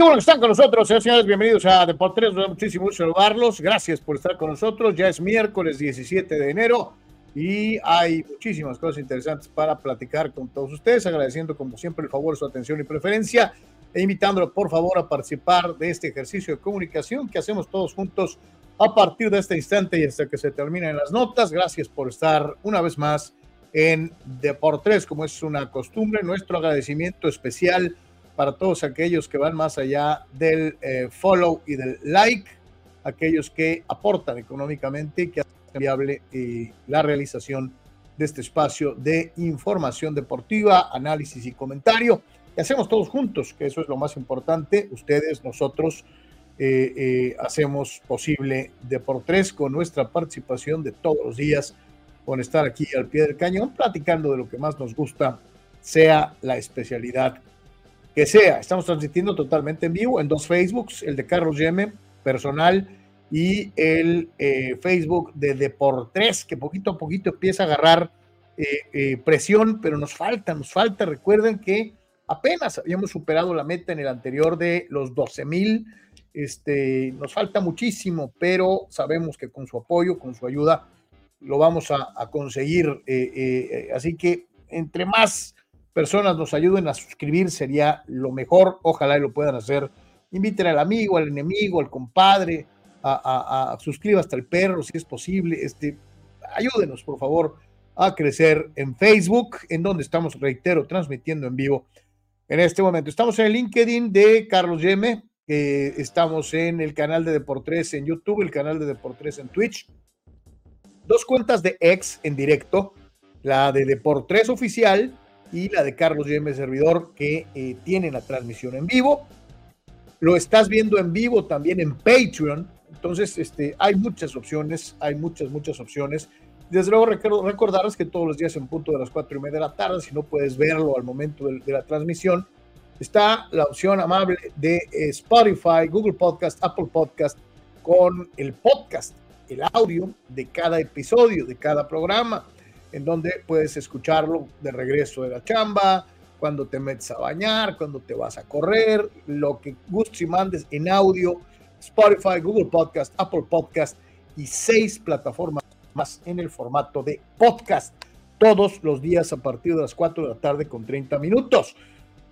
qué bueno que están con nosotros, señores, señores. Bienvenidos a Deportes. Nos da muchísimo gusto saludarlos. Gracias por estar con nosotros. Ya es miércoles 17 de enero y hay muchísimas cosas interesantes para platicar con todos ustedes. Agradeciendo, como siempre, el favor, su atención y preferencia e invitándolo, por favor, a participar de este ejercicio de comunicación que hacemos todos juntos a partir de este instante y hasta que se terminen las notas. Gracias por estar una vez más en Deportes, como es una costumbre. Nuestro agradecimiento especial para todos aquellos que van más allá del eh, follow y del like, aquellos que aportan económicamente y que hacen viable eh, la realización de este espacio de información deportiva, análisis y comentario que hacemos todos juntos, que eso es lo más importante. Ustedes, nosotros, eh, hacemos posible Deportes con nuestra participación de todos los días, con estar aquí al pie del cañón, platicando de lo que más nos gusta, sea la especialidad que sea. Estamos transmitiendo totalmente en vivo en dos Facebooks, el de Carlos Yeme, personal, y el eh, Facebook de Deportes, que poquito a poquito empieza a agarrar eh, eh, presión, pero nos falta, nos falta. Recuerden que apenas habíamos superado la meta en el anterior de los 12 mil. Este, nos falta muchísimo, pero sabemos que con su apoyo, con su ayuda, lo vamos a, a conseguir. así que entre más personas nos ayuden a suscribir sería lo mejor. Ojalá y lo puedan hacer. Inviten al amigo, al enemigo, al compadre, a, a, suscribir hasta el perro si es posible. Este, ayúdenos, por favor, a crecer en Facebook, en donde estamos, reitero, transmitiendo en vivo en este momento. Estamos en el LinkedIn de Carlos Yeme, estamos en el canal de Deportes en YouTube, el canal de Deportes en Twitch. Dos cuentas de ex en directo, la de Deportes oficial y la de Carlos Yeme Servidor, que eh, tienen la transmisión en vivo. Lo estás viendo en vivo también en Patreon. Entonces, este, hay muchas opciones, hay muchas, muchas opciones. Desde luego, recordarles que todos los días en punto de las cuatro y media de la tarde, si no puedes verlo al momento de, la transmisión, está la opción amable de eh, Spotify, Google Podcast, Apple Podcast, con el podcast, el audio de cada episodio, de cada programa en donde puedes escucharlo de regreso de la chamba, cuando te metes a bañar, cuando te vas a correr, lo que gustes y mandes en audio, Spotify, Google Podcast, Apple Podcast y seis plataformas más en el formato de podcast, todos los días a partir de las 4 de la tarde con 30 minutos.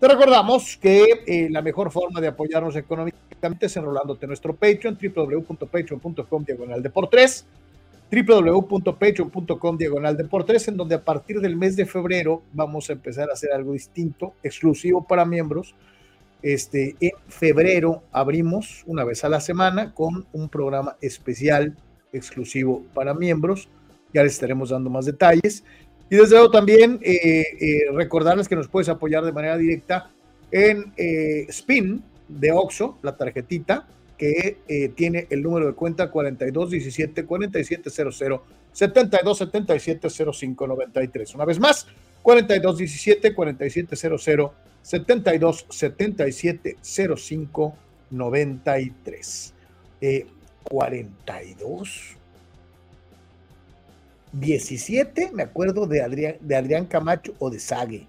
Te recordamos que eh, la mejor forma de apoyarnos económicamente es enrolándote en nuestro Patreon, www.patreon.com diagonal de por tres www.patreon.com diagonal deportes, en donde a partir del mes de febrero vamos a empezar a hacer algo distinto, exclusivo para miembros. Este, en febrero abrimos una vez a la semana con un programa especial exclusivo para miembros. Ya les estaremos dando más detalles. Y desde luego también eh, eh, recordarles que nos puedes apoyar de manera directa en eh, Spin de Oxo, la tarjetita, que tiene el número de cuenta 4217 4700 7277 0593. Una vez más, 4217 4700 7277 0593. 42 17, me acuerdo de Adrián, de Adrián Camacho o de Sague.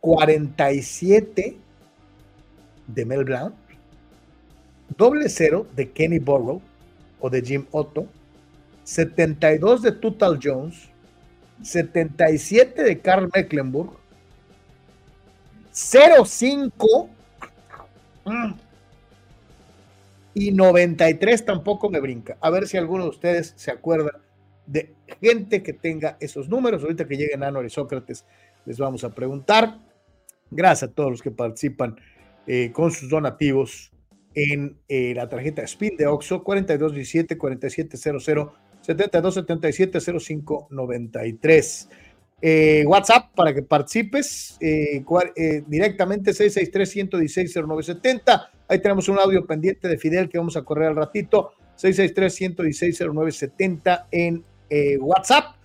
47 de Mel Blanc. Doble cero de Kenny Burrow o de Jim Otto. 72 de Tutal Jones. 77 de Carl Mecklenburg. 05 y 93 tampoco me brinca. A ver si alguno de ustedes se acuerda de gente que tenga esos números. Ahorita que lleguen Anor y Sócrates, les vamos a preguntar. Gracias a todos los que participan eh, con sus donativos en eh, la tarjeta Spin de Oxo 4217 4700 7277 0593. Eh, WhatsApp para que participes eh, eh, directamente 663-116-0970. Ahí tenemos un audio pendiente de Fidel que vamos a correr al ratito. 663-116-0970 en WhatsApp.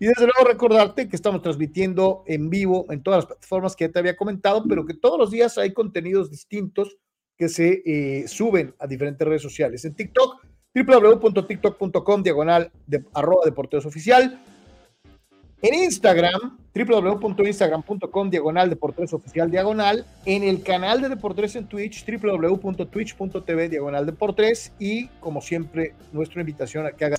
Y desde luego recordarte que estamos transmitiendo en vivo en todas las plataformas que ya te había comentado, pero que todos los días hay contenidos distintos que se suben a diferentes redes sociales. En TikTok, www.tiktok.com, diagonal arroba deporteos oficial en Instagram, www.instagram.com diagonal Deportes Oficial diagonal. En el canal de Deportes en Twitch, www.twitch.tv diagonal Deportes. Y como siempre, nuestra invitación a que hagas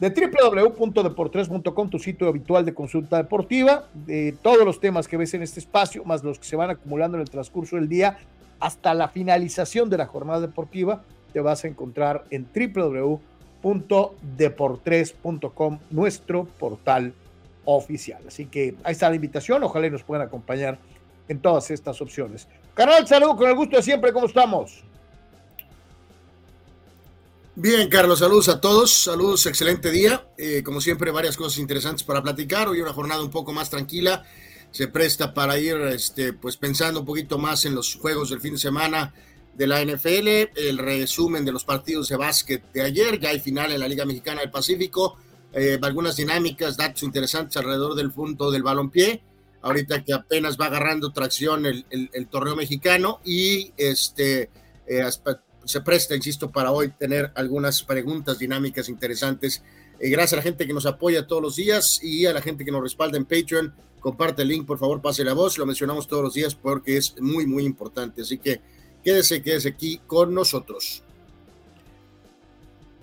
de www.deportes.com, tu sitio habitual de consulta deportiva, de todos los temas que ves en este espacio, más los que se van acumulando en el transcurso del día, hasta la finalización de la jornada deportiva, te vas a encontrar en www deportres.com, nuestro portal oficial. Así que ahí está la invitación, ojalá nos puedan acompañar en todas estas opciones. Canal, saludo con el gusto de siempre, ¿cómo estamos? Bien, Carlos, saludos a todos, saludos, excelente día. Eh, como siempre, varias cosas interesantes para platicar. Hoy una jornada un poco más tranquila, se presta para ir este, pues pensando un poquito más en los juegos del fin de semana de la NFL, el resumen de los partidos de básquet de ayer, ya hay final en la Liga Mexicana del Pacífico, eh, algunas dinámicas, datos interesantes alrededor del punto del balompié, ahorita que apenas va agarrando tracción el, el, torneo mexicano y este eh, se presta, insisto, para hoy tener algunas preguntas dinámicas interesantes. Eh, gracias a la gente que nos apoya todos los días y a la gente que nos respalda en Patreon. Comparte el link, por favor, pase la voz. Lo mencionamos todos los días porque es muy, muy importante. Así que Quédese, quédese aquí con nosotros.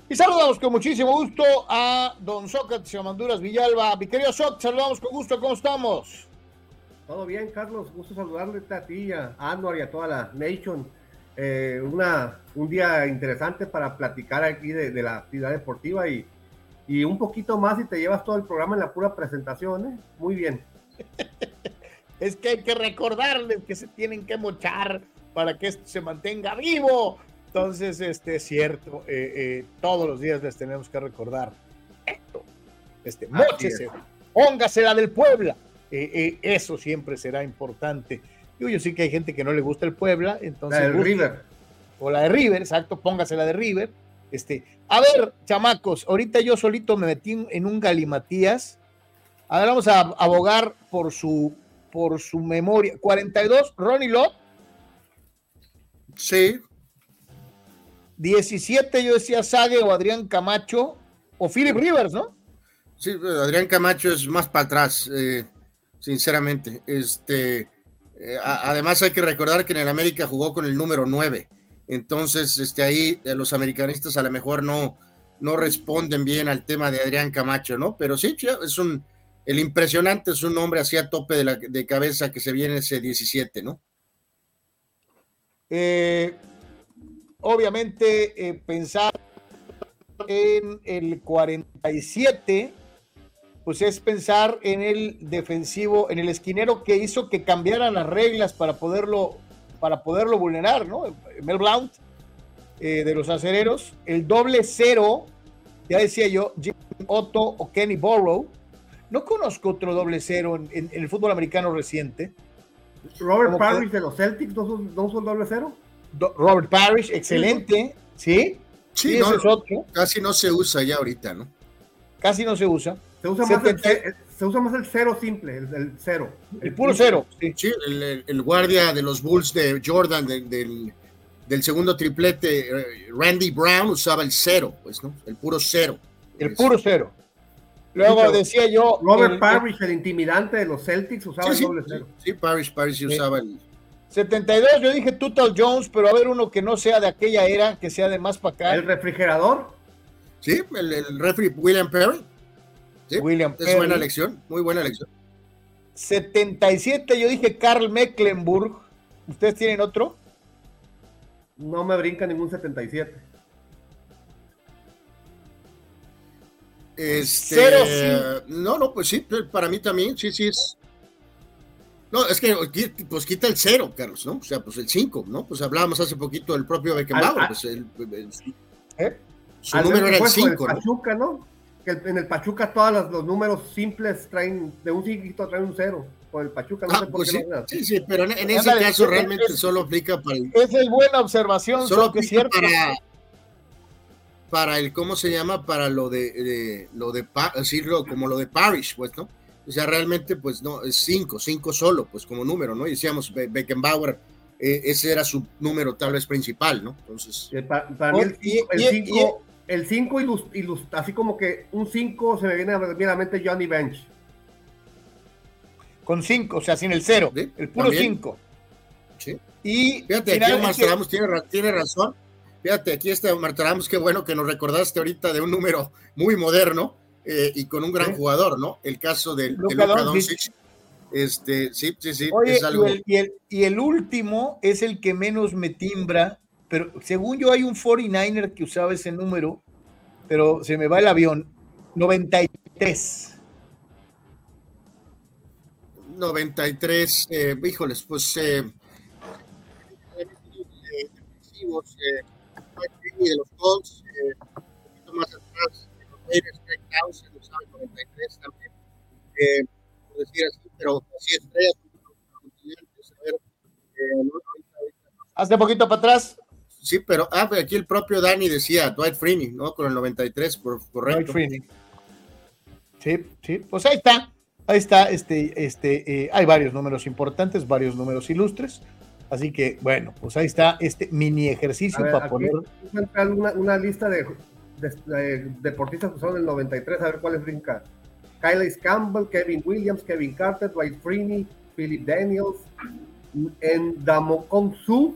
Y saludamos con muchísimo gusto a don Sócrates Manduras Villalba. Mi querido Sócrates, saludamos con gusto, ¿cómo estamos? Todo bien, Carlos, gusto saludarle a ti, a Anwar y a toda la Nation. Eh, una, un día interesante para platicar aquí de, la actividad deportiva y, y, un poquito más y te llevas todo el programa en la pura presentación, ¿eh? Muy bien. es que hay que recordarles que se tienen que mochar para que esto se mantenga vivo. Entonces, este es cierto, eh, eh, todos los días les tenemos que recordar esto. Este, mochese, póngase la del Puebla. Eh, eso siempre será importante. Yo, yo sí que hay gente que no le gusta el Puebla, entonces. La de River. O la de River, exacto, póngase la de River. Este, a ver, chamacos, ahorita yo solito me metí en un galimatías. A ver, vamos a abogar por su, por su memoria. 42, Ronnie Lott Sí. 17 yo decía Sague o Adrián Camacho o Philip Rivers, ¿no? Sí, Adrián Camacho es más para atrás, eh, sinceramente. Este, eh, además hay que recordar que en el América jugó con el número 9. Entonces, este, ahí eh, los americanistas a lo mejor no, no responden bien al tema de Adrián Camacho, ¿no? Pero sí, es un, el impresionante es un hombre así a tope de, la, de cabeza que se viene ese 17, ¿no? Eh, obviamente, eh, pensar en el 47, pues es pensar en el defensivo, en el esquinero que hizo que cambiaran las reglas para poderlo, para poderlo vulnerar, ¿no? Mel Blount, eh, de los acereros, el doble cero, ya decía yo, Jim Otto o Kenny Borrow, No conozco otro doble cero en, el fútbol americano reciente. Robert Parrish de los Celtics, ¿no son, doble cero? Robert Parrish, excelente, ¿sí? Sí, no, es otro. casi no se usa ya ahorita, ¿no? Casi no se usa. Se usa, más, el, se usa más el cero simple, el, cero. El, puro cero. Sí, el, guardia de los Bulls de Jordan, del, del, segundo triplete, eh, Randy Brown, usaba el cero, pues, ¿no? El puro cero. El puro cero. Luego decía yo. Robert Parrish, el intimidante de los Celtics, usaba el doble cero. Sí, Parrish, Parrish usaba el. 72, yo dije Tutal Jones, pero a ver uno que no sea de aquella era, que sea de más para acá. ¿El refrigerador? Sí, el, el refri William Perry. William Es buena elección, muy buena elección. 77, yo dije Carl Mecklenburg. ¿Ustedes tienen otro? No me brinca ningún 77. Este, no, no, pues sí, para mí también, sí, sí es. No, es que pues quita el cero, Carlos, ¿no? O sea, pues el 5, ¿no? Pues hablábamos hace poquito del propio Beckenbauer, pues el, ¿Eh? su número era el 5. Pachuca, ¿no? Que en el Pachuca todos los, números simples traen, de un 5 traen un 0. Por el Pachuca, no ah, sé por pues qué sí, sí, sí, pero en, ese caso realmente solo aplica para el. Esa es buena observación, solo aplica es cierto. Para, para el, ¿cómo se llama? Para lo de, lo de, decirlo como lo de Parish, pues, ¿no? O sea, realmente, pues, no, es cinco, cinco solo, pues, como número, ¿no? Y decíamos, Beckenbauer, eh, ese era su número tal vez principal, ¿no? Entonces. para, mí el 5, el así como que un 5 se me viene a la mente Johnny Bench. Con 5, o sea, sin el 0, el puro 5. Sí. Y fíjate, aquí Martoramos tiene, tiene razón Fíjate, aquí está Marta qué bueno que nos recordaste ahorita de un número muy moderno eh, y con un gran jugador, ¿no? El caso de, Luka, Doncic. Este, sí, sí, sí. es algo... y, el, y, el, último es el que menos me timbra, pero según yo hay un 49er que usaba ese número, pero se me va el avión. 93. 93, eh, híjoles, pues eh, eh, eh de los Colts, eh, un poquito más atrás, de los Raiders, Greg Townsend, lo sabe, 93 también, eh, por decir así, pero así estrellas, a ver, eh, Hace poquito para atrás. Sí, pero ah, aquí el propio Dani decía Dwight Freeney, ¿no? Con el 93, por, correcto. Dwight Freeney. Sí, sí, pues ahí está. Ahí está, este, este, eh, hay varios números importantes, varios números ilustres. Así que, bueno, pues ahí está este mini ejercicio para poner. Una, una lista de, deportistas que son del 93, a ver cuáles brinca. Kyle Campbell, Kevin Williams, Kevin Carter, Dwight Freeney, Philip Daniels, Endamokong Su.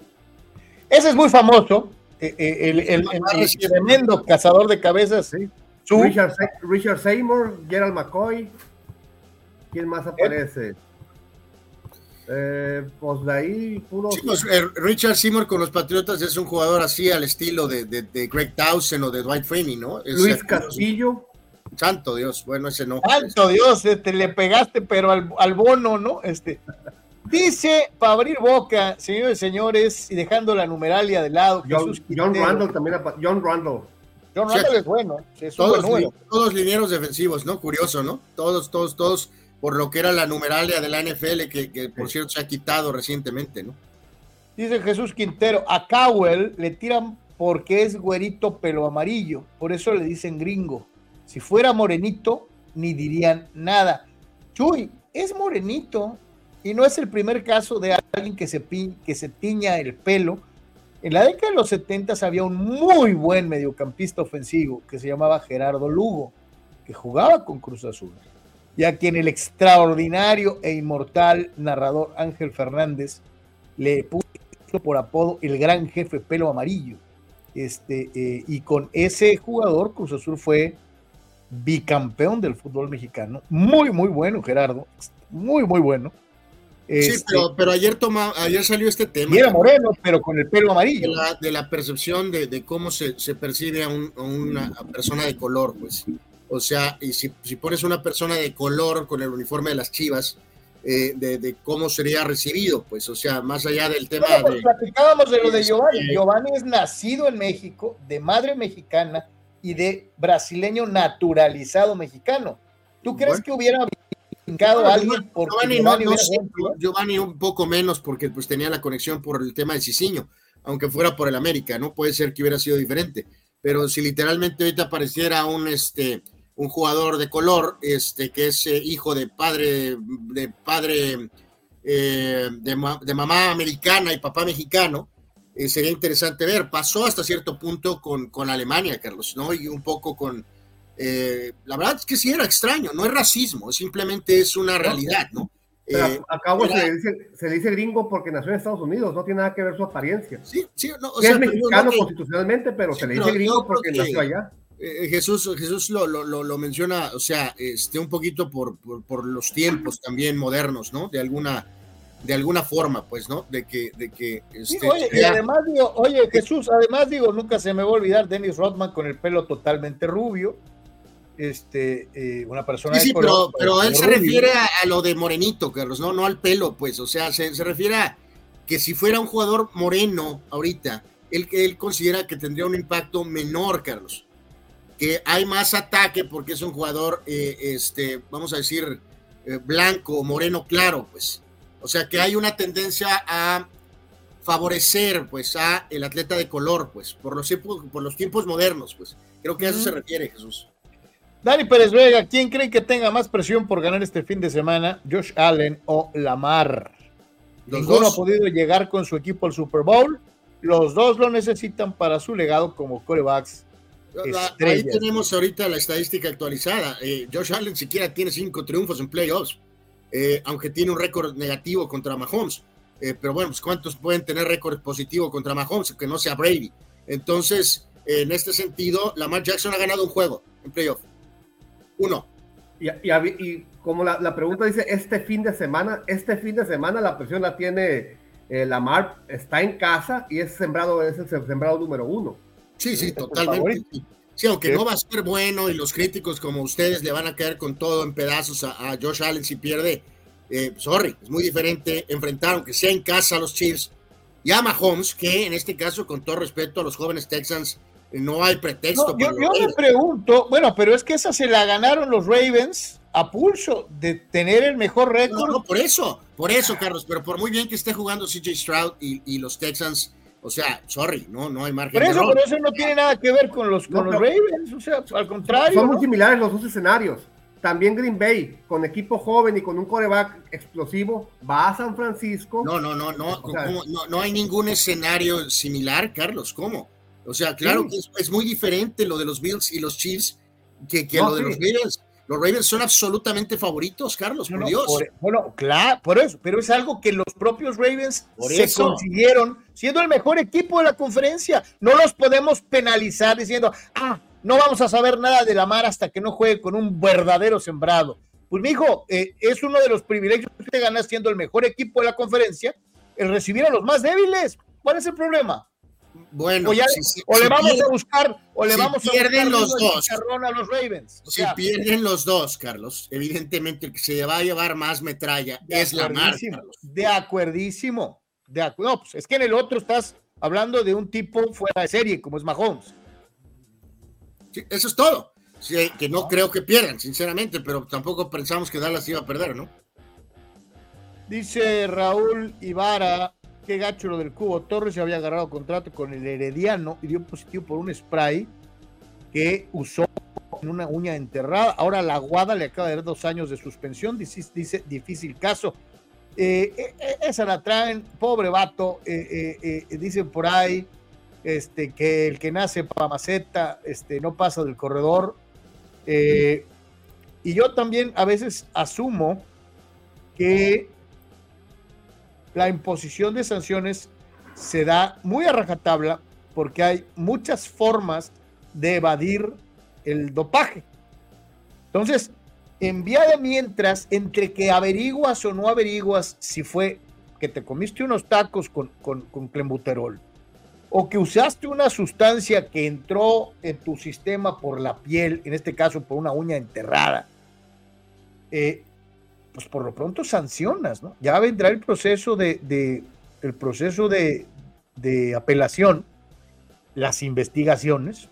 Ese es muy famoso, eh, eh, el, el, tremendo cazador de cabezas. ¿sí? Richard, Richard Seymour, Gerald McCoy. ¿Quién más aparece? Eh, pues de ahí, puro. Pues, eh, Richard Seymour con los Patriotas es un jugador así al estilo de, de, Greg Townsend o de Dwight Freeney, ¿no? Luis Castillo. Santo Dios, bueno, ese no. Santo Dios, este, le pegaste, pero al, bono, ¿no? Este. Dice, para abrir boca, señores y señores, y dejando la numeralia de lado. John, John Randall también, John Randall. John Randall es bueno. todos, todos linieros defensivos, ¿no? Curioso, ¿no? Todos, todos, todos por lo que era la numeralia de la NFL, que, por cierto se ha quitado recientemente, ¿no? Dice Jesús Quintero, a Cowell le tiran porque es güerito pelo amarillo, por eso le dicen gringo. Si fuera morenito, ni dirían nada. Chuy, es morenito y no es el primer caso de alguien que se, que se tiña el pelo. En la década de los 70 había un muy buen mediocampista ofensivo que se llamaba Gerardo Lugo, que jugaba con Cruz Azul y a quien el extraordinario e inmortal narrador Ángel Fernández le puso por apodo el gran jefe pelo amarillo. Este, eh, y con ese jugador Cruz Azul fue bicampeón del fútbol mexicano. Muy, muy bueno, Gerardo. Muy, muy bueno. sí, este, pero, ayer, toma, ayer salió este tema. Y era moreno, pero con el pelo amarillo. De la, percepción de, cómo se, percibe a, una persona de color, pues. O sea, y si, pones una persona de color con el uniforme de las Chivas, eh, de, cómo sería recibido, pues, o sea, más allá del tema pues, Platicábamos de lo de Giovanni. Giovanni es nacido en México, de madre mexicana y de brasileño naturalizado mexicano. ¿Tú crees que hubiera brincado a alguien por Giovanni, un poco menos porque pues tenía la conexión por el tema de Cicinho, aunque fuera por el América, ¿no? Puede ser que hubiera sido diferente. Pero si literalmente ahorita apareciera un este un jugador de color, este, que es eh, hijo de padre, de padre eh, de, mamá americana y papá mexicano, eh, sería interesante ver. Pasó hasta cierto punto con, con Alemania, Carlos, ¿no? Y un poco con... la verdad es que sí era extraño, no es racismo, simplemente es una realidad, ¿no? acabo se, le dice, se dice gringo porque nació en Estados Unidos, no tiene nada que ver su apariencia. Sí, sí, no, o sea, es mexicano constitucionalmente, pero se le dice gringo porque nació allá. Eh, Jesús, Jesús lo, lo, lo, menciona, o sea, este, un poquito por, por, los tiempos también modernos, ¿no? De alguna, de alguna forma, pues, ¿no? De que, de que este, oye, y además digo, oye, Jesús, además digo, nunca se me va a olvidar Dennis Rodman con el pelo totalmente rubio. Este, eh, una persona. Sí, sí, pero, pero él se refiere a, lo de morenito, Carlos, no, no al pelo, pues, o sea, se, se refiere a que si fuera un jugador moreno ahorita, él, él considera que tendría un impacto menor, Carlos que hay más ataque porque es un jugador, eh, este, vamos a decir, eh, blanco, moreno claro, pues. O sea que hay una tendencia a favorecer, pues, a el atleta de color, pues, por los tiempos, por los tiempos modernos, pues. Creo que a eso se refiere, Jesús. Dani Pérez Vega, ¿quién cree que tenga más presión por ganar este fin de semana? ¿Josh Allen o Lamar? Ninguno ha podido llegar con su equipo al Super Bowl. Los dos lo necesitan para su legado como corebacks Ahí tenemos ahorita la estadística actualizada. Eh, Josh Allen siquiera tiene cinco triunfos en playoffs, eh, aunque tiene un récord negativo contra Mahomes. Eh, pero bueno, pues ¿cuántos pueden tener récord positivo contra Mahomes, que no sea Brady? Entonces, en este sentido, Lamar Jackson ha ganado un juego en playoff. Uno. Y, y, como la, la, pregunta dice, este fin de semana, este fin de semana la presión la tiene Lamar, está en casa y es sembrado, es el sembrado número uno. Sí, sí, totalmente. Sí, aunque no va a ser bueno y los críticos como ustedes le van a caer con todo en pedazos a, Josh Allen si pierde, eh, sorry, es muy diferente enfrentar, aunque sea en casa a los Chiefs, y a Mahomes, que en este caso, con todo respeto a los jóvenes Texans, no hay pretexto. yo, yo me pregunto, bueno, pero es que esa se la ganaron los Ravens a pulso de tener el mejor récord. No, por eso, por eso, Carlos, pero por muy bien que esté jugando CJ Stroud y, y los Texans o sea, sorry, no, no hay margen. Pero eso, pero eso no tiene nada que ver con los, con los Ravens, o sea, al contrario. Son muy similares los dos escenarios. También Green Bay, con equipo joven y con un coreback explosivo, va a San Francisco. No, no, no, no, no, no, hay ningún escenario similar, Carlos, ¿cómo? O sea, claro que es, muy diferente lo de los Bills y los Chiefs que, que lo de los Ravens. Los Ravens son absolutamente favoritos, Carlos, por Dios. bueno, claro, por eso, pero es algo que los propios Ravens se consiguieron siendo el mejor equipo de la conferencia. No los podemos penalizar diciendo, ah, no vamos a saber nada de la mar hasta que no juegue con un verdadero sembrado. Pues, mi hijo, eh, es uno de los privilegios que te ganas siendo el mejor equipo de la conferencia, el recibir a los más débiles. ¿Cuál es el problema? Bueno, o, le vamos a buscar, o le vamos pierden los dos. A los Ravens. si pierden los dos, Carlos, evidentemente el que se va a llevar más metralla es la marca. De acuerdísimo. De no, pues es que en el otro estás hablando de un tipo fuera de serie, como es Mahomes. Sí, eso es todo. que no creo que pierdan, sinceramente, pero tampoco pensamos que Dallas iba a perder, ¿no? Dice Raúl Ibarra, Qué gacho lo del Cubo Torres, se había agarrado contrato con el Herediano y dio positivo por un spray que usó en una uña enterrada. Ahora la Guada le acaba de dar dos años de suspensión, dice, dice difícil caso. Eh, eh, eh, esa la traen, pobre vato, dicen por ahí este, que el que nace para maceta este, no pasa del corredor. y yo también a veces asumo que la imposición de sanciones se da muy a rajatabla porque hay muchas formas de evadir el dopaje. Entonces, en vía de mientras, entre que averiguas o no averiguas si fue que te comiste unos tacos con, con, clembuterol o que usaste una sustancia que entró en tu sistema por la piel, en este caso por una uña enterrada, eh, pues por lo pronto sancionas, ¿no? Ya vendrá el proceso de, el proceso de, apelación, las investigaciones,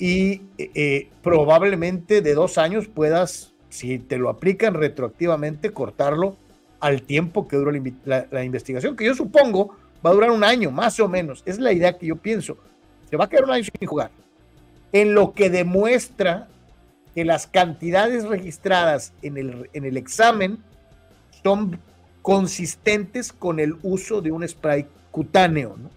y eh, probablemente de dos años puedas si te lo aplican retroactivamente, cortarlo al tiempo que dura la, investigación, que yo supongo va a durar un año, más o menos. Es la idea que yo pienso. Se va a quedar un año sin jugar. En lo que demuestra que las cantidades registradas en el, en el examen son consistentes con el uso de un spray cutáneo, ¿no?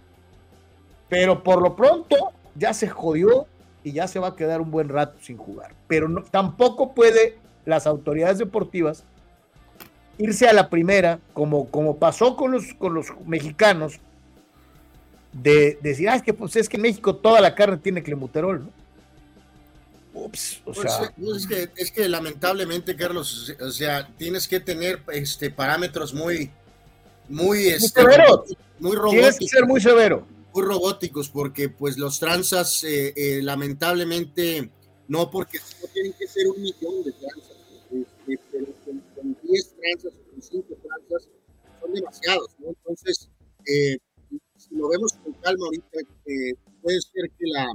Pero por lo pronto ya se jodió y ya se va a quedar un buen rato sin jugar. Pero no, tampoco puede las autoridades deportivas irse a la primera, como, como pasó con los, con los mexicanos, de, decir, ah, es que pues es que en México toda la carne tiene clemuterol, ¿no? Ups, o pues, sea. Pues, es, que, es que lamentablemente, Carlos, o sea, tienes que tener este parámetros muy, muy, este, muy robóticos. Tienes que ser muy severo. Muy robóticos, porque pues los transas, eh, eh, lamentablemente, no porque no tienen que ser un millón de transas, este, pero con, 10 transas o con 5 transas son demasiados, ¿no? Entonces, eh, si lo vemos con calma ahorita, puede ser que la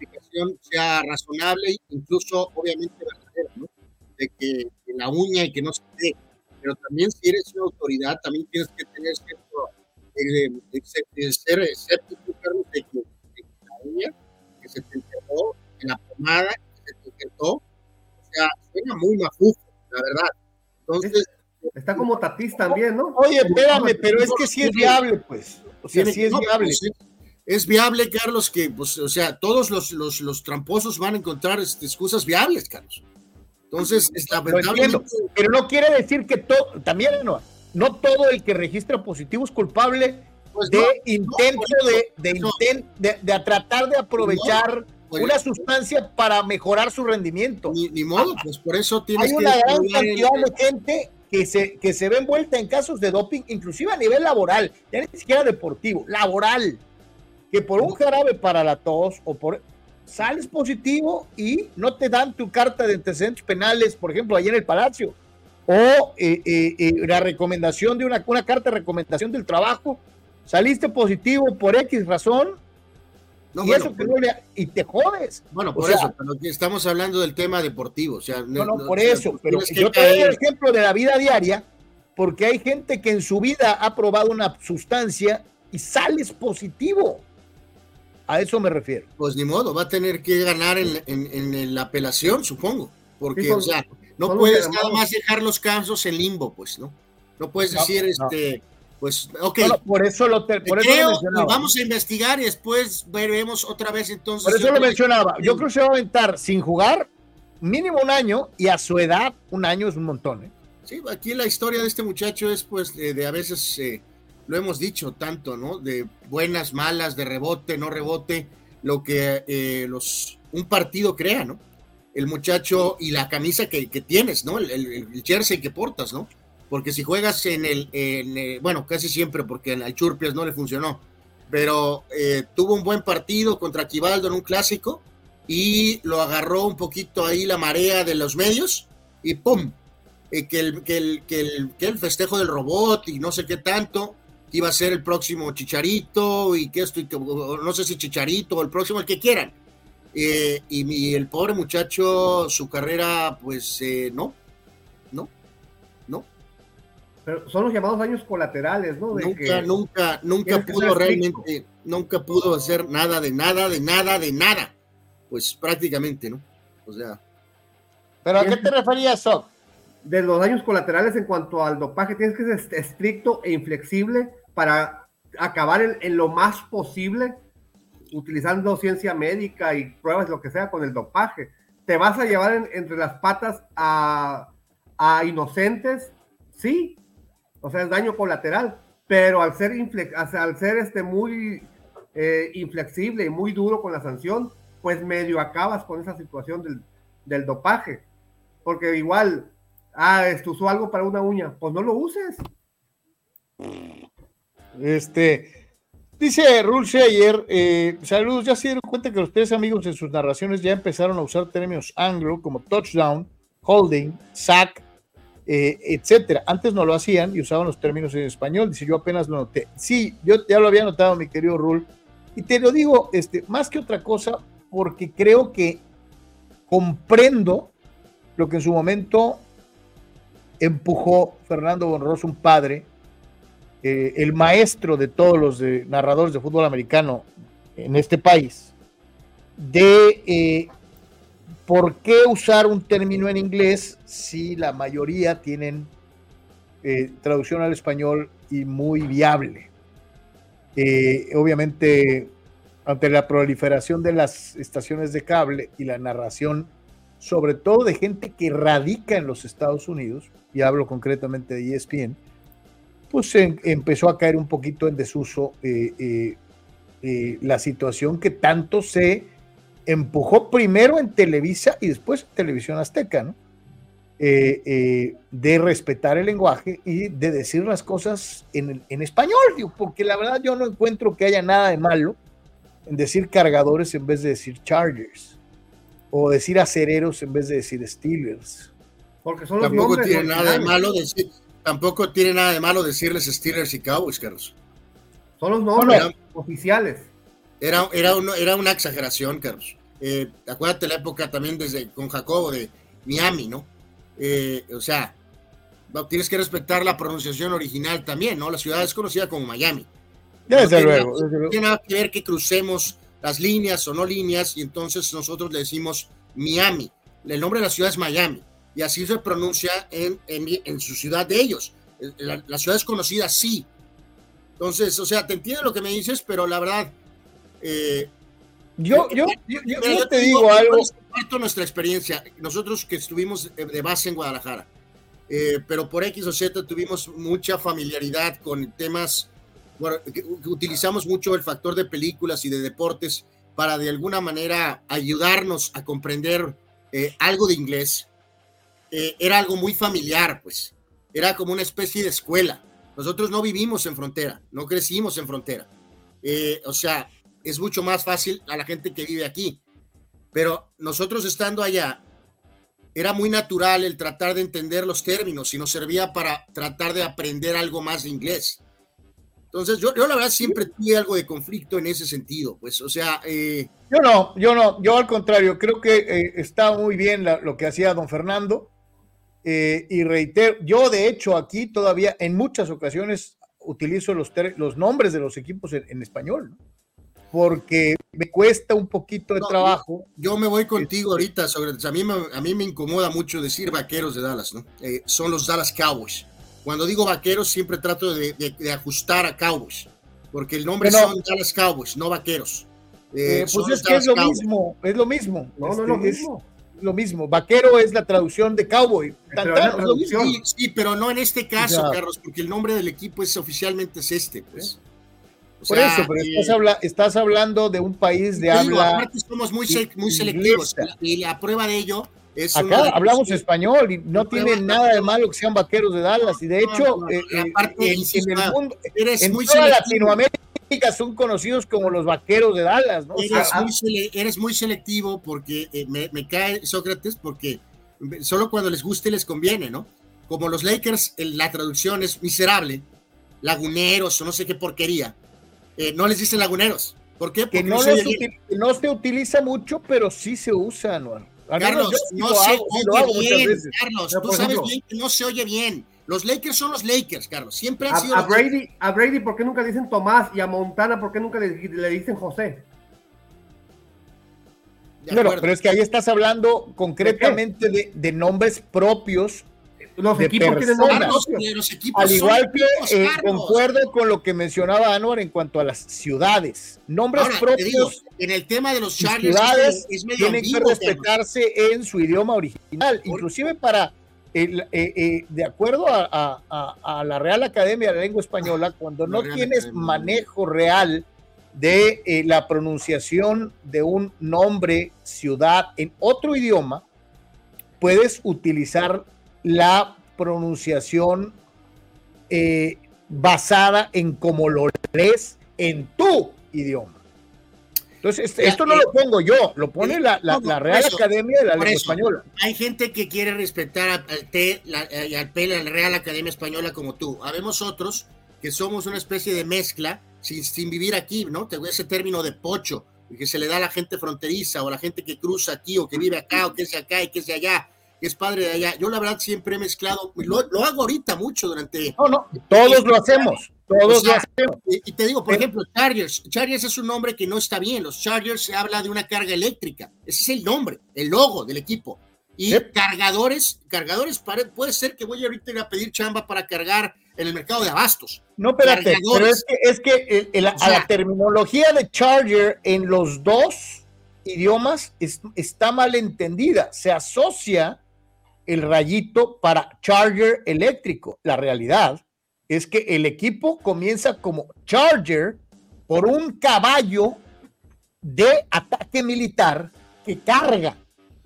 explicación sea razonable, incluso obviamente verdadera, ¿no? De que, la uña y que no se ve. Pero también si eres una autoridad, también tienes que tener cierto, ser escéptico, Carlos, de que, la uña que se te enterró, en la pomada que se te enterró, o sea, suena muy mafufo, la verdad. Entonces... Está como Tatís también, ¿no? Oye, espérame, pero es que sí es viable, pues. O sea, sí es viable. Pues, es viable, Carlos, que, pues, o sea, todos los, los, los tramposos van a encontrar este, excusas viables, Carlos. Entonces, lamentablemente... Pero no quiere decir que todo, también no, no todo el que registra positivo es culpable pues de intento de, de, de, tratar de aprovechar pues una sustancia para mejorar su rendimiento. Ni, modo, pues por eso tienes Hay una gran cantidad de gente que se, que se ve envuelta en casos de doping, inclusive a nivel laboral, ya ni siquiera deportivo, laboral que por un jarabe para la tos o por sales positivo y no te dan tu carta de antecedentes penales, por ejemplo, ahí en el Palacio, o eh, eh, eh, la recomendación de una, una carta de recomendación del trabajo, saliste positivo por X razón, y eso que y te jodes. Bueno, por eso, pero estamos hablando del tema deportivo. O sea, no, no, por eso, pero yo te doy el ejemplo de la vida diaria, porque hay gente que en su vida ha probado una sustancia y sales positivo. A eso me refiero. Pues ni modo, va a tener que ganar en, la apelación, supongo. Porque, o sea, no puedes nada más dejar los casos en limbo, pues, ¿no? No puedes decir, este, pues, ok. por eso lo, por eso lo, vamos a investigar y después veremos otra vez entonces. Por eso lo mencionaba. Yo creo que se va a aventar sin jugar mínimo un año y a su edad un año es un montón, ¿eh? Sí, aquí la historia de este muchacho es pues de, a veces eh, lo hemos dicho tanto, ¿no? De buenas, malas, de rebote, no rebote, lo que eh, los, un partido crea, ¿no? El muchacho y la camisa que, tienes, ¿no? El, jersey que portas, ¿no? Porque si juegas en el, eh, bueno, casi siempre, porque en el Churpias no le funcionó, pero eh, tuvo un buen partido contra Quibaldo en un clásico y lo agarró un poquito ahí la marea de los medios y ¡pum! que, el, que, el, que, el, que el festejo del robot y no sé qué tanto, que iba a ser el próximo Chicharito y que esto, y que, no sé si Chicharito o el próximo, el que quieran. Eh, y, el pobre muchacho, su carrera, pues eh, no, no, no. Pero son los llamados daños colaterales, ¿no? nunca, nunca, nunca pudo realmente, nunca pudo hacer nada de nada, de nada, de nada. Pues prácticamente, ¿no? O sea. ¿Pero a qué te referías, Soc? De los daños colaterales en cuanto al dopaje, tienes que ser estricto e inflexible para acabar en, lo más posible utilizando ciencia médica y pruebas, lo que sea, con el dopaje. ¿Te vas a llevar entre las patas a, inocentes? Sí, o sea, es daño colateral, pero al ser, al ser este muy eh, inflexible y muy duro con la sanción, pues medio acabas con esa situación del, del dopaje. Porque igual, ah, esto usó algo para una uña, pues no lo uses. Este, dice Rulce ayer, eh, saludos, ya se dieron cuenta que los tres amigos en sus narraciones ya empezaron a usar términos anglo como touchdown, holding, sack, eh, etcétera. Antes no lo hacían y usaban los términos en español. Dice, yo apenas lo noté. Sí, yo ya lo había notado, mi querido Rul. Y te lo digo, este, más que otra cosa, porque creo que comprendo lo que en su momento empujó Fernando Bonroso, un padre, eh, el maestro de todos los narradores de fútbol americano en este país, de eh, por qué usar un término en inglés si la mayoría tienen eh, traducción al español y muy viable. obviamente, ante la proliferación de las estaciones de cable y la narración, sobre todo de gente que radica en los Estados Unidos, y hablo concretamente de ESPN, pues empezó a caer un poquito en desuso eh, eh, eh, la situación que tanto se empujó primero en Televisa y después en Televisión Azteca, ¿no? de respetar el lenguaje y de decir las cosas en, en español, porque la verdad yo no encuentro que haya nada de malo en decir cargadores en vez de decir chargers, o decir acereros en vez de decir Steelers. Porque son los Tampoco tiene nada de malo decir, Tampoco tiene nada de malo decirles Steelers y Cowboys, Carlos. Son los nombres oficiales. Era, era, era una exageración, Carlos. Eh, acuérdate la época también desde con Jacobo de Miami, ¿no? Eh, o sea, tienes que respetar la pronunciación original también, ¿no? La ciudad es conocida como Miami. Desde luego. No tiene nada que ver que crucemos las líneas o no líneas y entonces nosotros le decimos Miami. El nombre de la ciudad es Miami y así se pronuncia en, en, su ciudad de ellos. La, ciudad es conocida así. Entonces, o sea, te entiendo lo que me dices, pero la verdad... Eh, yo, yo, yo, te digo algo. Comparto nuestra experiencia. Nosotros que estuvimos de base en Guadalajara, eh, pero por X o Z tuvimos mucha familiaridad con temas, bueno, utilizamos mucho el factor de películas y de deportes para de alguna manera ayudarnos a comprender eh, algo de inglés eh, era algo muy familiar, pues. Era como una especie de escuela. Nosotros no vivimos en frontera, no crecimos en frontera. Eh, o sea, es mucho más fácil a la gente que vive aquí. Pero nosotros estando allá, era muy natural el tratar de entender los términos y nos servía para tratar de aprender algo más de inglés. Entonces, yo, yo la verdad siempre tuve algo de conflicto en ese sentido, pues, o sea... Eh, yo no, yo no, yo al contrario, creo que está muy bien lo que hacía don Fernando. Eh, y reitero, yo de hecho aquí todavía en muchas ocasiones utilizo los, los nombres de los equipos en, español, porque me cuesta un poquito de trabajo. Yo me voy contigo ahorita sobre a mí me, a mí me incomoda mucho decir vaqueros de Dallas, ¿no? Eh, son los Dallas Cowboys. Cuando digo vaqueros siempre trato de, ajustar a Cowboys, porque el nombre son Dallas Cowboys, no vaqueros. Eh, pues es que es lo mismo, es lo mismo. No, no es lo este, mismo lo mismo. Vaquero es la traducción de cowboy. Sí, pero no en este caso, Carlos, porque el nombre del equipo es oficialmente es este, pues. Por eso, pero eh, estás, hablando de un país de habla. Aparte somos muy, muy selectivos y la prueba de ello es. Acá hablamos español y no tiene nada de malo que sean vaqueros de Dallas. Y de hecho, eh, eh, en, el mundo, eres en muy toda Latinoamérica son conocidos como los vaqueros de Dallas, ¿no? Eres, muy, selectivo porque eh, me, cae Sócrates porque solo cuando les guste les conviene, ¿no? Como los Lakers, la traducción es miserable, laguneros o no sé qué porquería. Eh, no les dicen laguneros. ¿Por qué? Porque no, se, no se utiliza mucho, pero sí se usa, ¿no? Carlos, no se oye bien, Carlos, tú sabes bien que no se oye bien. Los Lakers son los Lakers, Carlos. Siempre han sido. A Brady, a Brady, ¿por qué nunca le dicen Tomás? Y a Montana, ¿por qué nunca le, dicen José? Claro, pero es que ahí estás hablando concretamente de, nombres propios. Los equipos tienen nombres. Al igual que eh, concuerdo con lo que mencionaba Anwar en cuanto a las ciudades. Nombres propios. en el tema de los ciudades tienen que respetarse en su idioma original, inclusive para eh, eh, de acuerdo a, la Real Academia de la Lengua Española, cuando no tienes manejo real de eh, la pronunciación de un nombre, ciudad en otro idioma, puedes utilizar la pronunciación basada en cómo lo lees en tu idioma. Entonces, esto no lo pongo yo, lo pone la, Real Academia de la Lengua Española. Hay gente que quiere respetar al T y al P, la Real Academia Española como tú. Habemos otros que somos una especie de mezcla sin, sin vivir aquí, ¿no? Te ese término de pocho que se le da a la gente fronteriza o a la gente que cruza aquí o que vive acá o que es acá y que es allá. Que es padre de allá. Yo la verdad siempre he mezclado, lo, lo hago ahorita mucho durante... No, no, todos lo hacemos, todos lo hacemos. Y, te digo, por ejemplo, Chargers. Chargers es un nombre que no está bien. Los Chargers se habla de una carga eléctrica. Ese es el nombre, el logo del equipo. Y cargadores, cargadores, puede ser que voy ahorita a pedir chamba para cargar en el mercado de abastos. No, espérate, pero es que, es que a la terminología de Charger en los dos idiomas está mal entendida. Se asocia el rayito para Charger eléctrico. La realidad es que el equipo comienza como Charger por un caballo de ataque militar que carga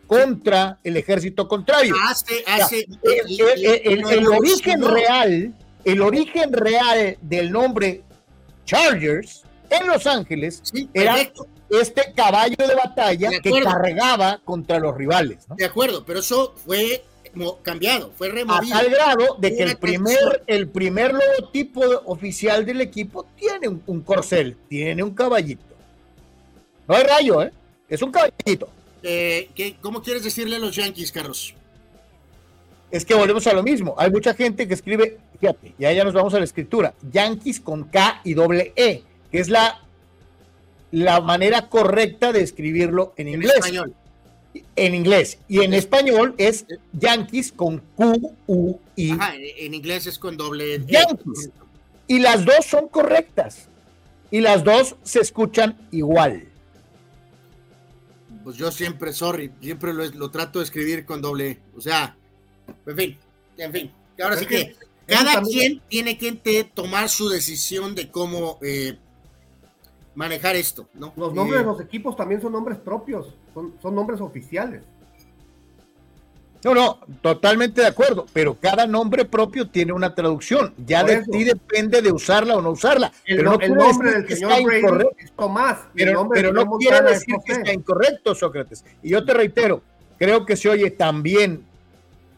contra el ejército contrario. el, origen real, el origen real del nombre Chargers en Los Ángeles era este caballo de batalla que cargaba contra los rivales. De acuerdo, pero eso fue cambiado, fue removido. A tal grado de que el primer, el primer logotipo oficial del equipo tiene un corcel, tiene un caballito. No hay rayo, ¿eh? Es un caballito. Eh, ¿qué, ¿cómo quieres decirle a los Yankees, Carlos? Es que volvemos a lo mismo. Hay mucha gente que escribe, fíjate, ya ya nos vamos a la escritura, Yankees con K y doble E, que es la, la manera correcta de escribirlo en, inglés. En español. En inglés. Y en español es Yankees con Q, U, I. Ajá, en inglés es con doble E. Yankees. Y las dos son correctas. Y las dos se escuchan igual pues yo siempre, sorry, siempre lo, trato de escribir con doble, o sea, en fin, en fin. Ahora sí que, cada quien tiene que tomar su decisión de cómo eh, manejar esto, ¿no? Los nombres de eh, los equipos también son nombres propios, son, son nombres oficiales. No, no, totalmente de acuerdo, pero cada nombre propio tiene una traducción. Ya de ti depende de usarla o no usarla. El, pero no el nombre del señor Brady es Tomás. Pero, pero no quiere decir que está incorrecto, Sócrates. Y yo te reitero, creo que se oye también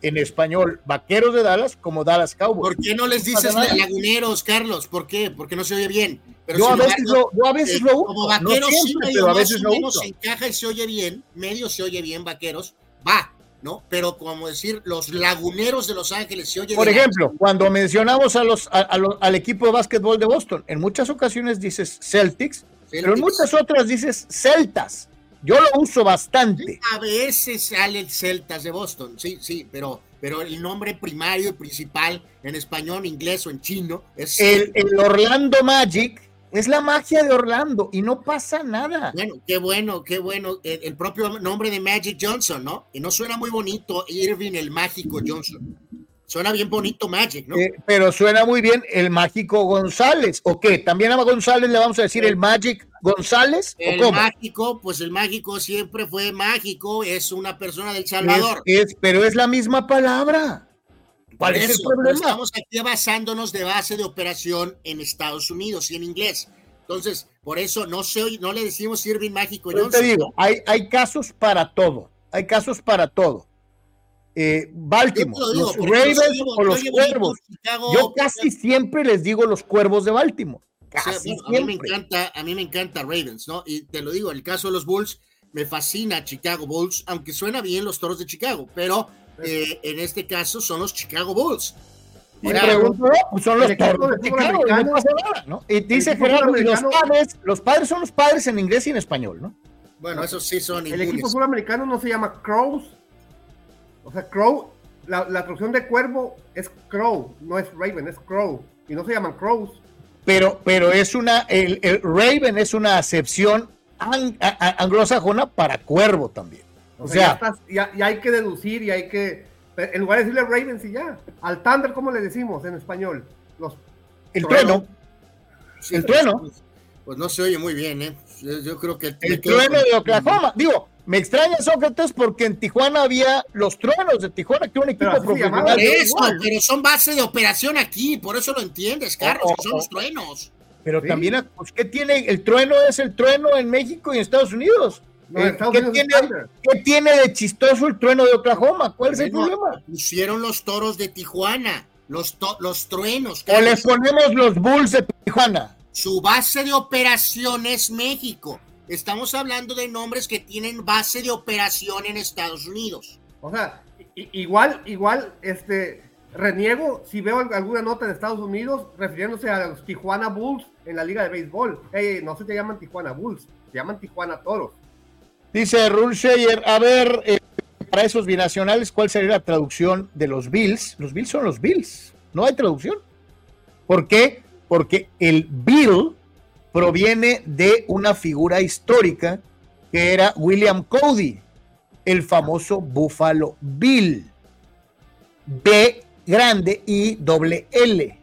en español Vaqueros de Dallas como Dallas Cowboys. ¿Por qué no les dices laguneros, Carlos? ¿Por qué? Porque no se oye bien. Pero yo, a veces lo, yo a veces lo uso. Como vaqueros sí, pero a veces lo uso. se encaja y se oye bien, medio se oye bien, vaqueros, va ¿no? Pero como decir, los laguneros de Los Ángeles se oye. Por ejemplo, cuando mencionamos a los, al equipo de básquetbol de Boston, en muchas ocasiones dices Celtics, pero en muchas otras dices Celtas. Yo lo uso bastante. A veces sale el Celtas de Boston, sí, sí, pero, pero el nombre primario y principal en español, inglés o en chino es. El, el Orlando Magic es la magia de Orlando y no pasa nada. Bueno, qué bueno, qué bueno. El, propio nombre de Magic Johnson, ¿no? Y no suena muy bonito Irving el mágico Johnson. Suena bien bonito Magic, ¿no? Eh, pero suena muy bien el mágico González. ¿O qué? ¿También a González le vamos a decir el Magic González? el mágico, pues el mágico siempre fue mágico, es una persona del Salvador. es, pero es la misma palabra. ¿Cuál es el problema? Estamos aquí basándonos de base de operación en Estados Unidos y en inglés. Entonces, por eso no, se, no le decimos Irving Mágico. Yo te digo, hay, hay casos para todo. Hay casos para todo. Eh, Baltimore, los Ravens o los Cuervos. yo casi siempre les digo los Cuervos de Baltimore. Casi a mí me encanta, a mí me encanta Ravens, ¿no? Y te lo digo, el caso de los Bulls me fascina Chicago Bulls, aunque suena bien los Toros de Chicago, pero eh, en este caso son los Chicago Bulls. Y pregunto, pues son los Toros de Chicago, y no pasa nada, ¿no? Y dice Gerardo, y los padres, los padres son los padres en inglés y en español, ¿no? Bueno, esos sí son El equipo suramericano no se llama Crows. O sea, Crow, la, la traducción de cuervo es Crow, no es Raven, es Crow. Y no se llaman Crows. Pero, pero es una, el, el Raven es una acepción anglosajona para cuervo también. O, sea, ya, hay que deducir y hay que, en lugar de decirle Ravens y ya, al Thunder, ¿cómo le decimos en español? Los el trueno. el trueno. Pues, pues, no se oye muy bien, ¿eh? Yo, creo que... El trueno de Oklahoma. Digo, me extraña Sócrates porque en Tijuana había los truenos de Tijuana, que un equipo profesional. Eso, pero son base de operación aquí, por eso lo entiendes, Carlos, oh, son los truenos. Pero también, pues, ¿qué tiene? El trueno es el trueno en México y en Estados Unidos. Eh, ¿qué, tiene, de chistoso el trueno de Oklahoma? ¿Cuál es el problema? Pusieron los toros de Tijuana, los, los truenos. O les ponemos los Bulls de Tijuana. Su base de operación es México. Estamos hablando de nombres que tienen base de operación en Estados Unidos. O sea, igual, igual, este, reniego si veo alguna nota en Estados Unidos refiriéndose a los Tijuana Bulls en la liga de béisbol. no se te llaman Tijuana Bulls, se llaman Tijuana Toros. Dice Rulsheyer, a ver, eh, para esos binacionales, ¿cuál sería la traducción de los Bills? Los Bills son los Bills, no hay traducción. ¿Por qué? Porque el Bill proviene de una figura histórica que era William Cody, el famoso Buffalo Bill. B grande y doble L.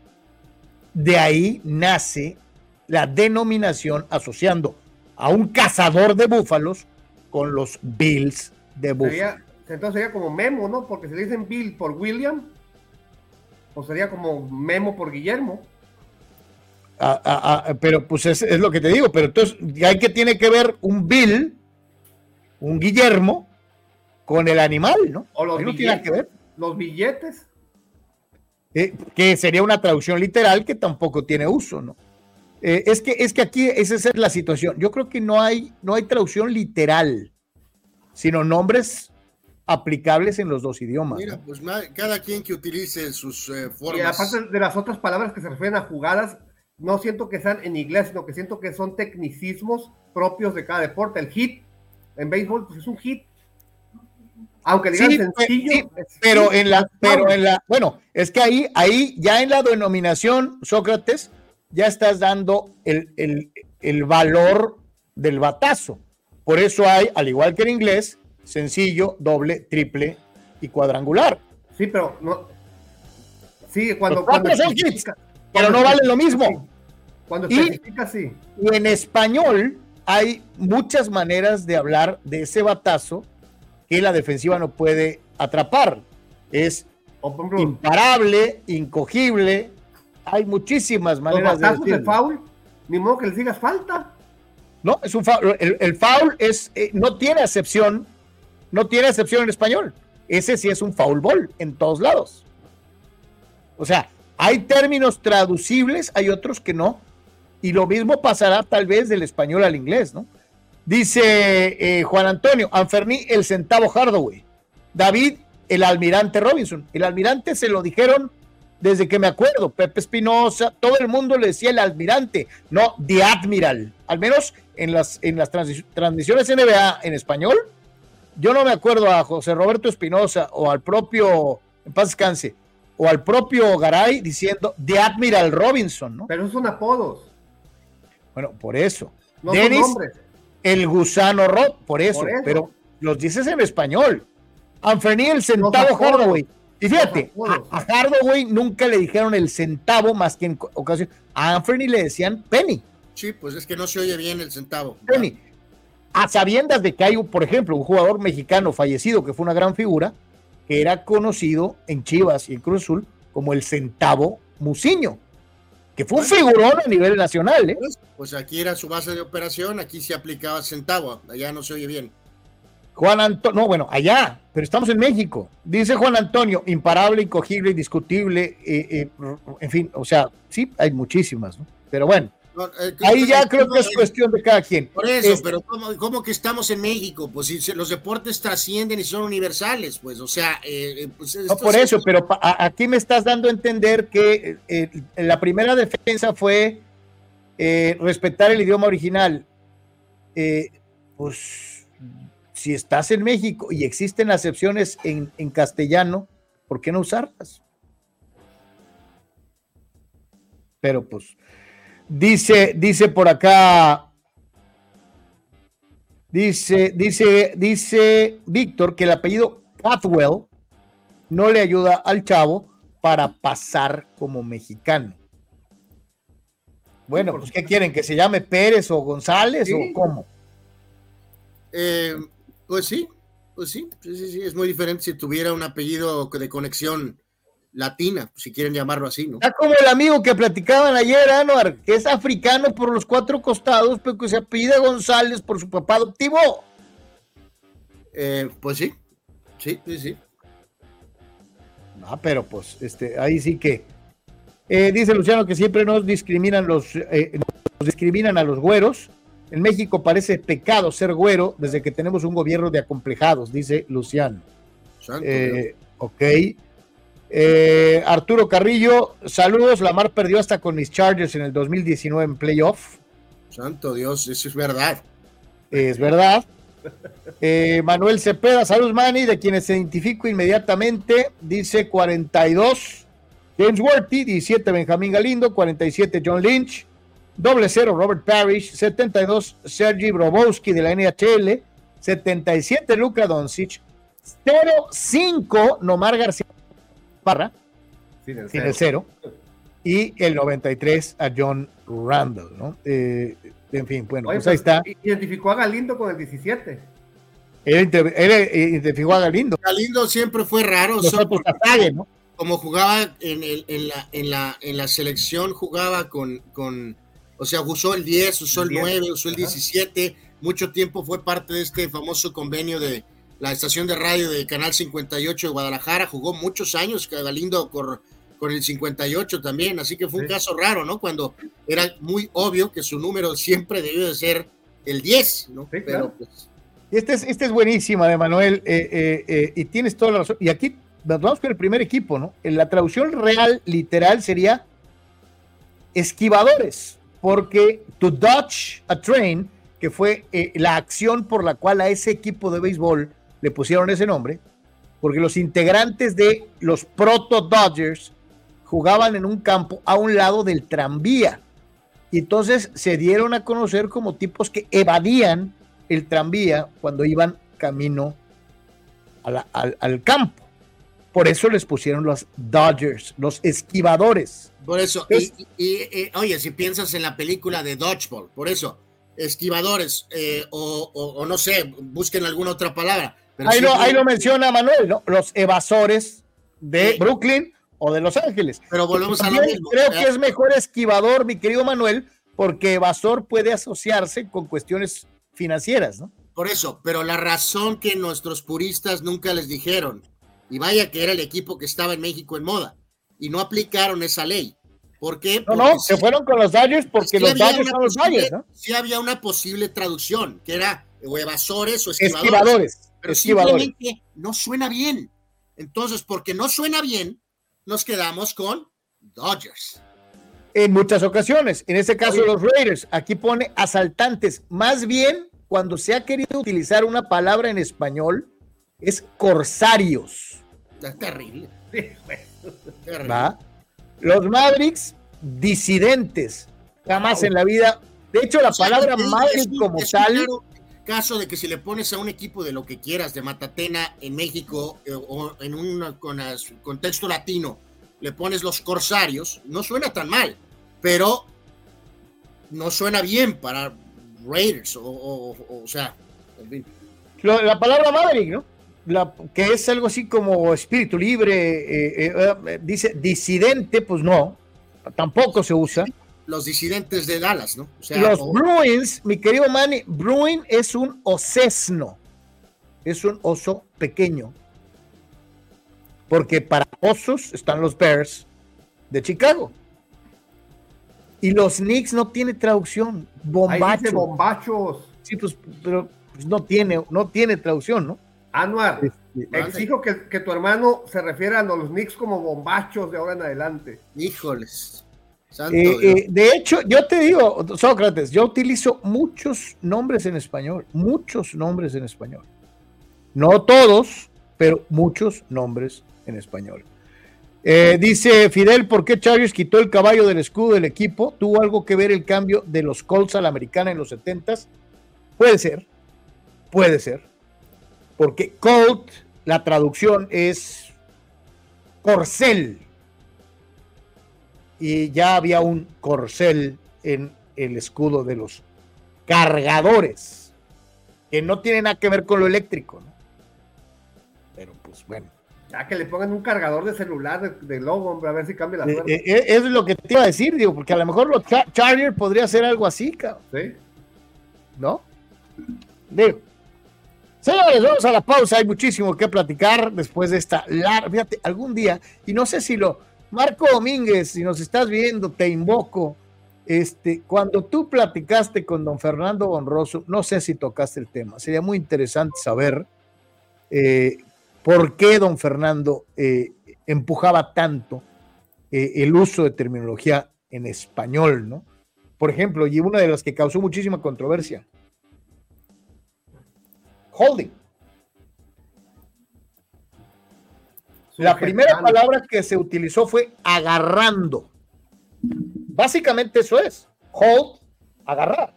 De ahí nace la denominación asociando a un cazador de búfalos con los Bills de Búfalo. entonces sería como Memo, ¿no? Porque se le dicen Bill por William, o sería como Memo por Guillermo. Ah, ah, ah, pero pues es, lo que te digo, pero entonces hay que tiene que ver un Bill, un Guillermo, con el animal, ¿no? O los, billetes, que ver. los billetes. Eh, que sería una traducción literal que tampoco tiene uso, ¿no? Eh, es, que, es que aquí esa es la situación. Yo creo que no hay, no hay traducción literal, sino nombres aplicables en los dos idiomas. Mira, pues cada quien que utilice sus eh, formas. Y aparte de las otras palabras que se refieren a jugadas, no siento que sean en inglés, sino que siento que son tecnicismos propios de cada deporte. El hit en béisbol, pues es un hit. Aunque digan sencillo, pero en la, pero en la, bueno, es que ahí, ahí ya en la denominación, Sócrates, ya estás dando el, el valor del batazo. Por eso hay, al igual que en inglés, sencillo, doble, triple y cuadrangular. Sí, pero no. Sí, cuando. cuando pero no vale lo mismo. Cuando sí. Y en español hay muchas maneras de hablar de ese batazo que la defensiva no puede atrapar. Es imparable, incogible. Hay muchísimas maneras de decirlo. de foul, ni modo que le digas falta. No, es un foul. El, foul es, eh, no tiene acepción, no tiene excepción en español. Ese sí es un foul ball en todos lados. O sea, hay términos traducibles, hay otros que no. Y lo mismo pasará tal vez del español al inglés, ¿no? Dice eh, Juan Antonio, Anferni, el centavo Hardaway. David, el almirante Robinson. El almirante se lo dijeron desde que me acuerdo. Pepe Espinosa, todo el mundo le decía el almirante, no The Admiral. Al menos en las, en las transmisiones NBA en español, yo no me acuerdo a José Roberto Espinosa o al propio, en paz descanse, o al propio Garay diciendo The Admiral Robinson, ¿no? Pero son apodos. Bueno, por eso. No Dennis, el gusano Rod, por eso, pero los dices en español. Anferni, el centavo Hardaway. Y fíjate, a, Hardaway nunca le dijeron el centavo más que en ocasión. A Anferni le decían penny. Sí, pues es que no se oye bien el centavo. Penny. A sabiendas de que hay, por ejemplo, un jugador mexicano fallecido que fue una gran figura, que era conocido en Chivas y en Cruz Azul como el centavo Muciño, que fue un figurón a nivel nacional. ¿eh? Pues, pues, aquí era su base de operación, aquí se aplicaba centavo, allá no se oye bien. Juan Antonio, no, bueno, allá, pero estamos en México. Dice Juan Antonio, imparable, incogible, indiscutible, eh, eh, en fin, o sea, sí, hay muchísimas, ¿no? Pero bueno, eh, Ahí ya creo que es cuestión de cada quien. Por eso, pero ¿cómo, que estamos en México? Pues si los deportes trascienden y son universales, pues, o sea. Pues no, por eso, pero aquí me estás dando a entender que la primera defensa fue respetar el idioma original. pues, si estás en México y existen acepciones en, en castellano, ¿por qué no usarlas? Pero pues Dice, dice por acá, dice, dice, dice Víctor que el apellido Pathwell no le ayuda al chavo para pasar como mexicano. Bueno, pues ¿qué quieren? ¿Que se llame Pérez o González o cómo? Eh, pues sí, pues sí, sí, sí, sí, es muy diferente si tuviera un apellido de conexión latina, si quieren llamarlo así, ¿no? Está como el amigo que platicaban ayer, Anuar, que es africano por los cuatro costados, pero que se apellida González por su papá adoptivo. Eh, pues sí, sí, sí, sí. Ah, pero pues, este, ahí sí que. Eh, dice Luciano que siempre nos discriminan los, eh, nos discriminan a los güeros. En México parece pecado ser güero desde que tenemos un gobierno de acomplejados, dice Luciano. Ok. Eh, Arturo Carrillo, saludos. Lamar perdió hasta con mis Chargers en el 2019 en playoff. Santo Dios, eso es verdad. Es verdad. Eh, Manuel Cepeda, saludos Manny, de quienes se identifico inmediatamente, dice 42 James Worthy, 17 Benjamín Galindo, 47 John Lynch, doble cero Robert Parrish, 72 Sergi Brobowski de la NHL, 77 Luka Doncic, 05 Nomar García Parra, sin el, cero. y el 93 a John Randall, ¿no? Eh, en fin, bueno, pues ahí está. Identificó a Galindo con el 17. Él, identificó a Galindo. Galindo siempre fue raro. ¿no? Como jugaba en, el, en, la, en, la, en la selección, jugaba con, con, o sea, usó el 10, usó el, 9, usó el 17. Mucho tiempo fue parte de este famoso convenio de la estación de radio de Canal 58 de Guadalajara. Jugó muchos años Galindo con, con el 58 también. Así que fue un caso raro, ¿no? Cuando era muy obvio que su número siempre debió de ser el 10, ¿no? Pero pues este es, este es buenísima de Manuel, eh, eh, eh, y tienes toda la razón. Y aquí vamos con el primer equipo, ¿no? En la traducción real, literal, sería esquivadores, porque to dodge a train, que fue la acción por la cual a ese equipo de béisbol le pusieron ese nombre, porque los integrantes de los Proto Dodgers jugaban en un campo a un lado del tranvía. Y entonces se dieron a conocer como tipos que evadían el tranvía cuando iban camino al, campo. Por eso les pusieron los Dodgers, los esquivadores. Por eso, y, oye, si piensas en la película de Dodgeball, por eso, esquivadores, eh, o, no sé, busquen alguna otra palabra. ahí, lo, menciona Manuel, ¿no? Los evasores de Brooklyn o de Los Ángeles. Pero volvemos a lo mismo. Creo que es mejor esquivador, mi querido Manuel, porque evasor puede asociarse con cuestiones financieras, ¿no? Por eso, pero la razón que nuestros puristas nunca les dijeron, y vaya que era el equipo que estaba en México en moda, y no aplicaron esa ley. ¿Por qué? No, no, se fueron con los Dodgers porque los Dodgers son los Dodgers, ¿no? Sí había una posible traducción, que era o evasores o esquivadores. pero simplemente no suena bien. Entonces, porque no suena bien, nos quedamos con Dodgers en muchas ocasiones. En este caso, los Raiders. Aquí pone asaltantes. Más bien, cuando se ha querido utilizar una palabra en español, es corsarios. Es terrible. ¿Va? Los Mavericks, disidentes. Jamás en la vida. De hecho, la palabra Maverick como tal. caso de que si le pones a un equipo de lo que quieras, de Matatena en México eh, o en un contexto latino, le pones los corsarios, no suena tan mal, pero no suena bien para Raiders, o, sea, La palabra Maverick, ¿no? La, que es algo así como espíritu libre, eh, eh, dice disidente, pues no, tampoco se usa. Los disidentes de Dallas, ¿no? los Bruins, mi querido Manny, Bruin es un osesno, es un oso pequeño porque para osos están los Bears de Chicago. Y los Knicks no tiene traducción. Bombachos. bombachos. Sí, pues, pero pues, no tiene, no tiene traducción, ¿no? Anuar, este, exijo que, que, tu hermano se refiera a los Knicks como bombachos de ahora en adelante. Híjoles. Eh, eh, de hecho, yo te digo, Sócrates, yo utilizo muchos nombres en español, muchos nombres en español. No todos, pero muchos nombres en español. Eh, dice Fidel, ¿por qué Chargers quitó el caballo del escudo del equipo? ¿Tuvo algo que ver el cambio de los Colts a la americana en los 70s? Puede ser, puede ser. Porque Colt, la traducción es corcel. Y ya había un corcel en el escudo de los cargadores, que no tiene nada que ver con lo eléctrico. Pero pues bueno. Ya que le pongan un cargador de celular de, logo, hombre, a ver si cambia la eh, suerte. Eh, es lo que te iba a decir, digo, porque a lo mejor los Charger podría ser algo así, cabrón. Sí. ¿No? Digo. Señores, vamos a la pausa. Hay muchísimo que platicar después de esta larga. Fíjate, algún día, y no sé si lo. Marco Domínguez, si nos estás viendo, te invoco. Este, cuando tú platicaste con don Fernando Bonroso, no sé si tocaste el tema. Sería muy interesante saber eh, por qué don Fernando eh, empujaba tanto eh, el uso de terminología en español, ¿no? Por ejemplo, y una de las que causó muchísima controversia, holding. La primera palabra que se utilizó fue agarrando. Básicamente eso es. Hold, agarrar.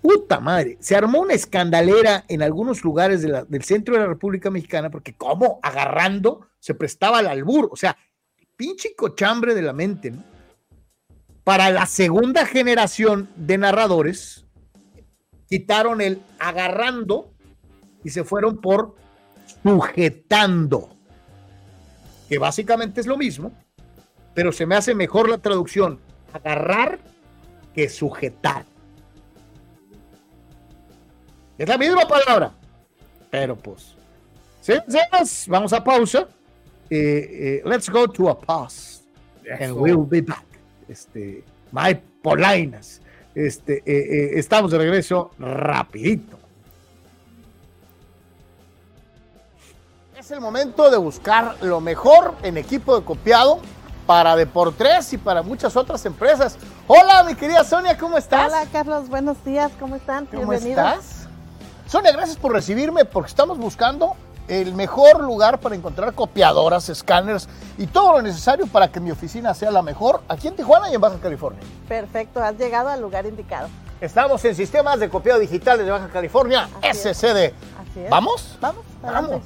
Puta madre, se armó una escandalera en algunos lugares del centro de la República Mexicana porque como agarrando se prestaba al albur, o sea, pinche cochambre de la mente, ¿no? Para la segunda generación de narradores, quitaron el agarrando y se fueron por sujetando, que básicamente es lo mismo, pero se me hace mejor la traducción agarrar que sujetar. Es la misma palabra. Pero pues. Vamos a pausa. Eh, eh, let's go to a pause. And we'll be back. Este, my polainas. Este, eh, estamos de regreso rapidito. Es el momento de buscar lo mejor en equipo de copiado para Deportes y para muchas otras empresas. Hola, mi querida Sonia, ¿cómo estás? Hola, Carlos, buenos días, ¿cómo están? ¿Cómo Bienvenidos. estás? Sonia, gracias por recibirme porque estamos buscando el mejor lugar para encontrar copiadoras, escáneres y todo lo necesario para que mi oficina sea la mejor aquí en Tijuana y en Baja California. Perfecto, has llegado al lugar indicado. Estamos en sistemas de copiado digital de Baja California, SCD. Así es. ¿Vamos? Vamos, vamos.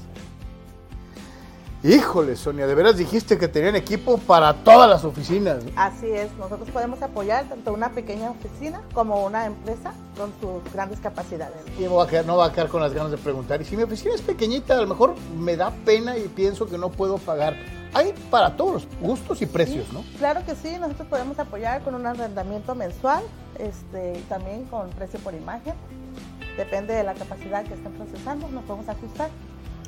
Híjole, Sonia, de veras dijiste que tenían equipo para todas las oficinas. Así es, nosotros podemos apoyar tanto una pequeña oficina como una empresa con sus grandes capacidades. Y no va, a quedar, no va a quedar con las ganas de preguntar. Y si mi oficina es pequeñita, a lo mejor me da pena y pienso que no puedo pagar. Hay para todos los gustos y precios, ¿no? Claro que sí, nosotros podemos apoyar con un arrendamiento mensual, este, también con precio por imagen. Depende de la capacidad que estén procesando, nos podemos ajustar.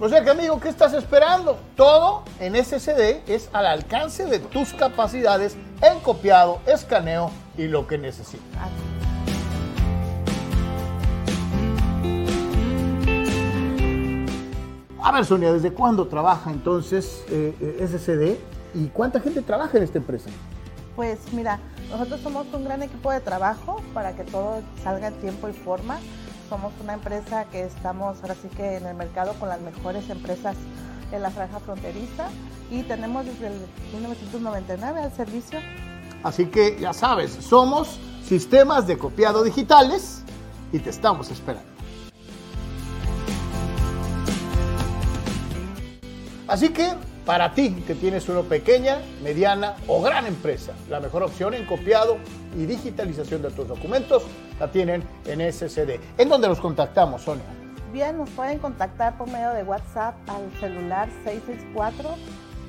O sea que amigo, ¿qué estás esperando? Todo en SSD es al alcance de tus capacidades en copiado, escaneo y lo que necesitas. A ver, Sonia, ¿desde cuándo trabaja entonces eh, eh SSD y cuánta gente trabaja en esta empresa? Pues mira, nosotros somos un gran equipo de trabajo para que todo salga en tiempo y forma somos una empresa que estamos ahora sí que en el mercado con las mejores empresas en la franja fronteriza y tenemos desde el 1999 al servicio. Así que ya sabes, somos sistemas de copiado digitales y te estamos esperando. Así que para ti que tienes una pequeña, mediana o gran empresa, la mejor opción en copiado y digitalización de tus documentos la tienen en SCD. ¿En dónde los contactamos, Sonia? Bien, nos pueden contactar por medio de WhatsApp al celular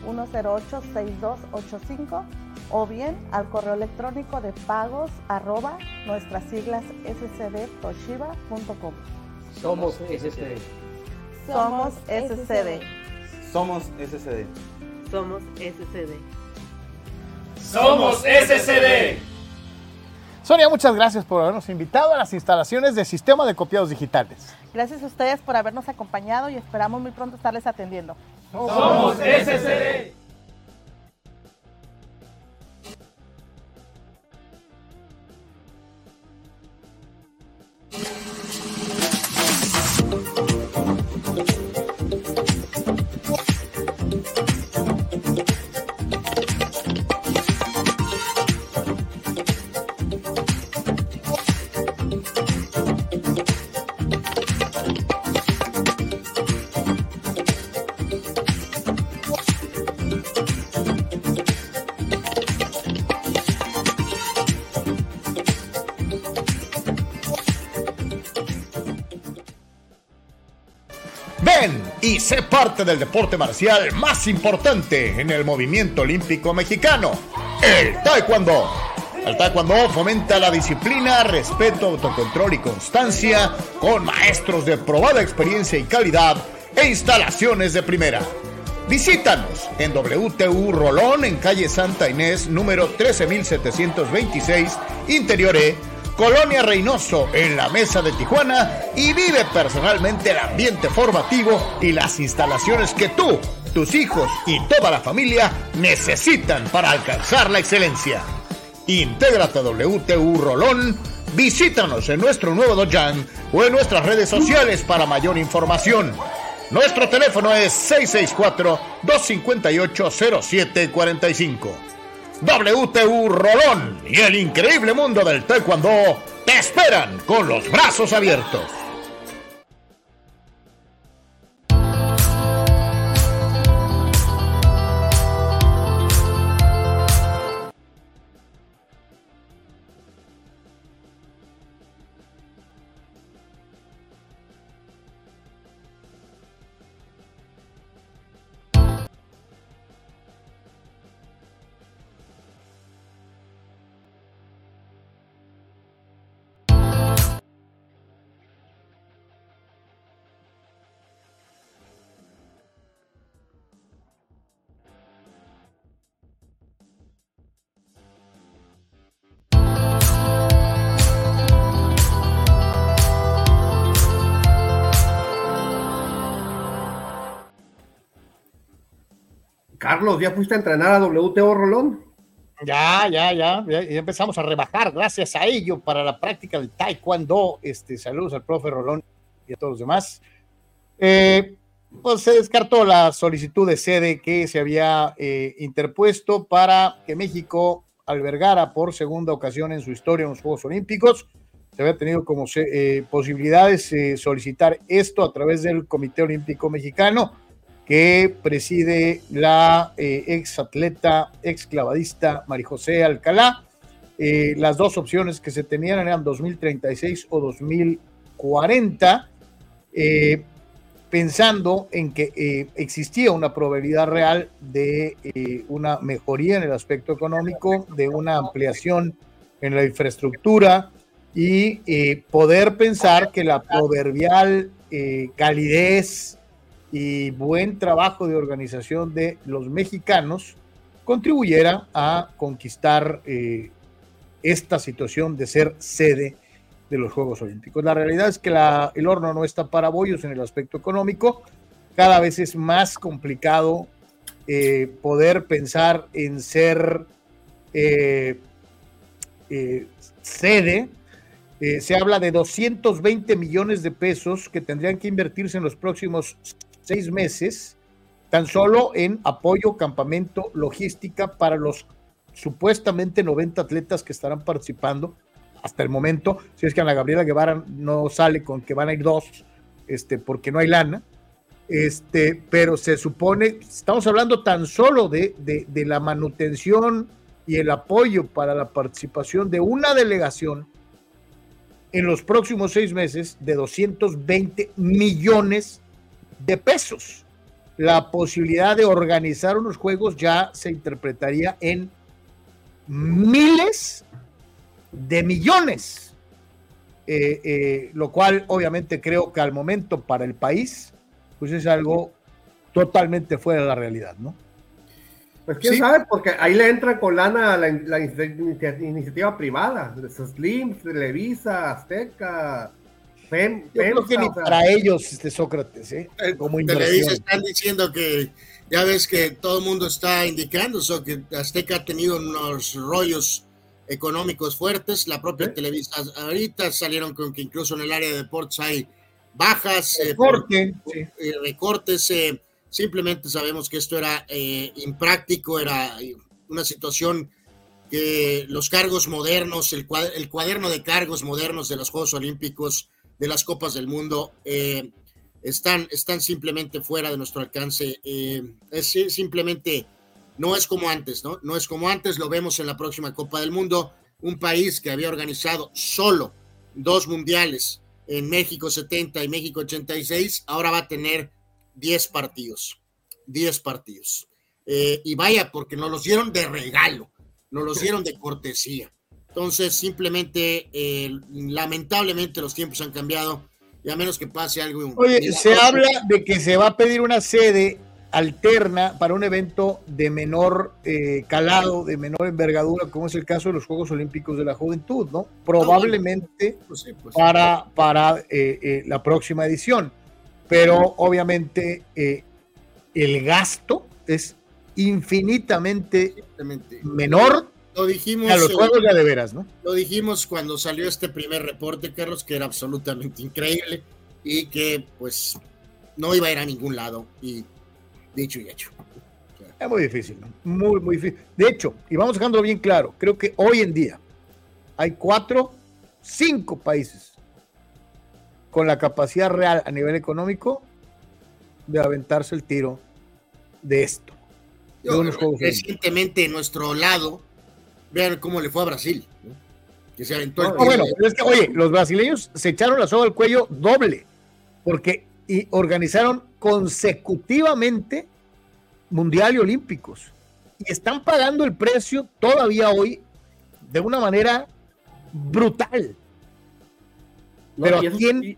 664-108-6285 o bien al correo electrónico de pagos arroba nuestras siglas scdtoshiba.com. Somos SCD. Somos SCD. Somos SCD. Somos SCD. Somos SCD. Sonia, muchas gracias por habernos invitado a las instalaciones del Sistema de Copiados Digitales. Gracias a ustedes por habernos acompañado y esperamos muy pronto estarles atendiendo. Somos SCD. Sé parte del deporte marcial más importante en el movimiento olímpico mexicano, el taekwondo. El taekwondo fomenta la disciplina, respeto, autocontrol y constancia con maestros de probada experiencia y calidad e instalaciones de primera. Visítanos en WTU Rolón en calle Santa Inés número 13726, Interior E Colonia Reynoso, en la Mesa de Tijuana, y vive personalmente el ambiente formativo y las instalaciones que tú, tus hijos y toda la familia necesitan para alcanzar la excelencia. Intégrate a WTU Rolón, visítanos en nuestro nuevo Dojang o en nuestras redes sociales para mayor información. Nuestro teléfono es 664-258-0745. WTU Rolón y el increíble mundo del taekwondo te esperan con los brazos abiertos. Carlos, ¿ya fuiste a entrenar a WTO Rolón? Ya, ya, ya, ya, empezamos a rebajar gracias a ello para la práctica del taekwondo. Este, saludos al profe Rolón y a todos los demás. Eh, pues se descartó la solicitud de sede que se había eh, interpuesto para que México albergara por segunda ocasión en su historia en los Juegos Olímpicos. Se había tenido como eh, posibilidades solicitar esto a través del Comité Olímpico Mexicano que preside la eh, ex atleta, ex clavadista Alcalá. Eh, las dos opciones que se tenían eran 2036 o 2040, eh, pensando en que existía una probabilidad real de una mejoría en el aspecto económico, de una ampliación en la infraestructura y poder pensar que la proverbial calidez, y buen trabajo de organización de los mexicanos contribuyera a conquistar eh, esta situación de ser sede de los Juegos Olímpicos. La realidad es que el horno no está para bollos en el aspecto económico. Cada vez es más complicado eh, poder pensar en ser eh, sede se habla de 220 millones de pesos que tendrían que invertirse en los próximos seis meses tan solo en apoyo, campamento, logística para los supuestamente 90 atletas que estarán participando hasta el momento. Si es que Ana Gabriela Guevara no sale con que van a ir dos, este, porque no hay lana. Este, pero se supone, estamos hablando tan solo de, de, de la manutención y el apoyo para la participación de una delegación en los próximos seis meses de 220 millones de pesos. La posibilidad de organizar unos juegos ya se interpretaría en miles de millones, eh, eh, lo cual obviamente creo que al momento para el país, pues es algo totalmente fuera de la realidad, ¿no? Pues quién sabe, porque ahí le entra con lana la, la iniciativa privada, Slim, Televisa, Azteca, yo creo que ni para ellos, este Sócrates, ¿eh? eh como inversión. están diciendo que ya ves que todo el mundo está indicando eso, que Azteca ha tenido unos rollos económicos fuertes, la propia Televisa ahorita salieron con que incluso en el área de deportes hay bajas, eh, eh, recortes, simplemente sabemos que esto era impráctico, era una situación que los cargos modernos, el, el cuaderno de cargos modernos de los Juegos Olímpicos de las Copas del Mundo eh, están, están simplemente fuera de nuestro alcance. Eh, es simplemente, no es como antes, ¿no? No es como antes, lo vemos en la próxima Copa del Mundo, un país que había organizado solo dos mundiales en México 70 y México 86, ahora va a tener 10 partidos, 10 partidos. Eh, y vaya, porque nos los dieron de regalo, nos los dieron de cortesía. Entonces, simplemente, eh, lamentablemente los tiempos han cambiado y a menos que pase algo. Oye, se habla de que se va a pedir una sede alterna para un evento de menor eh, calado, de menor envergadura, como es el caso de los Juegos Olímpicos de la Juventud, ¿no? Probablemente Pues sí, pues sí. para, para eh, eh, la próxima edición. Pero obviamente el gasto es infinitamente menor Lo dijimos, a los juegos ya de veras, ¿no? lo dijimos cuando salió este primer reporte, Carlos, que era absolutamente increíble y que pues no iba a ir a ningún lado. Y dicho y hecho. Es muy difícil, ¿no? Muy, muy difícil. De hecho, y vamos dejándolo bien claro, creo que hoy en día hay cuatro, cinco países con la capacidad real a nivel económico de aventarse el tiro de esto. de Yo, unos Juegos Olímpicos. recientemente en nuestro lado, vean cómo le fue a Brasil, ¿no? que se aventó el No, bueno, pero es que, oye, los brasileños se echaron la soga al cuello doble, porque y organizaron consecutivamente Mundial y Olímpicos. Y están pagando el precio todavía hoy de una manera brutal. ¿no? Pero y, esos, ¿quién- y-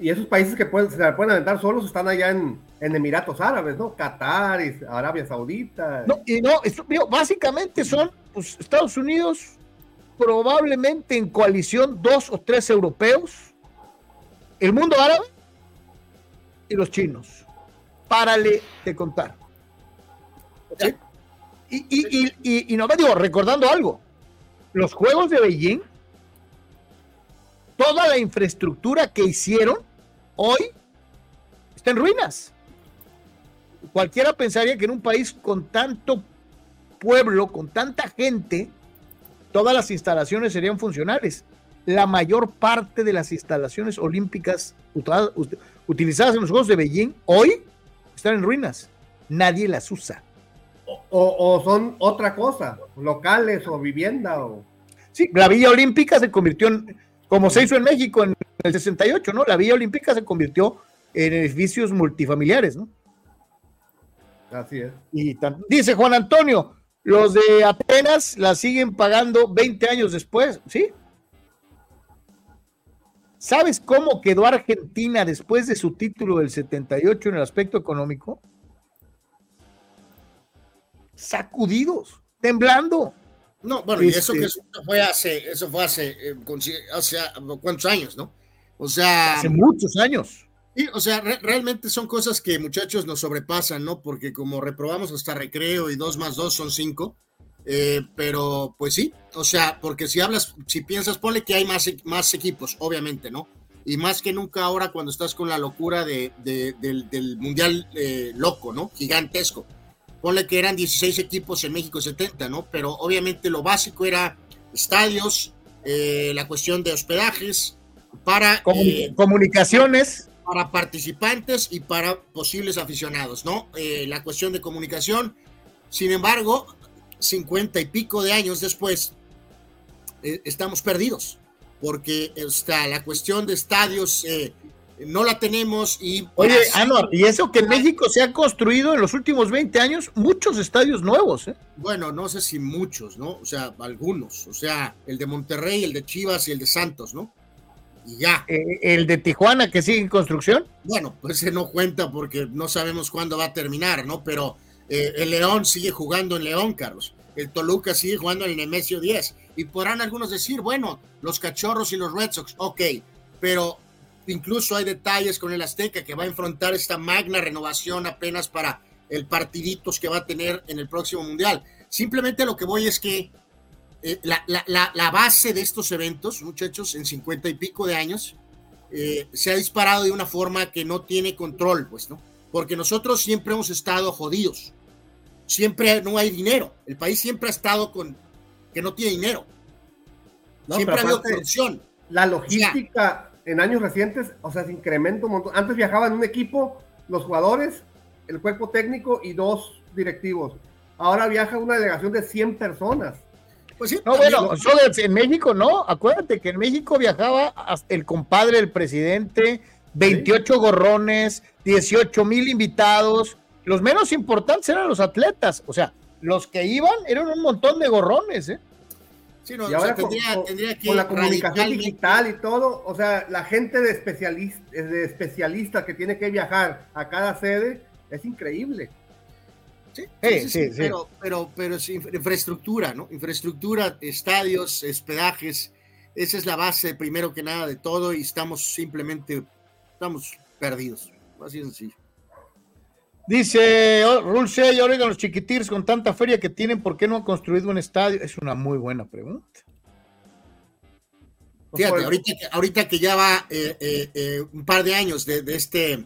y esos países que pueden, se la pueden aventar solos están allá en, en Emiratos Árabes, ¿no? Qatar, y Arabia Saudita. No, y no, digo, básicamente son pues, Estados Unidos, probablemente en coalición dos o tres europeos, el mundo árabe y los chinos. Párale de contar. Sí. y, y, y, y, y no me digo, recordando algo, los Juegos de Beijing, toda la infraestructura que hicieron hoy está en ruinas. Cualquiera pensaría que en un país con tanto pueblo, con tanta gente, todas las instalaciones serían funcionales. La mayor parte de las instalaciones olímpicas utilizadas en los Juegos de Beijing hoy están en ruinas. Nadie las usa. O, o son otra cosa, locales o vivienda o... Sí, la Villa Olímpica se convirtió en, como se hizo en México en el 68, ¿no? La Villa Olímpica se convirtió en edificios multifamiliares, ¿no? Así es. Y tan- dice Juan Antonio, los de Atenas la siguen pagando 20 años después, ¿sí? ¿Sabes cómo quedó Argentina después de su título del 78 en el aspecto económico? Sacudidos, temblando. No, bueno, y eso Este- que eso fue hace, eso fue hace, eh, o sea, cuántos años, ¿no? O sea, Hace muchos años. Sí, o sea, re- realmente son cosas que muchachos nos sobrepasan, ¿no? Porque como reprobamos hasta recreo y dos más dos son cinco, eh, pero pues sí, o sea, porque si hablas, si piensas, ponle que hay más, e- más equipos, obviamente, ¿no? Y más que nunca ahora cuando estás con la locura de, de- del, del mundial eh, loco, ¿no? Gigantesco. Ponle que eran 16 equipos en México 70, ¿no? Pero obviamente lo básico era estadios, eh, la cuestión de hospedajes, para, eh, comunicaciones. Para participantes y para posibles aficionados, ¿no? Eh, la cuestión de comunicación. Sin embargo, 50 y pico de años después, eh, estamos perdidos, porque está la cuestión de estadios, eh, no la tenemos y... Oye, Anuar, y eso que en México se ha construido en los últimos 20 años muchos estadios nuevos, ¿eh? Bueno, no sé si muchos, ¿no? O sea, algunos. O sea, el de Monterrey, el de Chivas y el de Santos, ¿no? Y ya. Eh, el de Tijuana que sigue en construcción. Bueno, pues ese no cuenta porque no sabemos cuándo va a terminar, ¿no? Pero eh, el León sigue jugando en León, Carlos. El Toluca sigue jugando en el Nemesio 10. Y podrán algunos decir, bueno, los Cachorros y los Red Sox, ok, pero incluso hay detalles con el Azteca que va a enfrentar esta magna renovación apenas para el partiditos que va a tener en el próximo Mundial. Simplemente lo que voy es que eh, la, la- la- la base de estos eventos, muchachos, en 50 y pico de años, eh, se ha disparado de una forma que no tiene control, pues, ¿no? Porque nosotros siempre hemos estado jodidos. Siempre no hay dinero. El país siempre ha estado con que no tiene dinero. No, siempre ha habido corrupción. La logística en años recientes, o sea, se incrementa un montón. Antes viajaban un equipo, los jugadores, el cuerpo técnico y dos directivos. Ahora viaja una delegación de 100 personas. Pues sí, No, bueno, de- en México no. Acuérdate que en México viajaba hasta el compadre del presidente, 28 gorrones, 18 mil invitados. Los menos importantes eran los atletas. O sea, los que iban eran un montón de gorrones, ¿eh? sí, no, Y o sea, ahora con, tendría, con- tendría que con la comunicación digital y todo, o sea, la gente de, especialista, de especialista que tiene que viajar a cada sede, Es increíble. Sí, Sí, sí. Pero, pero, pero es infra- infraestructura, ¿no? Infraestructura, estadios, hospedajes, esa es la base primero que nada de todo y estamos simplemente, estamos perdidos, así de sencillo. Dice Rulse, oigan los chiquitirs con tanta feria que tienen, ¿por qué no han construido un estadio? Es una muy buena pregunta. Fíjate, ahorita, que- ahorita que ya va eh, eh, eh, un par de años de, de este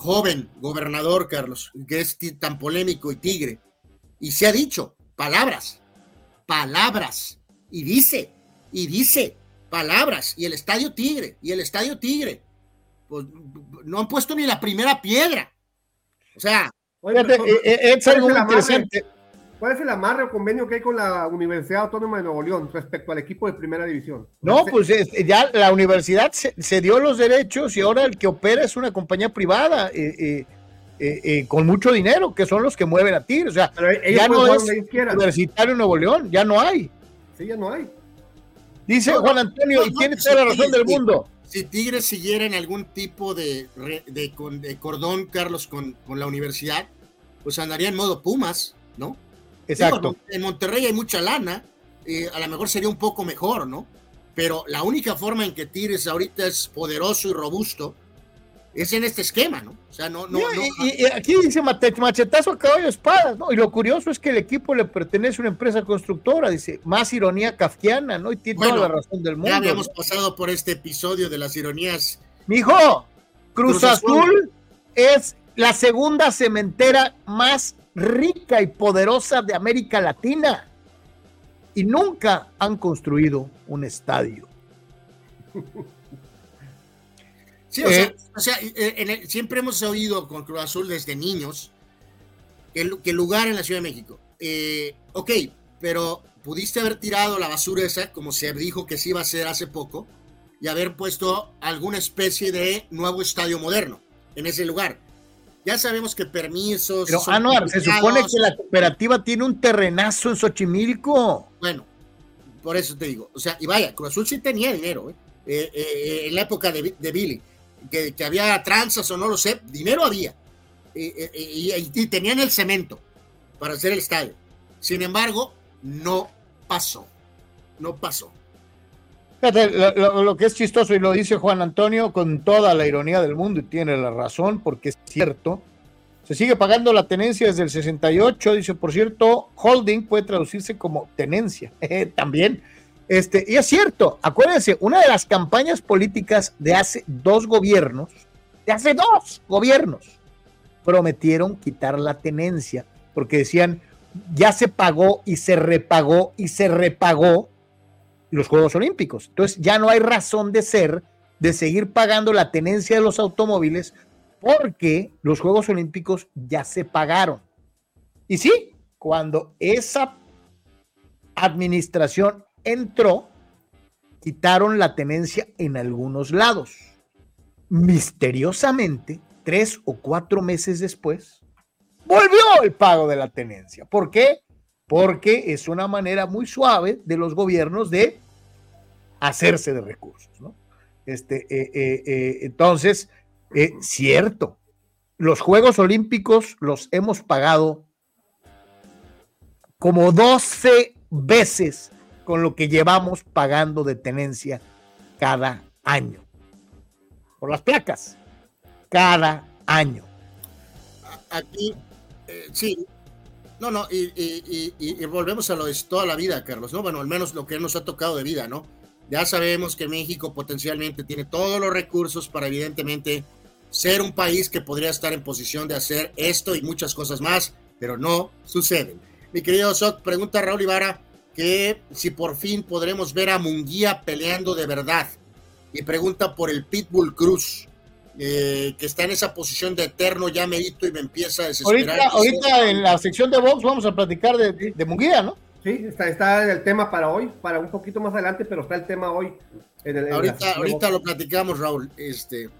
joven gobernador, Carlos, que es tan polémico y tigre, y se ha dicho palabras, palabras, y dice, y dice palabras, y el estadio tigre, y el estadio tigre, pues no han puesto ni la primera piedra. O sea, Fíjate, pero- eh, eh, es algo interesante. ¿Cuál es el amarre o convenio que hay con la Universidad Autónoma de Nuevo León respecto al equipo de primera división? No, pues es- ya la universidad se, se dio los derechos y ahora el que opera es una compañía privada eh, eh, eh, eh, con mucho dinero, que son los que mueven a Tigres. O sea, pero ellos ya no es. Universitario Nuevo León, ya no hay. Sí, ya no hay. Dice No, Juan Antonio, no, y tiene toda la razón del mundo. si Tigres siguiera en algún tipo de, re- de, con- de cordón, Carlos, con, con la universidad, pues andaría en modo Pumas, ¿no? Exacto. Digo, en Monterrey hay mucha lana, eh, a lo mejor sería un poco mejor, ¿no? Pero la única forma en que Tigres ahorita es poderoso y robusto es en este esquema, ¿no? O sea, no, no, Mira, no. y, y aquí dice machetazo a caballo de espadas, ¿no? Y lo curioso es que el equipo le pertenece a una empresa constructora, dice, más ironía kafkiana, ¿no? Y tiene Bueno, toda la razón del mundo. ya habíamos ¿no? pasado por este episodio de las ironías. Mijo, Cruz, Cruz Azul. Azul es la segunda cementera más rica y poderosa de América Latina. Y nunca han construido un estadio. Sí, o Eh, sea, o sea, eh, en el- siempre hemos oído con Cruz Azul desde niños que el, que el lugar en la Ciudad de México. Eh, ok, pero pudiste haber tirado la basura esa, como se dijo que se iba a hacer hace poco, y haber puesto alguna especie de nuevo estadio moderno en ese lugar. Ya sabemos que permisos. Pero, Anuar, se supone que la cooperativa tiene un terrenazo en Xochimilco. Bueno, por eso te digo. O sea, y vaya, Cruz Azul sí tenía dinero, ¿eh? Eh, eh, en la época de, de Billy, que, que había tranzas o no lo sé, dinero había. Eh, eh, eh, y, y tenían el cemento para hacer el estadio. Sin embargo, no pasó. No pasó. Lo, lo- que es chistoso, y lo dice Juan Antonio con toda la ironía del mundo, y tiene la razón, porque es cierto. Se sigue pagando la tenencia desde el 68, dice, por cierto, holding puede traducirse como tenencia, también. Este, y es cierto, acuérdense, una de las campañas políticas de hace dos gobiernos, de hace dos gobiernos, prometieron quitar la tenencia, porque decían, ya se pagó y se repagó y se repagó los Juegos Olímpicos. Entonces ya no hay razón de ser de seguir pagando la tenencia de los automóviles porque los Juegos Olímpicos ya se pagaron. Y sí, cuando esa administración entró, quitaron la tenencia en algunos lados. Misteriosamente, tres o cuatro meses después, volvió el pago de la tenencia. ¿Por qué? Porque es una manera muy suave de los gobiernos de hacerse de recursos, ¿no? Este, eh, eh, eh, entonces, eh, cierto, los Juegos Olímpicos los hemos pagado como 12 veces con lo que llevamos pagando de tenencia cada año. Por las placas, cada año. Aquí, eh, sí. No, no, y, y- y- y- volvemos a lo de toda la vida, Carlos, ¿no? Bueno, al menos lo que nos ha tocado de vida, ¿no? Ya sabemos que México potencialmente tiene todos los recursos para evidentemente ser un país que podría estar en posición de hacer esto y muchas cosas más, pero no suceden. Mi querido Soc, pregunta a Raúl Ibarra que si por fin podremos ver a Munguía peleando de verdad. Y pregunta por el Pitbull Cruz, eh, que está en esa posición de eterno ya merito y me empieza a desesperar. Ahorita, ahorita en la sección de Vox vamos a platicar de, de Munguía, ¿no? Sí, está, está el tema para hoy, para un poquito más adelante, pero está el tema hoy. En el, en la Ahorita, de lo platicamos, Raúl. Este,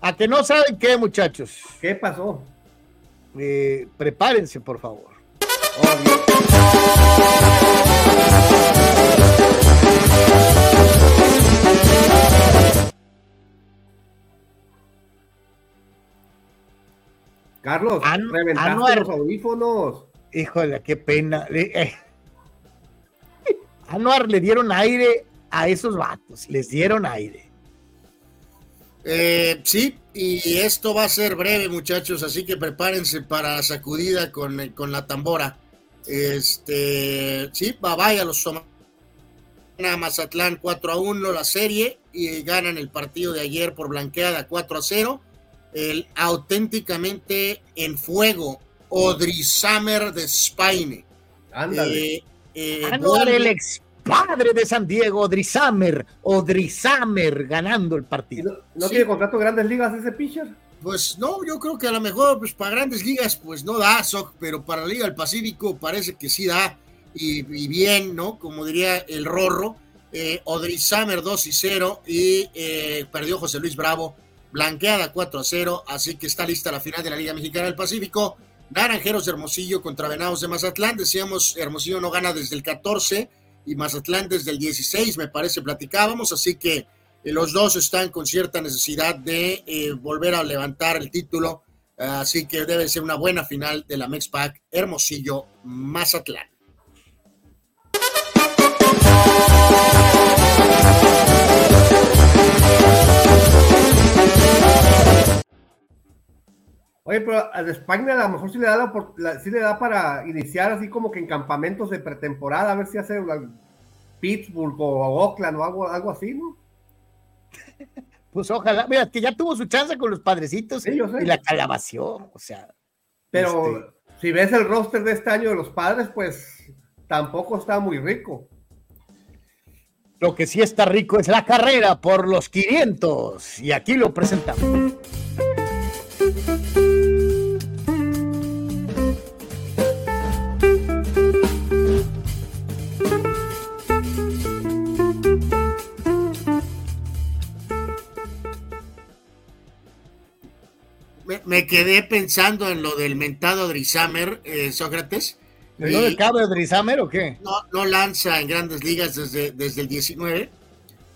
A que no saben qué, muchachos. ¿Qué pasó? Eh, prepárense, por favor. Carlos, An- reventaste Anuar. los audífonos. Híjole, qué pena. Eh. Anuar le dieron aire a esos vatos, les dieron aire. Eh, sí, y esto va a ser breve, muchachos, así que prepárense para la sacudida con, con la tambora. Este, sí, va vaya los a Mazatlán 4 a 1 la serie y ganan el partido de ayer por blanqueada 4 a 0. El auténticamente en fuego Odrizamer de Spain. Ándale. Eh, eh, vuelve- el ex padre de San Diego, Odrizamer, Odrizamer ganando el ¿Y partido. ¿No, no Sí. tiene contrato grandes ligas ese pitcher? Pues no, yo creo que a lo mejor pues, para grandes ligas pues no da, Soc, pero para la Liga del Pacífico parece que sí da y, y bien, ¿no? Como diría el Rorro, eh, Odrizamer 2 y 0 y eh, perdió José Luis Bravo, blanqueada 4 a 0, así que está lista la final de la Liga Mexicana del Pacífico. Naranjeros de Hermosillo contra Venados de Mazatlán, decíamos Hermosillo no gana desde el 14 y Mazatlán desde el 16, me parece, platicábamos, así que eh, los dos están con cierta necesidad de eh, volver a levantar el título, así que debe ser una buena final de la Mexpac Hermosillo Mazatlán. Oye, pero a España a lo mejor sí le da la, la- sí le da para iniciar así como que en campamentos de pretemporada, a ver si hace una- Pittsburgh o Oakland o algo, algo así, ¿no? Pues ojalá, mira, que ya tuvo su chance con los padrecitos Sí, y la calabació, o sea. Pero Este- si ves el roster de este año de los padres, pues tampoco está muy rico. Lo que sí está rico es la carrera por los 500 y aquí lo presentamos. Me, quedé pensando en lo del mentado Drizamer, eh, Sócrates. ¿No le cabe Drizamer o qué? no, no lanza en grandes ligas desde, desde el 19.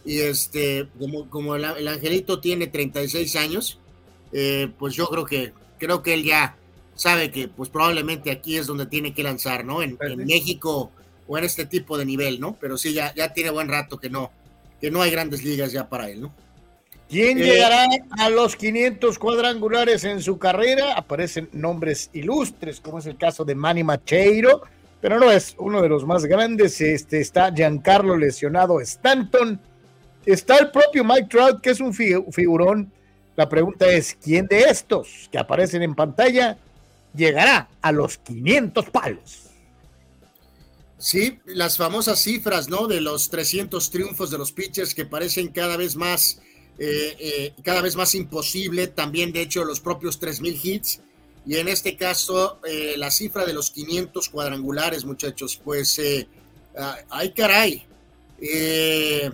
Y este, como, como el, el angelito tiene 36 años, eh, pues yo creo que creo que él ya sabe que pues probablemente aquí es donde tiene que lanzar, ¿no? En, en. México o en este tipo de nivel, ¿no? Pero sí, ya, ya tiene buen rato que no, que no hay grandes ligas ya para él, ¿no? ¿Quién Eh, llegará a los 500 cuadrangulares en su carrera? Aparecen nombres ilustres, como es el caso de Manny Macheiro, pero no es uno de los más grandes. Este está Giancarlo lesionado Stanton. Está el propio Mike Trout, que es un fi- figurón. La pregunta es: ¿quién de estos que aparecen en pantalla llegará a los 500 palos? Sí, las famosas cifras, ¿no? De los 300 triunfos de los pitchers que parecen cada vez más, eh, eh, cada vez más imposible. También, de hecho, los propios 3000 hits. Y en este caso, eh, la cifra de los 500 cuadrangulares, muchachos, pues, eh, ah, ay, caray. Eh,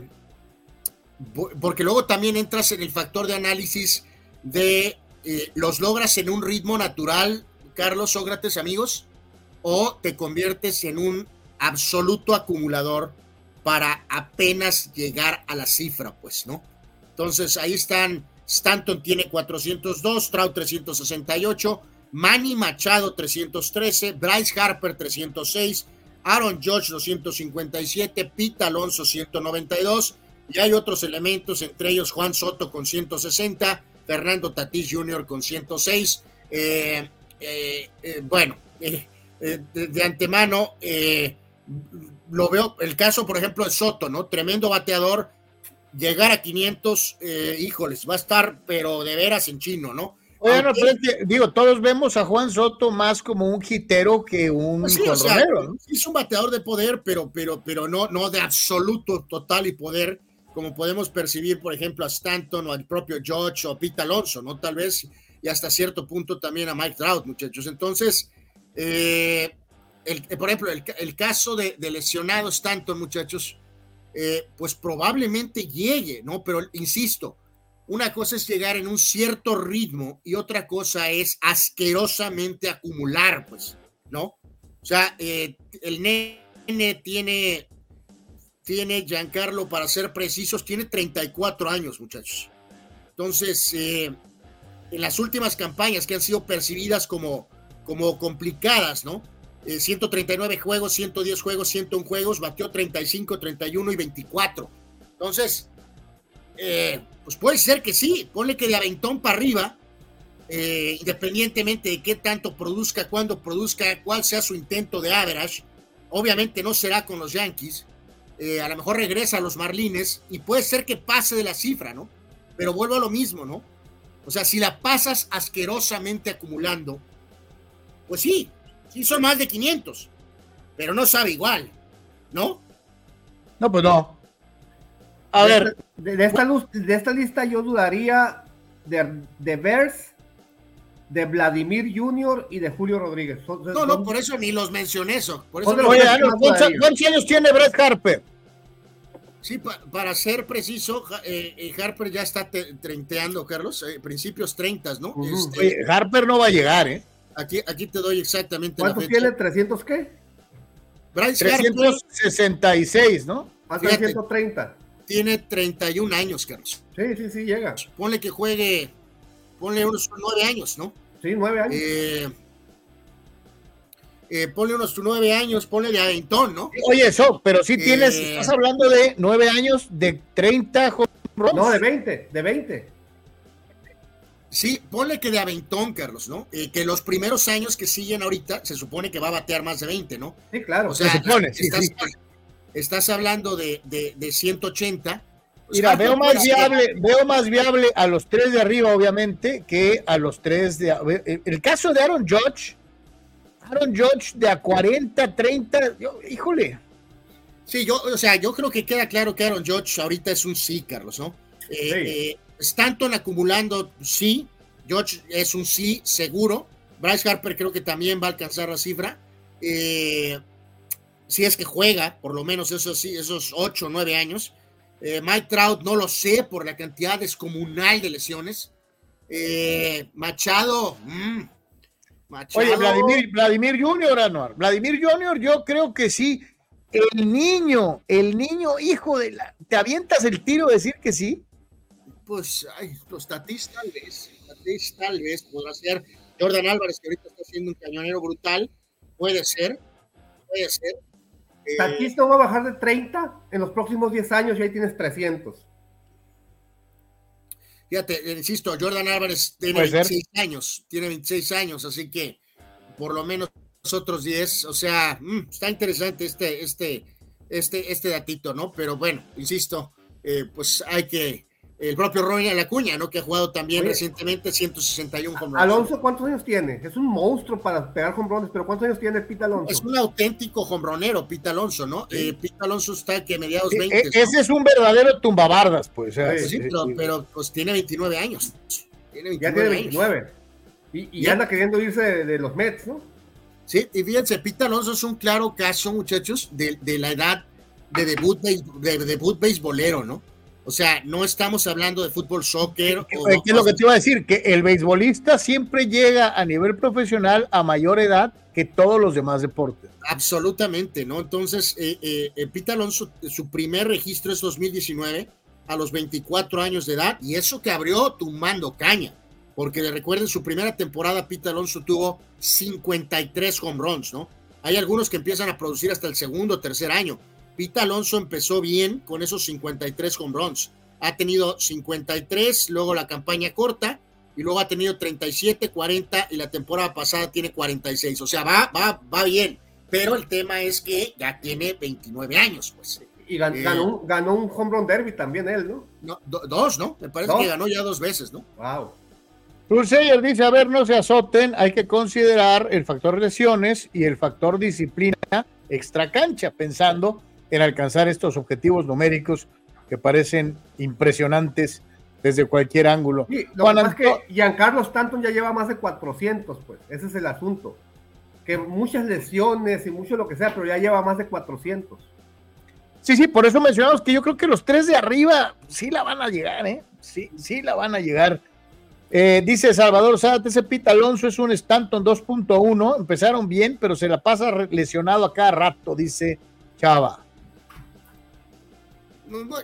porque luego también entras en el factor de análisis de los logras en un ritmo natural, Carlos Sócrates, amigos, o te conviertes en un absoluto acumulador para apenas llegar a la cifra, pues, ¿no? Entonces ahí están, Stanton tiene 402, Trout 368, Manny Machado 313, Bryce Harper 306, Aaron Judge 257, Pete Alonso 192, y hay otros elementos, entre ellos Juan Soto con 160, Fernando Tatís Jr. con 106. Eh, eh, eh, bueno, de, de antemano, lo veo, el caso, por ejemplo, de Soto, ¿no? Tremendo bateador, llegar a 500, eh, híjoles, va a estar, pero de veras en chino, ¿no? Oye, no, Aunque- pero es que, digo, todos vemos a Juan Soto más como un hitero que un Pues sí, o sea, jonronero, ¿no? es un bateador de poder, pero, pero, pero no, no de absoluto, total y poder, como podemos percibir, por ejemplo, a Stanton o al propio George o a Pete Alonso, ¿no? Tal vez, y hasta cierto punto también a Mike Trout, muchachos. Entonces, eh, el- eh, por ejemplo, el, el caso de, de lesionado Stanton, muchachos, eh, pues probablemente llegue, ¿no? Pero insisto, una cosa es llegar en un cierto ritmo y otra cosa es asquerosamente acumular, pues, ¿no? O sea, eh, el nene tiene, tiene Giancarlo, para ser precisos, tiene 34 años, muchachos. Entonces, eh, en las últimas campañas que han sido percibidas como, como complicadas, ¿no? 139 juegos, 110 juegos, 101 juegos, batió 35, 31 y 24. Entonces, pues puede ser que sí, ponle que de aventón para arriba, eh, independientemente de qué tanto produzca, cuándo produzca, cuál sea su intento de average, obviamente no será con los Yankees, eh, a lo mejor regresa a los Marlines y puede ser que pase de la cifra, ¿no? Pero vuelvo a lo mismo, ¿no? O sea, si la pasas asquerosamente acumulando, pues sí, sí son más de 500, pero no sabe igual, ¿no? No, pues no. A ver. De, esta, de esta lista yo dudaría de, de Bears de Vladimir Jr. y de Julio Rodríguez. no, no, por eso ni los mencioné eso. Por eso Oye, ¿cuántos años tiene Brett Harper? Sí, para ser preciso, eh, eh, Harper ya está treinteando, Carlos, eh, principios 30, ¿no? Este, Harper no va a llegar, ¿eh? Aquí, aquí te doy exactamente ¿Cuánto la fecha. tiene? ¿300 qué? Bryce 366, ¿no? Más 330. Tiene 31 años, Carlos. Sí, sí, sí, llega. Ponle que juegue, ponle unos 9 años, ¿no? Sí, nueve años. Eh, eh, ponle unos nueve años, ponle de Aventón, ¿no? Oye, eso, pero sí tienes, eh, estás hablando de nueve años, de 30 No, de 20, de 20. Sí, ponle que de Aventón, Carlos, ¿no? que los primeros años que siguen ahorita se supone que va a batear más de 20, ¿no? Sí, claro. O sea, se supone, estás, hablando de, de, de 180 Mira, veo más viable, veo más viable a los tres de arriba, obviamente, que a los tres de el caso de Aaron Judge, Aaron Judge de a 40, 30, híjole. Sí, yo, o sea, yo creo que queda claro que Aaron Judge ahorita es un sí, Carlos, ¿no? Eh, eh, Stanton acumulando, sí. Judge es un sí, seguro. Bryce Harper creo que también va a alcanzar la cifra. Eh, si es que juega, por lo menos esos, esos 8 o 9 años. Eh, Mike Trout no lo sé por la cantidad descomunal de lesiones. Eh, Machado, mm, Machado. Oye, Vladimir, Vladimir Junior. Vladimir Junior, yo creo que sí. El niño, el niño hijo de la. ¿Te avientas el tiro de decir que sí? Pues, ay, los Tatis tal vez. Tatis tal vez podrá ser. Jordan Álvarez, que ahorita está haciendo un cañonero brutal. Puede ser. Puede ser. Tatis va a bajar de 30 en los próximos 10 años y ahí tienes 300. Fíjate, insisto, Jordan Álvarez tiene 26 años, tiene 26 años, así que por lo menos otros 10, o sea, mm, está interesante este, este, este, este datito, ¿no? Pero bueno, insisto, eh, pues hay que, el propio Ronald Acuña, ¿no? Que ha jugado también recientemente 161 home Alonso, ¿cuántos años tiene? Es un monstruo para pegar home pero ¿cuántos años tiene Pita Alonso? Es un auténtico hombronero, Pita Alonso, ¿no? Eh, Pita Alonso está que mediados 20. E, ese es un verdadero tumbabardas, pues. sí, pero, pues tiene 29 años. ya tiene 29. Y, y anda queriendo irse de, los Mets, ¿no? Sí, y fíjense, Pita Alonso es un claro caso, muchachos, de, de la edad de debut, de, de debut beisbolero, ¿no? O sea, no estamos hablando de fútbol, soccer. ¿Qué, es lo que te iba a decir? Que el beisbolista siempre llega a nivel profesional a mayor edad que todos los demás deportes. Absolutamente, ¿no? Entonces, eh, eh, eh Pita Alonso, su primer registro es 2019, a los 24 años de edad, y eso que abrió tumbando caña, porque le recuerden, su primera temporada Pita Alonso tuvo 53 home runs, ¿no? Hay algunos que empiezan a producir hasta el segundo o tercer año. Pita Alonso empezó bien con esos 53 home runs. Ha tenido 53, luego la campaña corta, y luego ha tenido 37, 40, y la temporada pasada tiene 46. O sea, va, va, va bien. Pero el tema es que ya tiene 29 años, pues. Y ganó, eh, ganó, un home run derby también él, ¿no? no dos, ¿no? Me parece que ganó ya dos veces, ¿no? Wow. Purseyer dice, a ver, no se azoten, hay que considerar el factor lesiones y el factor disciplina extra cancha, pensando en alcanzar estos objetivos numéricos que parecen impresionantes desde cualquier ángulo. Sí, lo que es que Giancarlo Stanton ya lleva más de 400, pues, ese es el asunto. Que muchas lesiones y mucho lo que sea, pero ya lleva más de 400. Sí, sí, por eso mencionamos que yo creo que los tres de arriba sí la van a llegar, ¿eh? Sí, sí la van a llegar. Eh, dice Salvador Sánchez, ese Pita Alonso es un Stanton 2.1, empezaron bien, pero se la pasa lesionado a cada rato, dice Chava.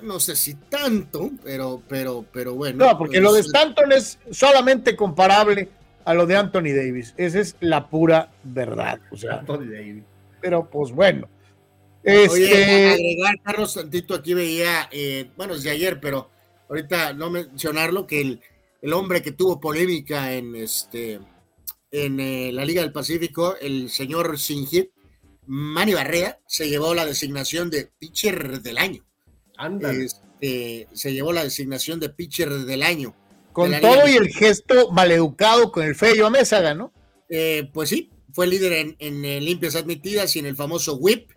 No, sé si tanto, pero, pero, pero bueno. No, porque lo de Stanton es solamente comparable a lo de Anthony Davis. Esa es la pura verdad. O sea, Anthony Davis. Pero pues bueno. Este... agregar, Carlos Santito, aquí veía, eh, bueno, desde ayer, pero ahorita no mencionarlo, que el, el hombre que tuvo polémica en este en eh, la Liga del Pacífico, el señor Singh, Manny Barrea, se llevó la designación de pitcher del año. Este, se llevó la designación de pitcher del año. Con todo y el gesto maleducado con el feo Mesa ganó. Eh, pues sí, fue líder en, en, limpias admitidas y en el famoso whip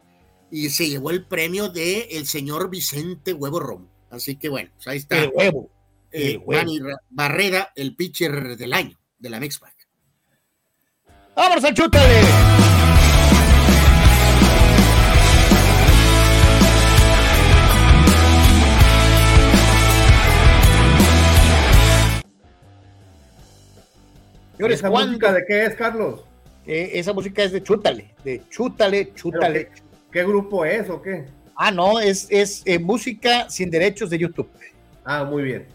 y se llevó el premio de el señor Vicente Huevo Rom. Así que bueno, pues ahí está. El huevo. Eh, Manny Barrera, el pitcher del año de la Mexpac. ¡Vamos al chútale! ¿Esa música de qué es, Carlos? esa música es de Chútale, de Chútale, Chútale. Qué, grupo es o qué? Ah, no, es, es eh, música sin derechos de YouTube. Ah, muy bien.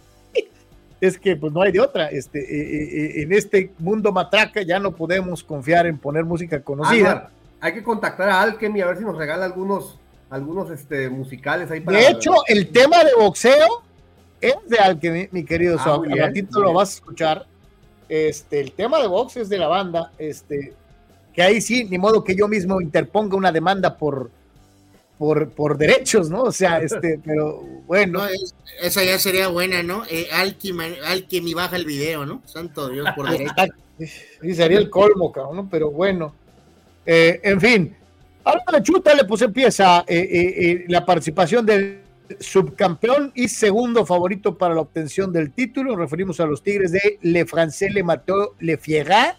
Es que pues no hay de otra. Este, eh, eh, en este mundo matraca ya no podemos confiar en poner música conocida. hay que contactar a Alchemy a ver si nos regala algunos, algunos este, musicales ahí para. De hecho, el tema de boxeo es de Alchemy, mi querido ah, ratito lo vas a escuchar este, el tema de box es de la banda, este, que ahí sí, ni modo que yo mismo interponga una demanda por, por, por derechos, ¿no? O sea, este, pero bueno. esa ya sería buena, ¿no? Eh, Alchemy, baja el video, ¿no? Santo Dios, por derecho. Sí, sería el colmo, cabrón, ¿no? Pero bueno. Eh, en fin, ahora de Chútale, pues empieza eh, eh, la participación del subcampeón y segundo favorito para la obtención del título. Referimos a los Tigres de Le Francais Le Mató Le Fiera,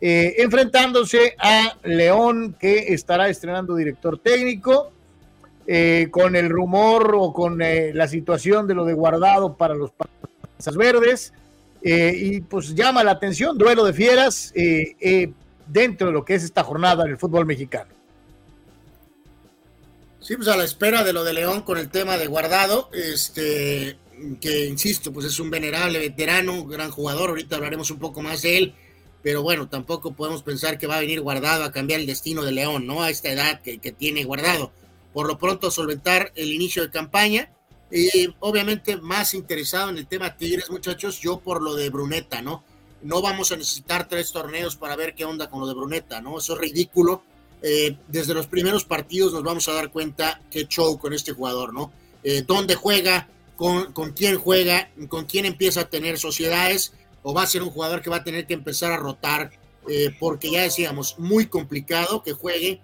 eh, enfrentándose a León, que estará estrenando director técnico. Eh, con el rumor o con eh, la situación de lo de guardado para los Panzas Verdes. y pues llama la atención, duelo de fieras dentro de lo que es esta jornada en el fútbol mexicano. Sí, pues a la espera de lo de León con el tema de guardado, este, que insisto, pues es un venerable veterano, gran jugador, ahorita hablaremos un poco más de él, pero bueno, tampoco podemos pensar que va a venir guardado a cambiar el destino de León, ¿no? A esta edad que, tiene guardado. Por lo pronto, solventar el inicio de campaña. Y obviamente más interesado en el tema Tigres, muchachos, yo por lo de Bruneta, ¿no? No vamos a necesitar tres torneos para ver qué onda con lo de Bruneta, ¿no? Eso es ridículo eh, desde los primeros partidos nos vamos a dar cuenta qué show con este jugador, ¿no? Eh, dónde juega, con, con, quién juega, con quién empieza a tener sociedades, o va a ser un jugador que va a tener que empezar a rotar, eh, porque ya decíamos, muy complicado que juegue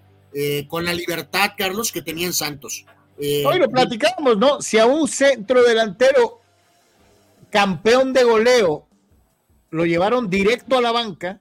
con la libertad, Carlos, que tenía en Santos. Hoy lo platicamos, ¿no? Si a un centro delantero campeón de goleo lo llevaron directo a la banca,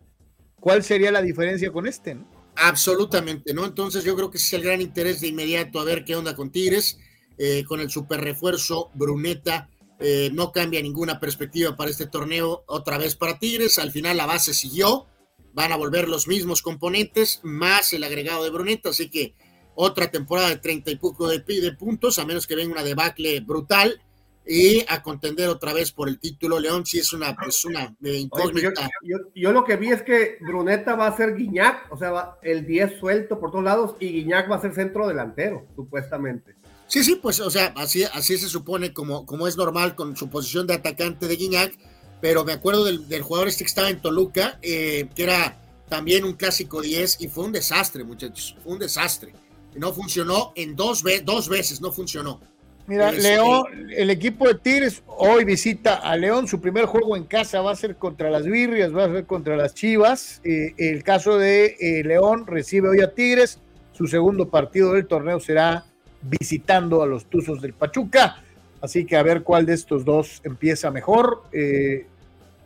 ¿cuál sería la diferencia con este? ¿no? Absolutamente, ¿no? Entonces yo creo que ese es el gran interés de inmediato a ver qué onda con Tigres, eh, con el super refuerzo Bruneta, eh, no cambia ninguna perspectiva para este torneo otra vez para Tigres, al final la base siguió, van a volver los mismos componentes, más el agregado de Bruneta, así que otra temporada de treinta y poco de, de puntos, a menos que venga una debacle brutal, y a contender otra vez por el título. León sí es una, pues una pues incógnita. yo, lo que vi es que Bruneta va a ser Guiñac, o sea, va el 10 suelto por todos lados y Guiñac va a ser centro delantero, supuestamente. Sí, sí, pues, o sea, así, así se supone como, como es normal con su posición de atacante de Guiñac, pero me acuerdo del, jugador este que estaba en Toluca, eh, que era también un clásico 10 y fue un desastre, muchachos, fue un desastre. No funcionó en dos, dos veces, no funcionó. Mira, León, el equipo de Tigres hoy visita a León. Su primer juego en casa va a ser contra las Birrias, va a ser contra las Chivas. Eh, el caso de eh, León recibe hoy a Tigres. Su segundo partido del torneo será visitando a los Tuzos del Pachuca. Así que a ver cuál de estos dos empieza mejor. Eh,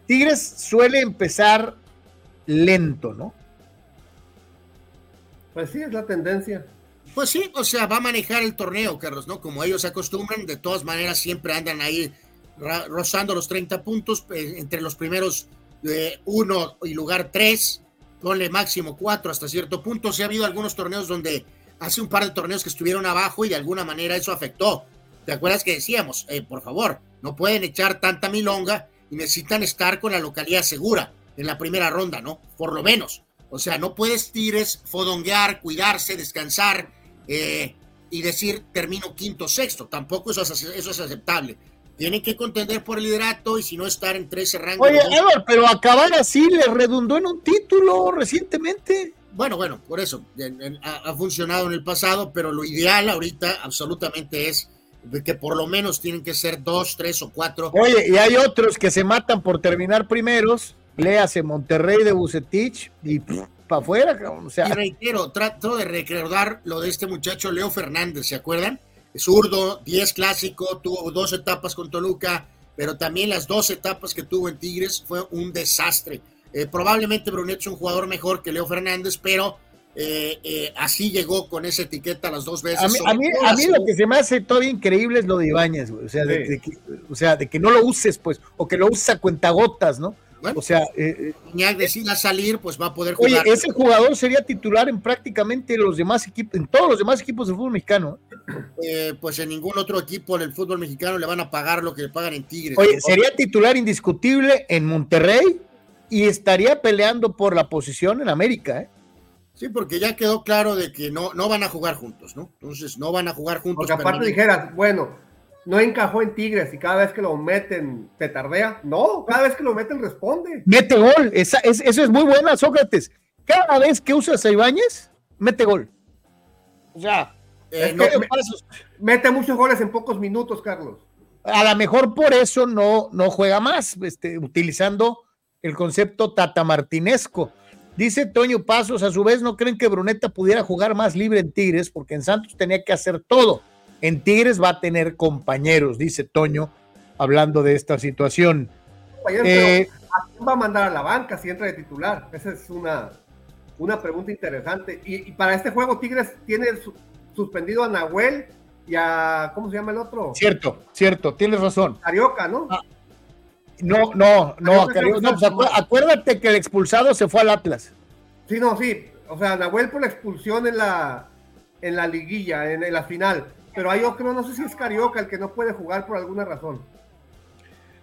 Tigres suele empezar lento, ¿no? Pues sí, es la tendencia. Pues sí, o sea, va a manejar el torneo, Carlos, ¿no? Como ellos acostumbran, de todas maneras siempre andan ahí rozando los 30 puntos eh, entre los primeros eh, uno y lugar tres, ponle máximo cuatro hasta cierto punto. Sí ha habido algunos torneos donde hace un par de torneos que estuvieron abajo y de alguna manera eso afectó. ¿Te acuerdas que decíamos, eh, por favor, no pueden echar tanta milonga y necesitan estar con la localidad segura en la primera ronda, ¿no? Por lo menos. O sea, no puedes tires, fodonguear, cuidarse, descansar eh, y decir termino quinto, sexto. Tampoco eso es, eso es aceptable. Tienen que contender por el liderato y si no estar en 13 rangos. Oye, Edward, pero acabar así le redundó en un título recientemente. Bueno, bueno, por eso ha, ha, funcionado en el pasado, pero lo ideal ahorita absolutamente es que por lo menos tienen que ser dos, tres o cuatro. Oye, y hay otros que se matan por terminar primeros léase Monterrey de Bucetich y para afuera. O sea. Y reitero, trato de recordar lo de este muchacho Leo Fernández, ¿se acuerdan? Zurdo, 10 clásico, tuvo dos etapas con Toluca, pero también las dos etapas que tuvo en Tigres fue un desastre. Eh, probablemente Brunet es un jugador mejor que Leo Fernández, pero eh, eh, así llegó con esa etiqueta las dos veces. A mí, a mí, lo que se me hace todavía increíble es lo de Ibáñez, o, sea, de, que, o sea, de que no lo uses, pues, o que lo uses a cuentagotas, ¿no? O sea, eh, Iñak decida salir, pues va a poder jugar. Oye, ese jugador sería titular en prácticamente los demás equipos, en todos los demás equipos del fútbol mexicano. Eh, pues en ningún otro equipo del fútbol mexicano le van a pagar lo que le pagan en Tigres. Oye, sería titular indiscutible en Monterrey y estaría peleando por la posición en América, ¿eh? Sí, porque ya quedó claro de que no, no van a jugar juntos, ¿no? Entonces no van a jugar juntos. Porque aparte dijeras, bueno, no encajó en Tigres y cada vez que lo meten te tardea. No, cada vez que lo meten responde. Mete gol, Esa, es, eso es muy buena, Sócrates. Cada vez que usas a Ibáñez, mete gol. O sea, eh, mete muchos goles en pocos minutos, Carlos. A lo mejor por eso no, no juega más, este, utilizando el concepto tatamartinesco. Dice Toño Pasos, a su vez, ¿no creen que Bruneta pudiera jugar más libre en Tigres? Porque en Santos tenía que hacer todo en Tigres va a tener compañeros, dice Toño, hablando de esta situación. Eh, ¿A quién va a mandar a la banca si entra de titular? Esa es una, una pregunta interesante. Y, para este juego, Tigres tiene suspendido a Nahuel y a. ¿Cómo se llama el otro? Cierto, cierto, tienes razón. Carioca, ¿no? Ah, no, no, no, pues, acuérdate que el expulsado se fue al Atlas. Sí, no, sí. O sea, Nahuel por la expulsión en la, en la liguilla, en la final pero hay otro, no sé si es Carioca el que no puede jugar por alguna razón.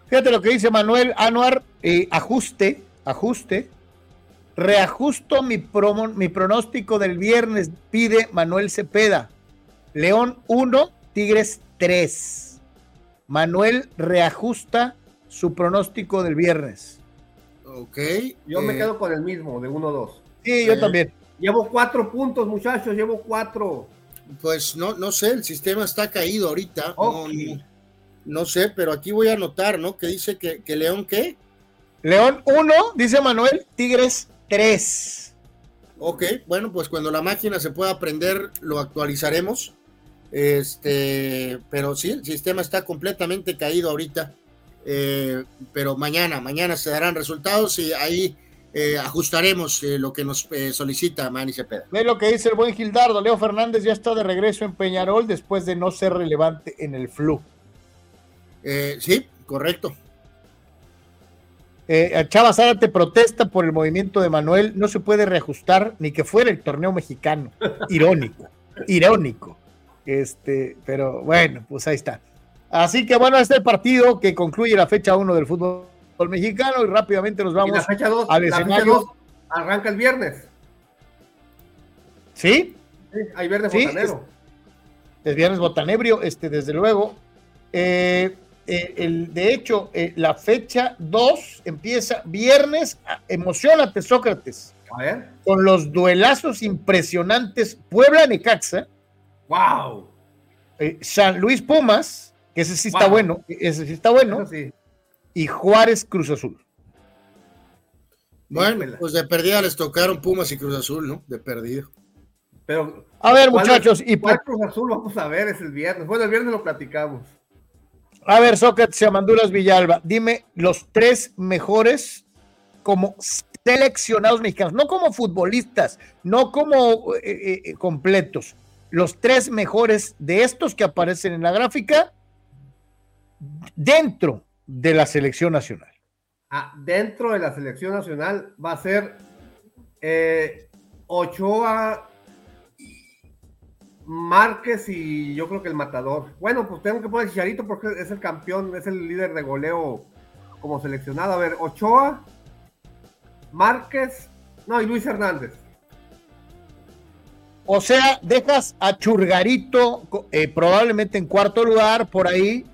Fíjate lo que dice Manuel Anuar, eh, ajuste, ajuste. Reajusto mi, promo, mi pronóstico del viernes, pide Manuel Cepeda. León 1, Tigres 3. Manuel reajusta su pronóstico del viernes. Ok. Yo me eh, quedo con el mismo, de 1-2. Sí, yo eh, también. Llevo cuatro puntos, muchachos, llevo cuatro. Pues no, no sé, el sistema está caído ahorita. No, sé, pero aquí voy a anotar, ¿no? Que dice que, León, ¿qué? León 1, dice Manuel, Tigres 3. Ok, bueno, pues cuando la máquina se pueda aprender, lo actualizaremos. Este, pero sí, el sistema está completamente caído ahorita. Eh, pero mañana, mañana se darán resultados y ahí eh, ajustaremos eh, lo que nos eh, solicita Manny Cepeda. Ve lo que dice el buen Gildardo. Leo Fernández ya está de regreso en Peñarol después de no ser relevante en el flu. sí, correcto. Chava te protesta por el movimiento de Manuel. No se puede reajustar ni que fuera el torneo mexicano. Irónico, irónico. Este, pero bueno, pues ahí está. Así que bueno, este partido que concluye la fecha 1 del fútbol mexicano y rápidamente nos vamos la fecha dos, al escenario. arranca el viernes. ¿Sí? sí hay viernes botanero. Es, viernes botanebrio, este, desde luego. Eh, eh, el, de hecho, eh, la fecha 2 empieza viernes. Emocionate, Sócrates. A ver. Con los duelazos impresionantes Puebla-Necaxa. ¡Wow! San Luis Pumas, que ese sí está bueno. Ese sí está bueno. sí y Juárez Cruz Azul. Bueno, pues de perdida les tocaron Pumas y Cruz Azul, ¿no? De perdido. Pero, a ver, muchachos, y ¿cuál Cruz Azul vamos a ver? Es el viernes. Bueno, el viernes lo platicamos. A ver, Sócrates Amanduras Villalba, dime los tres mejores como seleccionados mexicanos, no como futbolistas, no como eh, eh, eh, completos, los tres mejores de estos que aparecen en la gráfica dentro de la selección nacional. Ah, dentro de la selección nacional va a ser eh, Ochoa, Márquez y yo creo que el matador. Bueno, pues tengo que poner Chicharito porque es el campeón, es el líder de goleo como seleccionado. A ver, Ochoa, Márquez, no, y Luis Hernández. O sea, dejas a Churgarito eh, probablemente en cuarto lugar por ahí.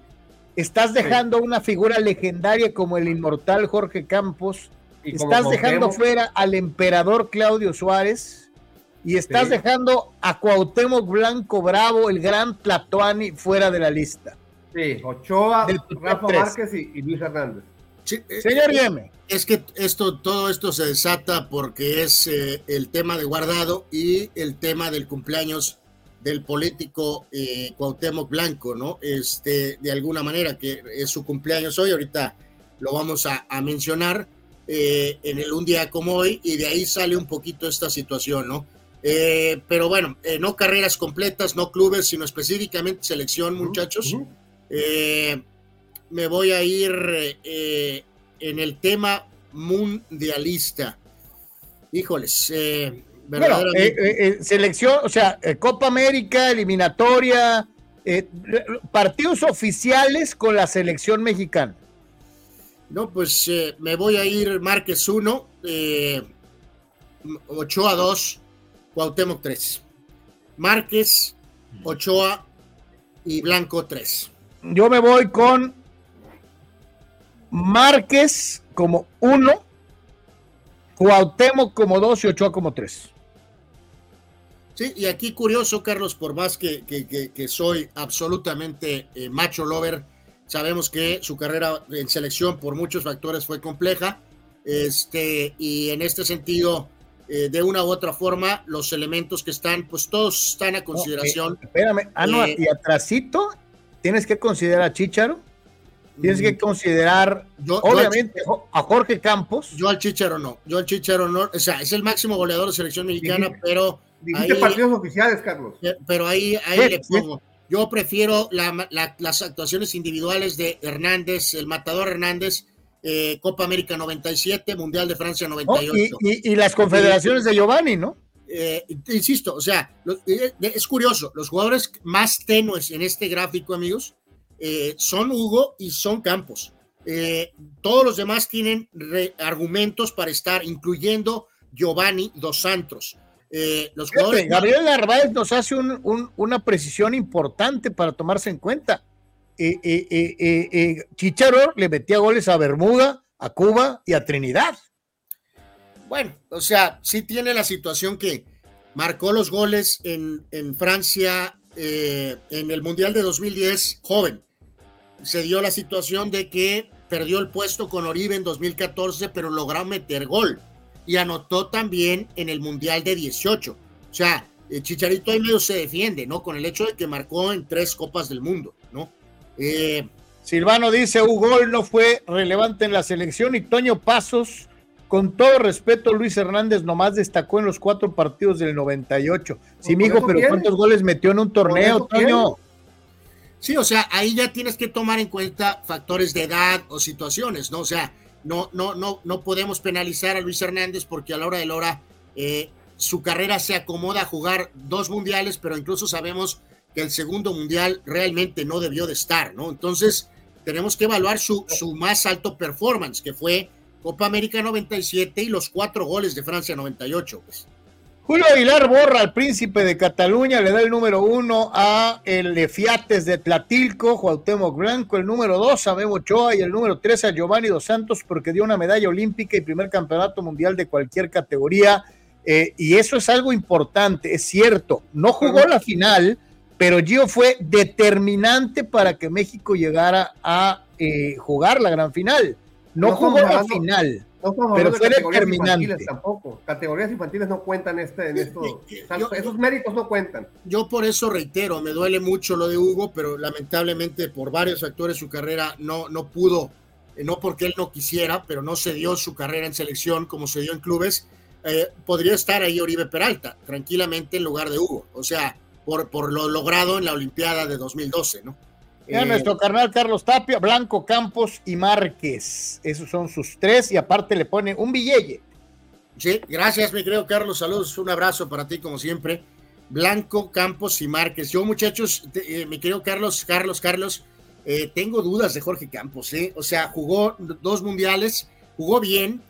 Estás dejando una figura legendaria como el inmortal Jorge Campos. Estás dejando fuera al emperador Claudio Suárez. Y estás dejando a Cuauhtémoc Blanco Bravo, el gran Platoani, fuera de la lista. Sí, Ochoa, Rafa Márquez y, Luis Hernández. Eh, Señor Yeme. Eh, es que esto, todo esto se desata porque es eh, el tema de Guardado y el tema del cumpleaños del político eh, Cuauhtémoc Blanco, ¿no? Este, de alguna manera, que es su cumpleaños hoy, ahorita lo vamos a, mencionar en el un día como hoy, y de ahí sale un poquito esta situación, ¿no? pero bueno, no carreras completas, no clubes, sino específicamente selección, muchachos. me voy a ir en el tema mundialista. Híjoles, eh, bueno, eh, eh, selección, o sea, Copa América, eliminatoria, partidos oficiales con la selección mexicana. No, pues me voy a ir Márquez 1, 8 a 2, Cuauhtémoc 3. Márquez, Ochoa y Blanco 3. Yo me voy con Márquez como uno, Cuauhtémoc como dos y Ochoa como tres. Sí, y aquí curioso, Carlos, por más que, que, soy absolutamente eh, macho lover, sabemos que su carrera en selección por muchos factores fue compleja, este, y en este sentido, eh, de una u otra forma, los elementos que están, pues todos están a consideración. Eh, espérame, ah, no, y atrasito, tienes que considerar a Chicharo, Tienes que considerar, obviamente, a Jorge Campos. Yo al Chicharo no. Yo al Chicharo no. O sea, es el máximo goleador de selección mexicana, pero. Dijiste partidos oficiales, Carlos. Eh, pero ahí, ahí le pongo. Yo prefiero las actuaciones individuales de Hernández, el matador Hernández, eh, Copa América 97, Mundial de Francia 98. y, las confederaciones de Giovanni, ¿no? Eh, insisto, o sea, es curioso, los jugadores más tenues en este gráfico, amigos, eh, son Hugo y son Campos. Eh, todos los demás tienen argumentos para estar, incluyendo Giovanni Dos Santos. Eh, los Gabriel Narváez nos hace una precisión importante para tomarse en cuenta. Chicharo le metía goles a Bermuda, a Cuba y a Trinidad. Bueno, o sea, sí tiene la situación que marcó los goles en, en Francia en el Mundial de 2010, joven se dio la situación de que perdió el puesto con Oribe en 2014, pero logró meter gol y anotó también en el Mundial de 18. O sea, el Chicharito ahí medio se defiende, ¿no? Con el hecho de que marcó en tres Copas del Mundo, ¿no? Eh, Silvano dice, gol no fue relevante en la selección y Toño Pasos, con todo respeto, Luis Hernández nomás destacó en los cuatro partidos del 98. Sí, mijo, pero ¿cuántos goles metió en un torneo, Toño? Sí, o sea, ahí ya tienes que tomar en cuenta factores de edad o situaciones, ¿no? O sea, no, no, no, no podemos penalizar a Luis Hernández porque a la hora de la hora eh, su carrera se acomoda a jugar dos mundiales, pero incluso sabemos que el segundo mundial realmente no debió de estar, ¿no? Entonces, tenemos que evaluar su, su más alto performance, que fue Copa América 97 y los cuatro goles de Francia 98, pues. Julio Aguilar borra al príncipe de Cataluña, le da el número uno a el de Fiates de Tlatilco, Cuauhtémoc Blanco, el número dos a Memo Ochoa y el número tres a Giovanni Dos Santos porque dio una medalla olímpica y primer campeonato mundial de cualquier categoría. Eh, y eso es algo importante, es cierto. No jugó la final, pero Gio fue determinante para que México llegara a eh, jugar la gran final. No, jugó la final pero fue determinante. Tampoco. Categorías infantiles no cuentan este, en esto. esos méritos no cuentan. Yo por eso reitero, me duele mucho lo de Hugo, pero lamentablemente por varios factores su carrera no, no pudo, eh, no porque él no quisiera, pero no se dio su carrera en selección como se dio en clubes. Eh, podría estar ahí Oribe Peralta, tranquilamente en lugar de Hugo. O sea, por, por lo logrado en la Olimpiada de 2012, ¿no? Eh, nuestro carnal Carlos Tapia, Blanco, Campos y Márquez. Esos son sus tres y aparte le pone un billete. Sí, gracias, mi querido Carlos. Saludos, un abrazo para ti como siempre. Blanco, Campos y Márquez. Yo, muchachos, te, eh, mi querido Carlos, Carlos, Carlos, eh, tengo dudas de Jorge Campos. O sea, jugó dos mundiales, jugó bien,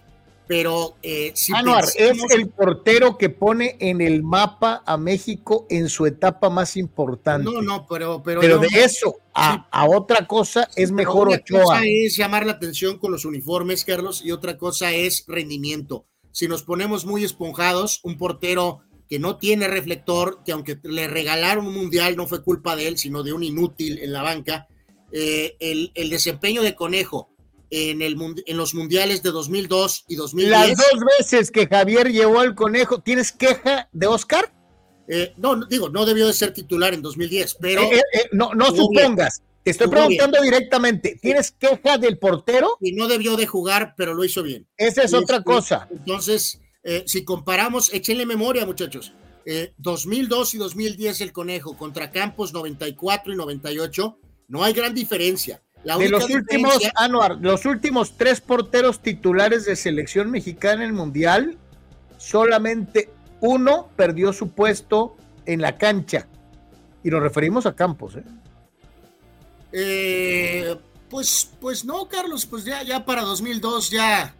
pero eh, si Anuar, pensamos- es el portero que pone en el mapa a México en su etapa más importante. No, no, pero... Pero, Pero yo- de eso a, Sí. a otra cosa es mejor una Ochoa. cosa es llamar la atención con los uniformes, Carlos, y otra cosa es rendimiento. Si nos ponemos muy esponjados, un portero que no tiene reflector, que aunque le regalaron un mundial, no fue culpa de él, sino de un inútil en la banca, eh, el, el desempeño de Conejo en, el, en los mundiales de 2002 y 2010. Las dos veces que Javier llevó al conejo, ¿tienes queja de Oscar? eh, no, digo, no debió de ser titular en 2010, pero Eh, eh, eh, no no bien. supongas. Te estoy Jugó preguntando directamente. ¿Tienes queja del portero? y no debió de jugar, pero lo hizo bien. Esa es Y otra cosa. Entonces, eh, si comparamos, échenle memoria, muchachos. Eh, 2002 y 2010 el Conejo contra Campos 94 y 98, no hay gran diferencia. La De los últimos, Anuar, los últimos tres porteros titulares de selección mexicana en el Mundial, solamente uno perdió su puesto en la cancha. Y nos referimos a Campos. ¿eh? eh, pues, pues no, Carlos, pues ya, ya para 2002 ya,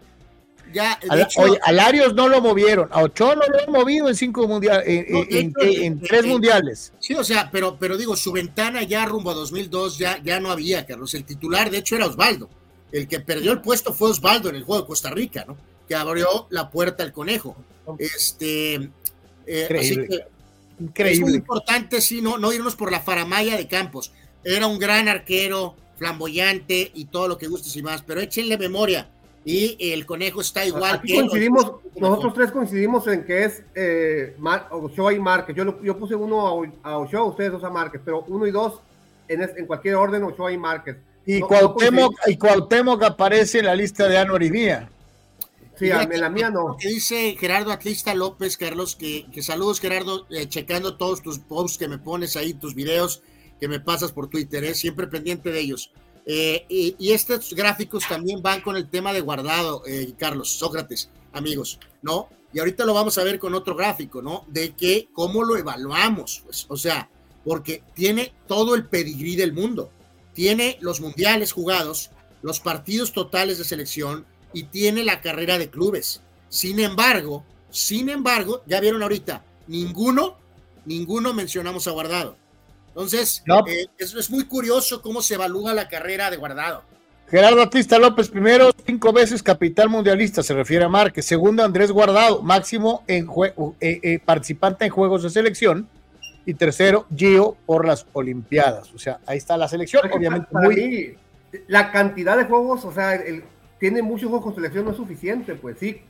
ya, de Al- hecho, oye, a Larios no lo movieron. A Ochoa no lo han movido en cinco mundiales, en, No, en- eh, tres eh, mundiales. sí, o sea, pero, pero digo, su ventana ya rumbo a 2002 ya, ya no había, Carlos. El titular, de hecho, era Osvaldo. El que perdió el puesto fue Osvaldo en el juego de Costa Rica, ¿no? Que abrió la puerta al conejo. Este, eh, así Increíble. que Es muy Increíble. importante, sí, no, no irnos por la faramaya de Campos. Era un gran arquero, flamboyante y todo lo que gustes y más, pero échenle memoria. Y el conejo está igual Aquí que coincidimos, incluso nosotros tres coincidimos en que es eh, Mar- Ochoa y Márquez. Yo, lo- yo puse uno a, Ochoa, ustedes dos a Márquez, pero uno y dos en, es- en cualquier orden, Ochoa y Márquez. Y, no- no Cuauhtémoc, coincidimos. y Cuauhtémoc aparece en la lista de Anuar y Mía. Sí, Mira, en la mía no. que dice Gerardo Atlista López, Carlos, que, que saludos Gerardo, eh, checando todos tus posts que me pones ahí, tus videos que me pasas por Twitter, eh, siempre pendiente de ellos. Eh, y, estos gráficos también van con el tema de guardado, eh, Carlos, Sócrates, amigos, ¿no? Y ahorita lo vamos a ver con otro gráfico, ¿no? De que cómo lo evaluamos, pues, o sea, porque tiene todo el pedigrí del mundo, tiene los mundiales jugados, los partidos totales de selección, y tiene la carrera de clubes. Sin embargo, sin embargo, ya vieron ahorita, ninguno, ninguno mencionamos a Guardado. Entonces, No. eh, es, es muy curioso cómo se evalúa la carrera de Guardado. Gerardo Atista López, primero, cinco veces capital mundialista, se refiere a Márquez. Segundo, Andrés Guardado, máximo en eh, eh, participante en juegos de selección. Y tercero, Gio por las Olimpiadas. O sea, ahí está la selección, Porque obviamente para muy. mí, la cantidad de juegos, o sea, el- tiene muchos juegos con selección, no es suficiente, pues sí.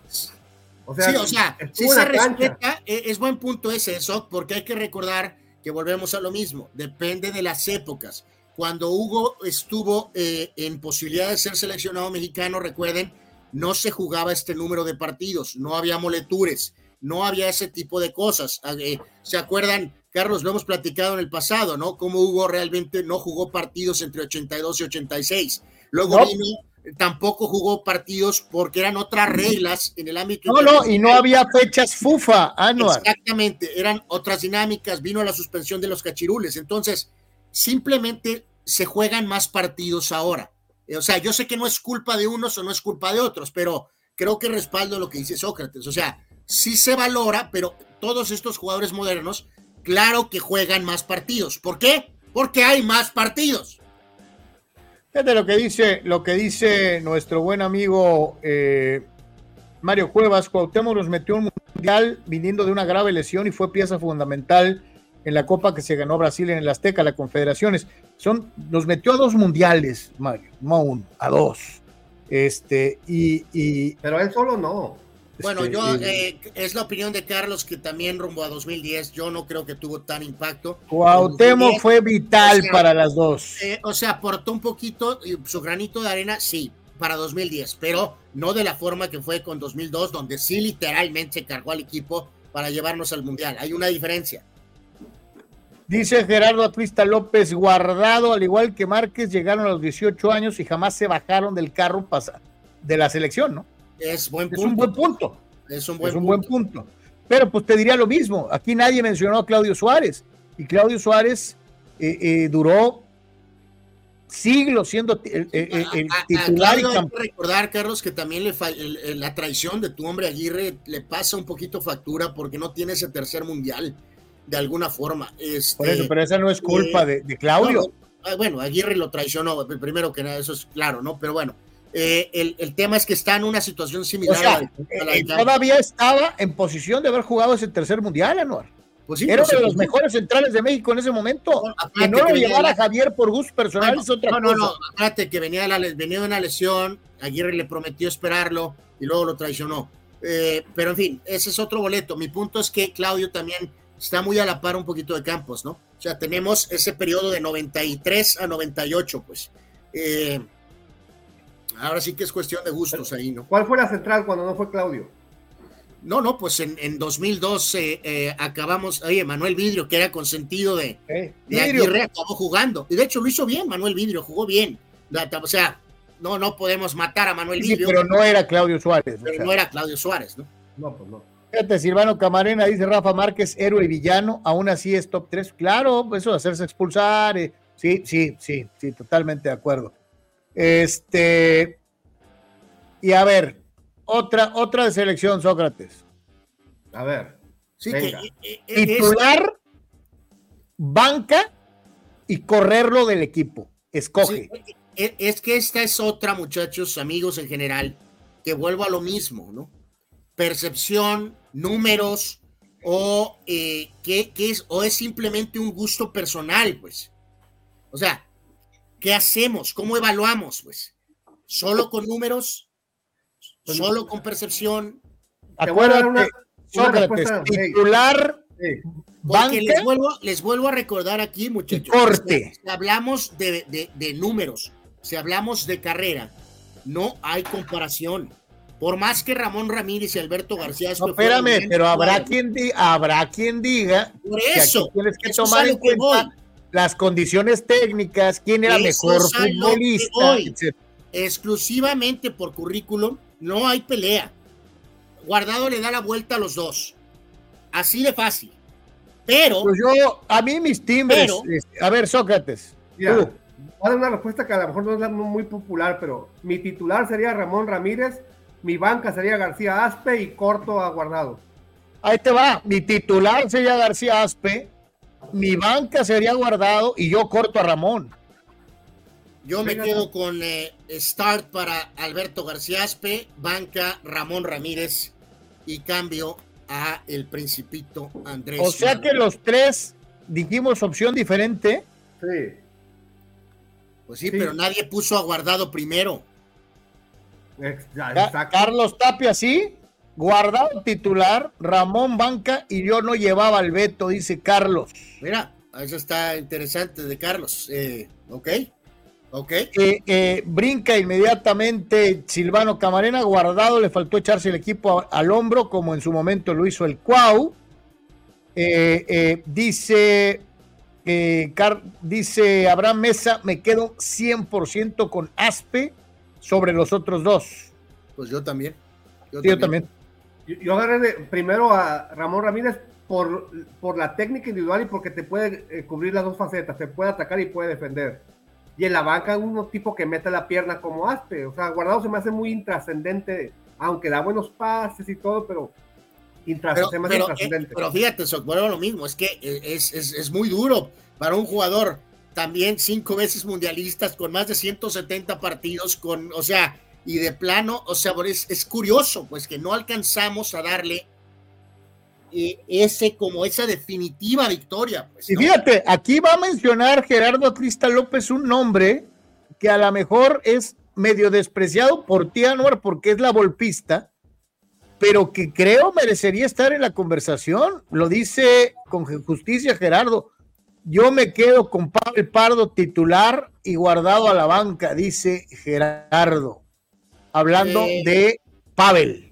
O sea, sí, o sea, en se cancha. respeta, eh, es buen punto ese, eso, porque hay que recordar que volvemos a lo mismo, depende de las épocas. Cuando Hugo estuvo eh, en posibilidad de ser seleccionado mexicano, recuerden, no se jugaba este número de partidos, no había moletures, no había ese tipo de cosas. Ah, eh, ¿Se acuerdan? Carlos, lo hemos platicado en el pasado, ¿no? Cómo Hugo realmente no jugó partidos entre 82 y 86. Luego No. vino, tampoco jugó partidos porque eran otras reglas en el ámbito. No, no, y no había fechas FUFA, Anuar. Exactamente, eran otras dinámicas, vino la suspensión de los cachirules, entonces simplemente se juegan más partidos ahora. Eh, O sea, yo sé que no es culpa de unos o no es culpa de otros, pero creo que respaldo lo que dice Sócrates. O sea, sí se valora, pero todos estos jugadores modernos, claro que juegan más partidos. ¿Por qué? Porque hay más partidos. Fíjate lo que dice, lo que dice nuestro buen amigo eh, Mario Cuevas. Cuauhtémoc nos metió un mundial viniendo de una grave lesión y fue pieza fundamental en la Copa que se ganó Brasil en el Azteca, la Confederaciones. Son, nos metió a dos mundiales, Mario, no a uno, a dos. Este, y, y Pero él solo no. Bueno, este, yo, eh, es la opinión de Carlos que también rumbo a 2010, yo no creo que tuvo tan impacto. Cuauhtémoc fue vital O sea, para las dos. Eh, o sea, aportó un poquito, y su granito de arena, sí, para 2010, pero no de la forma que fue con 2002, donde sí literalmente se cargó al equipo para llevarnos al Mundial. Hay una diferencia. Dice Gerardo Atlista López, guardado, al igual que Márquez, llegaron a los 18 años y jamás se bajaron del carro pasa- de la selección, ¿no? Es buen Es punto. un buen punto. Es un buen es un punto. buen punto. Pero pues te diría lo mismo. Aquí nadie mencionó a Claudio Suárez. Y Claudio Suárez eh, eh, duró siglos siendo el, titular. hay que recordar, Carlos, que también le la traición de tu hombre Aguirre le pasa un poquito factura porque no tiene ese tercer mundial de alguna forma. Este, Por eso, pero esa no es culpa de, Claudio. Ah, bueno, Aguirre lo traicionó, primero que nada, eso es claro, ¿no? Pero bueno, eh, el, tema es que está en una situación similar. Eh, todavía estaba en posición de haber jugado ese tercer mundial, Anuar. Pues Era uno de los mejores centrales de México en ese momento. que no lo llevara Javier por gusto personal es otra no, cosa. No, no, no, que venía, de venía de una lesión, Aguirre le prometió esperarlo y luego lo traicionó. Eh, pero en fin, ese es otro boleto. Mi punto es que Claudio también está muy a la par un poquito de Campos, ¿no? O sea, tenemos ese periodo de 93 a 98, pues. Eh, ahora sí que es cuestión de gustos ahí, ¿no? ¿Cuál fue la central cuando no fue Claudio? No, no, pues en, en 2002 eh, acabamos, oye, Manuel Vidrio, que era consentido de, de Aguirre, acabó jugando. Y de hecho lo hizo bien, Manuel Vidrio, jugó bien. O sea, no, no podemos matar a Manuel Vidrio. pero no era Claudio Suárez. Pero no era Claudio Suárez, ¿no? No, pues no. Fíjate, Silvano Camarena, dice Rafa Márquez, héroe y villano, aún así es top 3. Claro, eso de hacerse expulsar. Eh, sí, sí, sí, sí, totalmente de acuerdo. Este. Y a ver, otra, otra de selección, Sócrates. A ver. Sí, que, eh, eh, Titular, banca y correrlo del equipo. Escoge. es que esta es otra, muchachos, amigos en general, que vuelvo a lo mismo, ¿no? Percepción, números, o eh, ¿qué, es, o es simplemente un gusto personal, pues. O sea, ¿qué hacemos? ¿Cómo evaluamos, pues? ¿Solo con números? ¿Solo con percepción? Acuérdate, titular, les vuelvo, les vuelvo a recordar aquí, muchachos. Corte. Si hablamos de, de, números, si hablamos de carrera, no hay comparación. Por más que Ramón Ramírez y Alberto García. No, espérame, pero habrá quien, habrá quien diga. Por eso. Que tienes que tomar en cuenta las condiciones técnicas, quién era mejor futbolista. Exclusivamente por currículum, no hay pelea. Guardado le da la vuelta a los dos. Así de fácil. Pero. Pues yo, a mí mis timbres. a ver, Sócrates. Voy a dar una respuesta que a lo mejor no es muy popular, pero mi titular sería Ramón Ramírez, mi banca sería García Aspe y corto a Guardado. Ahí te va. Mi titular sería García Aspe, mi banca sería Guardado y yo corto a Ramón. Yo me quedo con eh, start para Alberto García Aspe, banca Ramón Ramírez y cambio a el principito Andrés. O sea que los tres dijimos opción diferente. Sí. Pues sí, pero nadie puso a guardado primero. Carlos Tapia sí, guardado titular, Ramón Banca y yo no llevaba al veto, dice Carlos. Mira, eso está interesante de Carlos. Eh, ok. Ok. Eh, brinca inmediatamente Silvano Camarena, guardado, le faltó echarse el equipo al hombro, como en su momento lo hizo el Cuau. Eh, eh, dice, dice Abraham Mesa, me quedo 100% con Aspe sobre los otros dos. Pues yo también. Yo, también. Yo, agarré primero a Ramón Ramírez por, por la técnica individual y porque te puede cubrir las dos facetas, te puede atacar y puede defender y en la banca uno tipo que mete la pierna como Aspe. O sea, Guardado se me hace muy intrascendente, aunque da buenos pases y todo, pero intrascendente. Pero, eh, fíjate, bueno, lo mismo, es que es, es, es, muy duro para un jugador también cinco veces mundialistas con más de 170 partidos, con, o sea, y de plano, o sea, es, es curioso, pues que no alcanzamos a darle ese como esa definitiva victoria. Pues, y fíjate, aquí va a mencionar Gerardo Crista López un nombre que a lo mejor es medio despreciado por ti, Anuar, porque es la golpista, pero que creo merecería estar en la conversación. Lo dice con justicia Gerardo. Yo me quedo con Pavel Pardo titular y guardado a la banca, dice Gerardo, hablando eh. de Pavel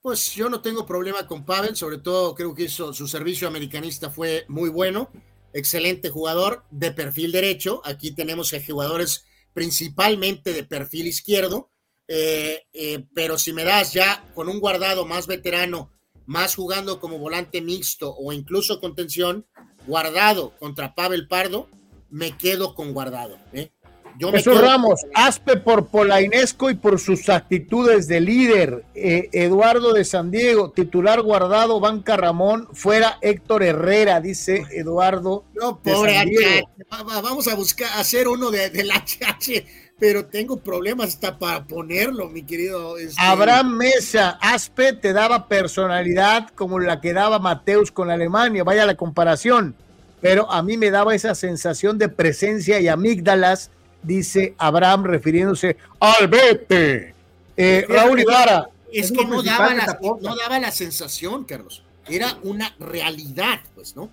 pues yo no tengo problema con Pavel, sobre todo creo que su servicio americanista fue muy bueno, excelente jugador de perfil derecho, aquí tenemos a jugadores principalmente de perfil izquierdo, eh, eh, pero si me das ya con un guardado más veterano más jugando como volante mixto o incluso contención, guardado contra Pavel Pardo, me quedo con guardado. ¿eh? Yo Jesús Ramos, Aspe por Polainesco y por sus actitudes de líder. Eh, Eduardo de San Diego, titular guardado, banca Ramón, fuera Héctor Herrera, dice Eduardo. No, pobre Vamos a buscar hacer uno de, del HH, pero tengo problemas hasta para ponerlo, mi querido. Este... Abraham Mesa, Aspe te daba personalidad como la que daba Mateus con Alemania, vaya la comparación. Pero a mí me daba esa sensación de presencia y amígdalas dice Abraham refiriéndose al vete. Eh, Raúl Ibarra. Es que no daba, la, no daba la sensación, Carlos. Era una realidad, pues, ¿no?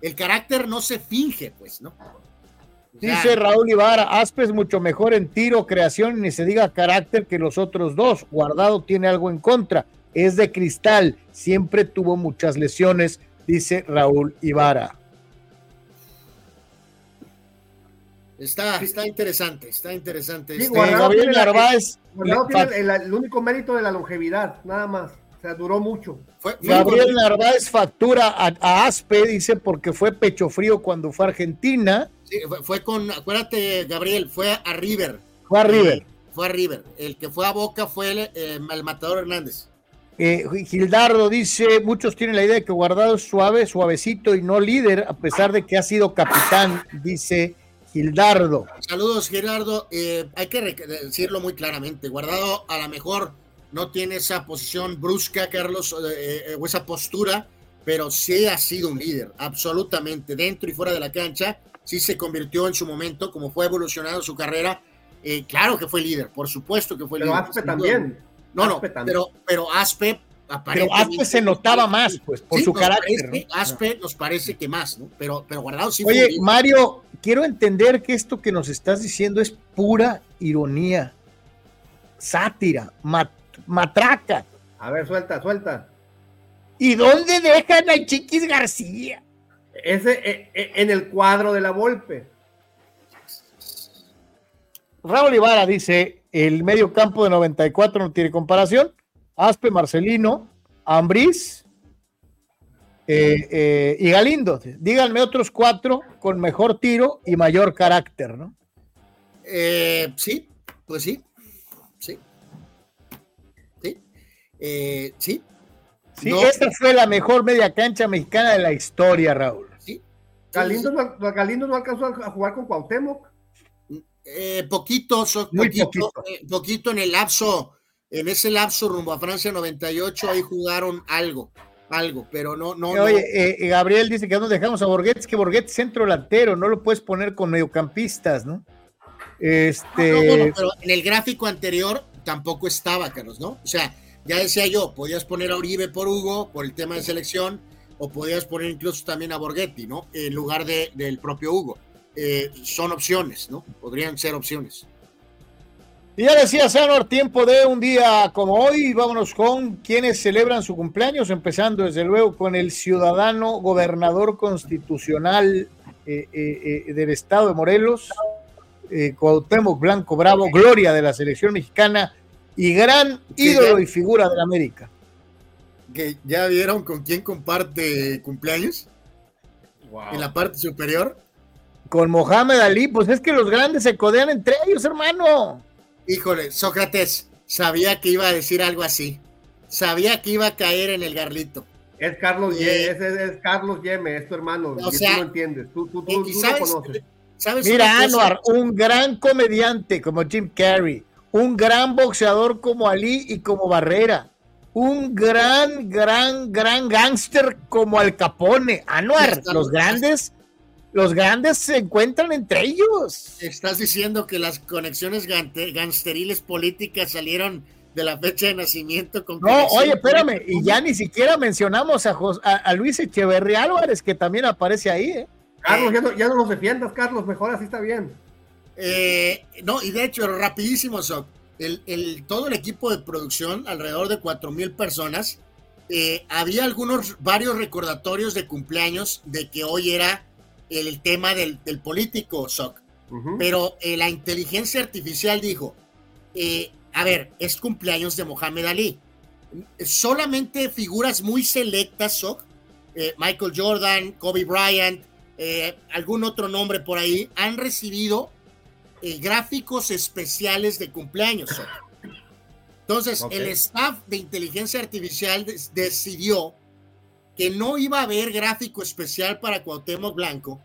El carácter no se finge, pues, ¿no? Dice Raúl Ibarra, Aspe es mucho mejor en tiro, creación ni se diga carácter que los otros dos. Guardado tiene algo en contra. Es de cristal, siempre tuvo muchas lesiones, dice Raúl Ibarra. Está, está interesante, está interesante. Sí, Gabriel Narváez. tiene el, único mérito de la longevidad, nada más. O sea, duró mucho. Gabriel Narváez factura a, Aspe, dice, porque fue pecho frío cuando fue a Argentina. Sí, fue, con, acuérdate, Gabriel, fue a River. Fue a River. fue a River. El que fue a Boca fue el, eh, Matador Hernández. Eh, Gildardo dice, muchos tienen la idea de que Guardado es suave, suavecito y no líder, a pesar de que ha sido capitán, dice Gildardo. Saludos, Gerardo. Eh, hay que decirlo muy claramente. Guardado a lo mejor no tiene esa posición brusca, Carlos, eh, eh, o esa postura, pero sí ha sido un líder, absolutamente, dentro y fuera de la cancha. Sí se convirtió en su momento, como fue evolucionando su carrera. claro que fue líder, por supuesto que fue pero líder. Aspe también. No, no, Pero, pero Aspe pero Aspe se notaba más, pues, por su carácter. Aspe nos parece que más, ¿no? Pero, pero Guardado sí Oye, Mario, quiero entender que esto que nos estás diciendo es pura ironía, sátira, matraca. A ver, suelta, suelta. ¿Y dónde dejan a Chiquis García? Ese eh, eh, en el cuadro de la Volpe. Raúl Ibarra dice: el medio campo de 94 no tiene comparación. Aspe, Marcelino, Ambriz eh, eh, y Galindo. Díganme otros cuatro con mejor tiro y mayor carácter, ¿no? Eh, sí, pues sí, sí, sí, sí. Sí, esta fue la mejor media cancha mexicana de la historia, Raúl. Sí. Galindo, no, Galindo no alcanzó a jugar con Cuauhtémoc. poquito, poquito, poquito en el lapso en ese lapso rumbo a Francia 98, ahí jugaron algo, algo, pero no, no. Oye, eh, Gabriel dice que no dejamos a Borghetti, que Borghetti es centro delantero, no lo puedes poner con mediocampistas, ¿no? Este. Ah, pero en el gráfico anterior tampoco estaba, Carlos, ¿no? O sea, ya decía yo, podías poner a Uribe por Hugo, por el tema de selección, o podías poner incluso también a Borghetti, ¿no? En lugar de, del propio Hugo. Eh, son opciones, ¿no? Podrían ser opciones. Y ya decía Sanor, tiempo de un día como hoy, vámonos con quienes celebran su cumpleaños, empezando desde luego con el ciudadano gobernador constitucional eh, eh, eh, del estado de Morelos, Cuauhtémoc Blanco Bravo, gloria de la selección mexicana y gran ídolo y figura de la América. Que ya vieron con quién comparte cumpleaños en la parte superior. Con Mohamed Ali, pues es que los grandes se codean entre ellos, hermano. Híjole, Sócrates, sabía que iba a decir algo así. Sabía que iba a caer en el garlito. Es Carlos Yeme, es, Carlos Yeme, es tu hermano. O sea, tú lo entiendes, tú, tú, tú, lo conoces. Mira, Anuar, un gran comediante como Jim Carrey, un gran boxeador como Ali y como Barrera, un gran, gran, gran gángster como Al Capone. Anuar, los grandes los grandes se encuentran entre ellos. Estás diciendo que las conexiones gangsteriles políticas salieron de la fecha de nacimiento con No, oye, espérame, y ya ni siquiera mencionamos a, Luis Echeverría Álvarez, que también aparece ahí, ¿eh? Carlos, ya no, ya no nos defiendas, Carlos, mejor así está bien. Eh, no, y de hecho, rapidísimo, el, todo el equipo de producción, alrededor de cuatro mil personas, eh, había algunos, varios recordatorios de cumpleaños de que hoy era el tema del, político, Soc. Pero eh, la inteligencia artificial dijo, eh, a ver, es cumpleaños de Mohamed Ali. solamente figuras muy selectas, Soc, eh, Michael Jordan, Kobe Bryant, algún otro nombre por ahí, han recibido gráficos especiales de cumpleaños. Soc. Entonces, el staff de inteligencia artificial decidió que no iba a haber gráfico especial para Cuauhtémoc Blanco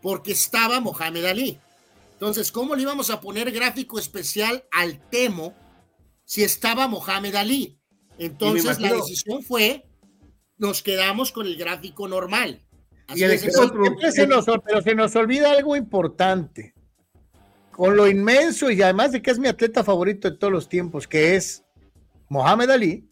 porque estaba Mohamed Ali. Entonces, ¿cómo le íbamos a poner gráfico especial al Temo si estaba Mohamed Ali? Entonces, la decisión fue, nos quedamos con el gráfico normal. Así Y el es, se nos, pero se nos olvida algo importante. Con lo inmenso y además de que es mi atleta favorito de todos los tiempos, que es Mohamed Ali,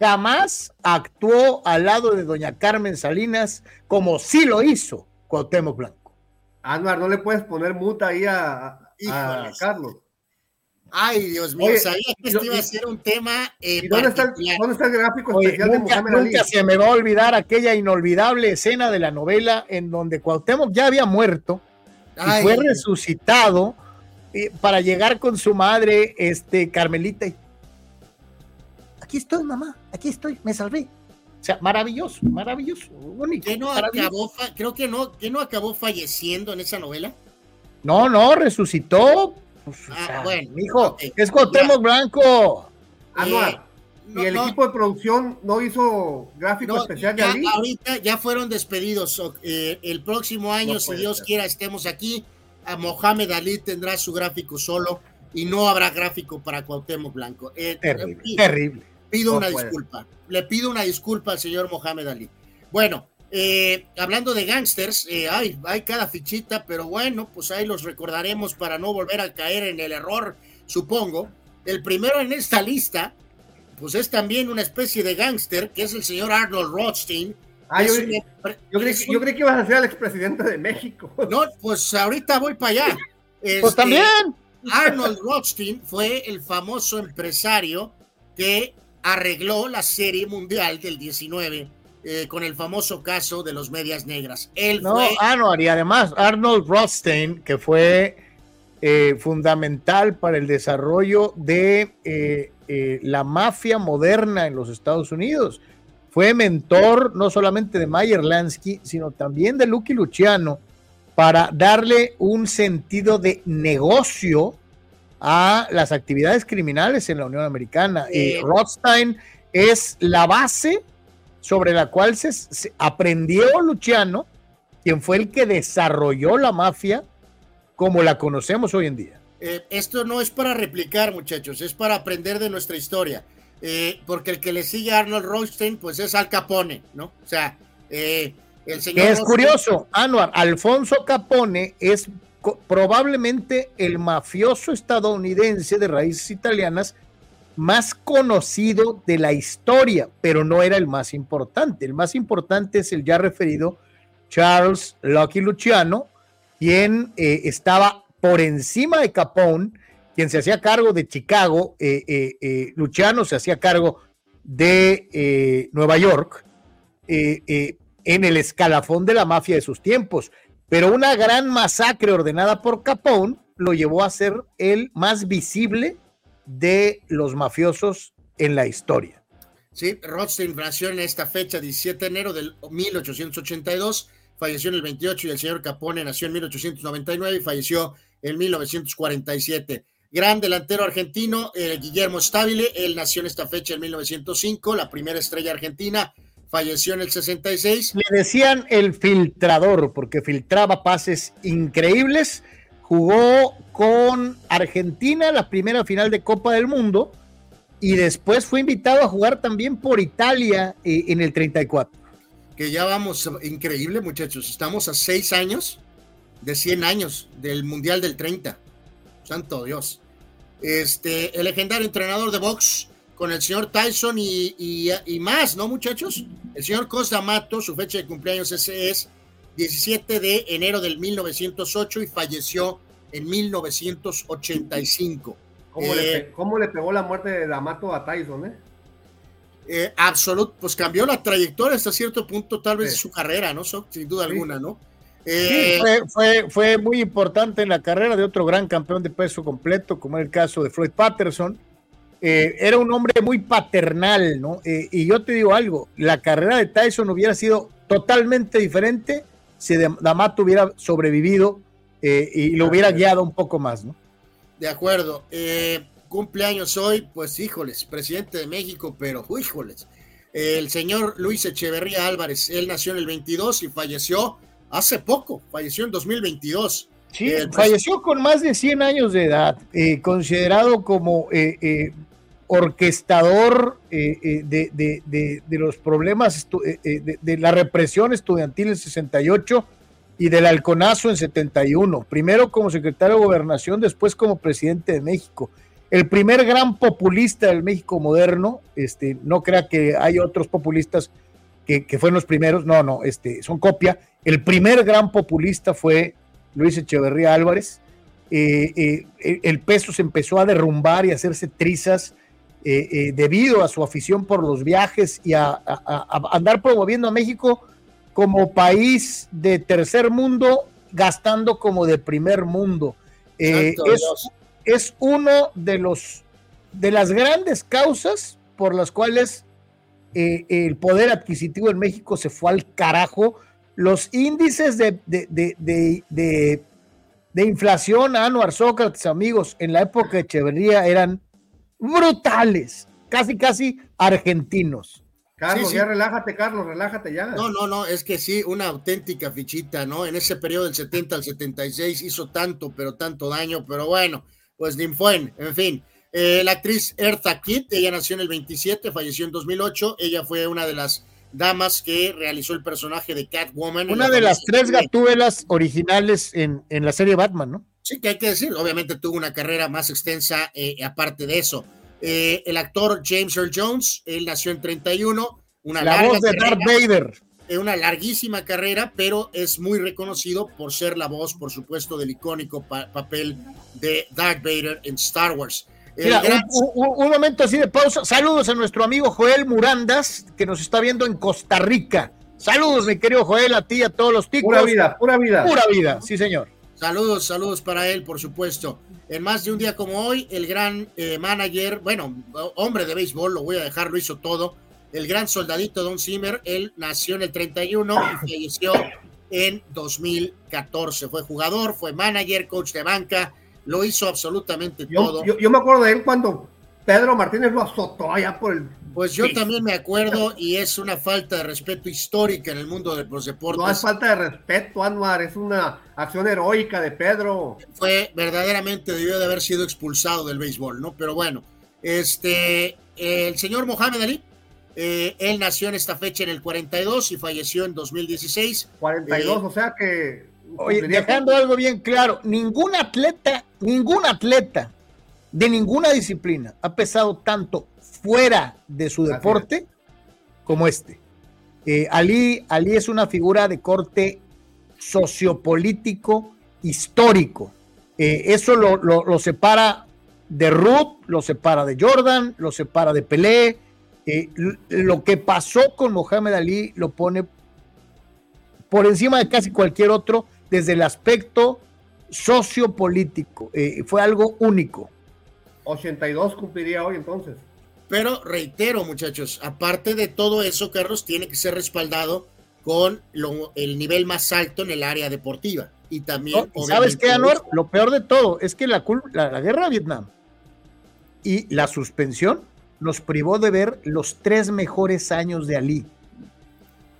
jamás actuó al lado de doña Carmen Salinas como sí lo hizo Cuauhtémoc Blanco. Anuar, no le puedes poner muta ahí a, a-. Carlos. Ay, Dios mío, Oye, sabía que este iba a ser un tema eh, ¿Y dónde está, el- dónde está el gráfico Oye, especial de nunca, Mohamed Ali? nunca se me va a olvidar aquella inolvidable escena de la novela en donde Cuauhtémoc ya había muerto y fue resucitado eh, para llegar con su madre, este, Carmelita. y, Aquí estoy, mamá, aquí estoy, me salvé. O sea, maravilloso, maravilloso, bonito. ¿qué no maravilloso. acabó, creo que no, que no acabó falleciendo en esa novela. No, no, resucitó. Pues, o Ah, sea, bueno, mijo, ok. es Cuauhtémoc Blanco. Anuar, Eh, no, ¿y el no, equipo de producción no hizo gráfico no, especial de ya Ali? ahorita ya fueron despedidos. eh, el próximo año, No si Dios ser. quiera, estemos aquí. A Mohamed Ali tendrá su gráfico solo y no habrá gráfico para Cuauhtémoc Blanco. Eh, Terrible, eh, terrible. Pido No una puede. disculpa. Le pido una disculpa al señor Mohamed Ali. Bueno, eh, hablando de gangsters, eh, hay, hay cada fichita, pero bueno, pues ahí los recordaremos para no volver a caer en el error, supongo. El primero en esta lista, pues es también una especie de gángster, que es el señor Arnold Rothstein. Ah, yo, creí que ibas a ser el expresidente de México. No, pues ahorita voy para allá. Pues Este, también. Arnold Rothstein fue el famoso empresario que arregló la serie mundial del 19 eh, con el famoso caso de los medias negras. Él No, fue ah, no, y además Arnold Rothstein, que fue eh, fundamental para el desarrollo de eh, la mafia moderna en los Estados Unidos. Fue mentor no solamente de Mayer Lansky, sino también de Lucky Luciano para darle un sentido de negocio a las actividades criminales en la Unión Americana. Y Eh. Rothstein es la base sobre la cual se, se aprendió Luciano, quien fue el que desarrolló la mafia como la conocemos hoy en día. Eh, esto no es para replicar, muchachos, es para aprender de nuestra historia. Eh, porque el que le sigue a Arnold Rothstein, pues es Al Capone, ¿no? O sea, eh, el señor. Es Rothstein- curioso, Anuar, Alfonso Capone es probablemente el mafioso estadounidense de raíces italianas más conocido de la historia, pero no era el más importante. El más importante es el ya referido Charles Lucky Luciano, quien eh, estaba por encima de Capone, quien se hacía cargo de Chicago, eh, eh, Luciano se hacía cargo de Nueva York, en el escalafón de la mafia de sus tiempos. Pero una gran masacre ordenada por Capone lo llevó a ser el más visible de los mafiosos en la historia. Sí, Rothstein nació en esta fecha, 17 de enero del 1882, falleció en el 28 y el señor Capone nació en 1899 y falleció en 1947. Gran delantero argentino, eh, Guillermo Stabile, él nació en esta fecha en 1905, la primera estrella argentina, falleció en el 66. Le decían el filtrador porque filtraba pases increíbles. Jugó con Argentina la primera final de Copa del Mundo y después fue invitado a jugar también por Italia eh, en el 34. que ya vamos, increíble muchachos, estamos a seis años de 100 años del Mundial del 30. Santo Dios. Este, el legendario entrenador de box con el señor Tyson y, y- y más, ¿no muchachos? El señor Costa Mato, su fecha de cumpleaños ese es 17 de enero del 1908 y falleció en 1985. ¿Cómo, le, Eh, pe- cómo le pegó la muerte de D'Amato a Tyson, eh? eh, absoluto, pues cambió la trayectoria hasta cierto punto, tal vez Sí. de su carrera, ¿no? Sin duda Sí. alguna, ¿no? Sí, Eh, fue, fue, fue muy importante en la carrera de otro gran campeón de peso completo, como era el caso de Floyd Patterson, eh, era un hombre muy paternal, ¿no? Eh, y yo te digo algo, la carrera de Tyson hubiera sido totalmente diferente si D'Amato hubiera sobrevivido eh, y lo hubiera guiado un poco más, ¿no? De acuerdo. cumpleaños hoy, pues híjoles, presidente de México, pero híjoles. el señor Luis Echeverría Álvarez, él nació en el 22 y falleció hace poco, falleció en 2022. Sí, falleció con más de 100 años de edad, considerado como orquestador eh, eh, de, los problemas eh, de, la represión estudiantil en 68 y del halconazo en 71. Primero como secretario de gobernación, después como presidente de México. El primer gran populista del México moderno, este, no crea que hay otros populistas que, fueron los primeros, no, no, este, son copia. El primer gran populista fue Luis Echeverría Álvarez. el peso se empezó a derrumbar y a hacerse trizas eh, eh, debido a su afición por los viajes y a, andar promoviendo a México como país de tercer mundo, gastando como de primer mundo. Eh, es, uno de los de las grandes causas por las cuales el poder adquisitivo en México se fue al carajo. Los índices de, de, de inflación, Anuar Sócrates, amigos, en la época de Echeverría eran brutales, casi, casi argentinos. Carlos, ya relájate, Carlos, relájate ya. No, no, no, es que sí, una auténtica fichita, ¿no? En ese periodo del 70 al 76 hizo tanto, pero tanto daño, pero bueno, pues ni fue, en fin. Eh, la actriz Ertha Kitt, ella nació en el 27, falleció en 2008, ella fue una de las damas que realizó el personaje de Catwoman. Una de las tres gatúbelas originales en, en la serie Batman, ¿no? Sí, que hay que decir, obviamente tuvo una carrera más extensa eh, aparte de eso. Eh, el actor James Earl Jones, él nació en 31, una La voz de Darth Vader. Eh, una larguísima carrera, pero es muy reconocido por ser la voz, por supuesto, del icónico papel de Darth Vader en Star Wars. un, momento así de pausa. Saludos a nuestro amigo Joel Murandas, que nos está viendo en Costa Rica. Saludos, mi querido Joel, a ti y a todos los ticos. Pura vida, pura vida. Pura vida, sí, señor. Saludos, saludos para él, por supuesto. En más de un día como hoy, el gran eh, manager, bueno, hombre de béisbol, lo voy a dejar, lo hizo todo. El gran soldadito Don Zimmer, él nació en el 31 y falleció en 2014. Fue jugador, fue manager, coach de banca, lo hizo absolutamente todo. yo me acuerdo de él cuando Pedro Martínez lo azotó allá por el. Pues yo también me acuerdo y es una falta de respeto histórica en el mundo de los deportes. No es falta de respeto, Anuar, es una acción heroica de Pedro. Fue verdaderamente, debió de haber sido expulsado del béisbol, ¿no? Pero bueno, este, el señor Mohamed Ali, eh, él nació en esta fecha en el 42 y falleció en 2016. 42, eh, o sea que... Oye, dejando algo bien claro, ningún atleta, ningún atleta de ninguna disciplina ha pesado tanto fuera de su deporte como este. Eh, Ali, Ali es una figura de corte sociopolítico histórico. Eh, eso lo, separa de Ruth, lo separa de Jordan, lo separa de Pelé. Eh, lo que pasó con Mohamed Ali lo pone por encima de casi cualquier otro desde el aspecto sociopolítico. fue algo único. 82 cumpliría hoy entonces. Pero reitero, muchachos, aparte de todo eso, Carlos, tiene que ser respaldado con el nivel más alto en el área deportiva. Y también. ¿Sabes qué, Anuar? Lo peor de todo es que la, la, guerra de Vietnam y la suspensión nos privó de ver los tres mejores años de Ali.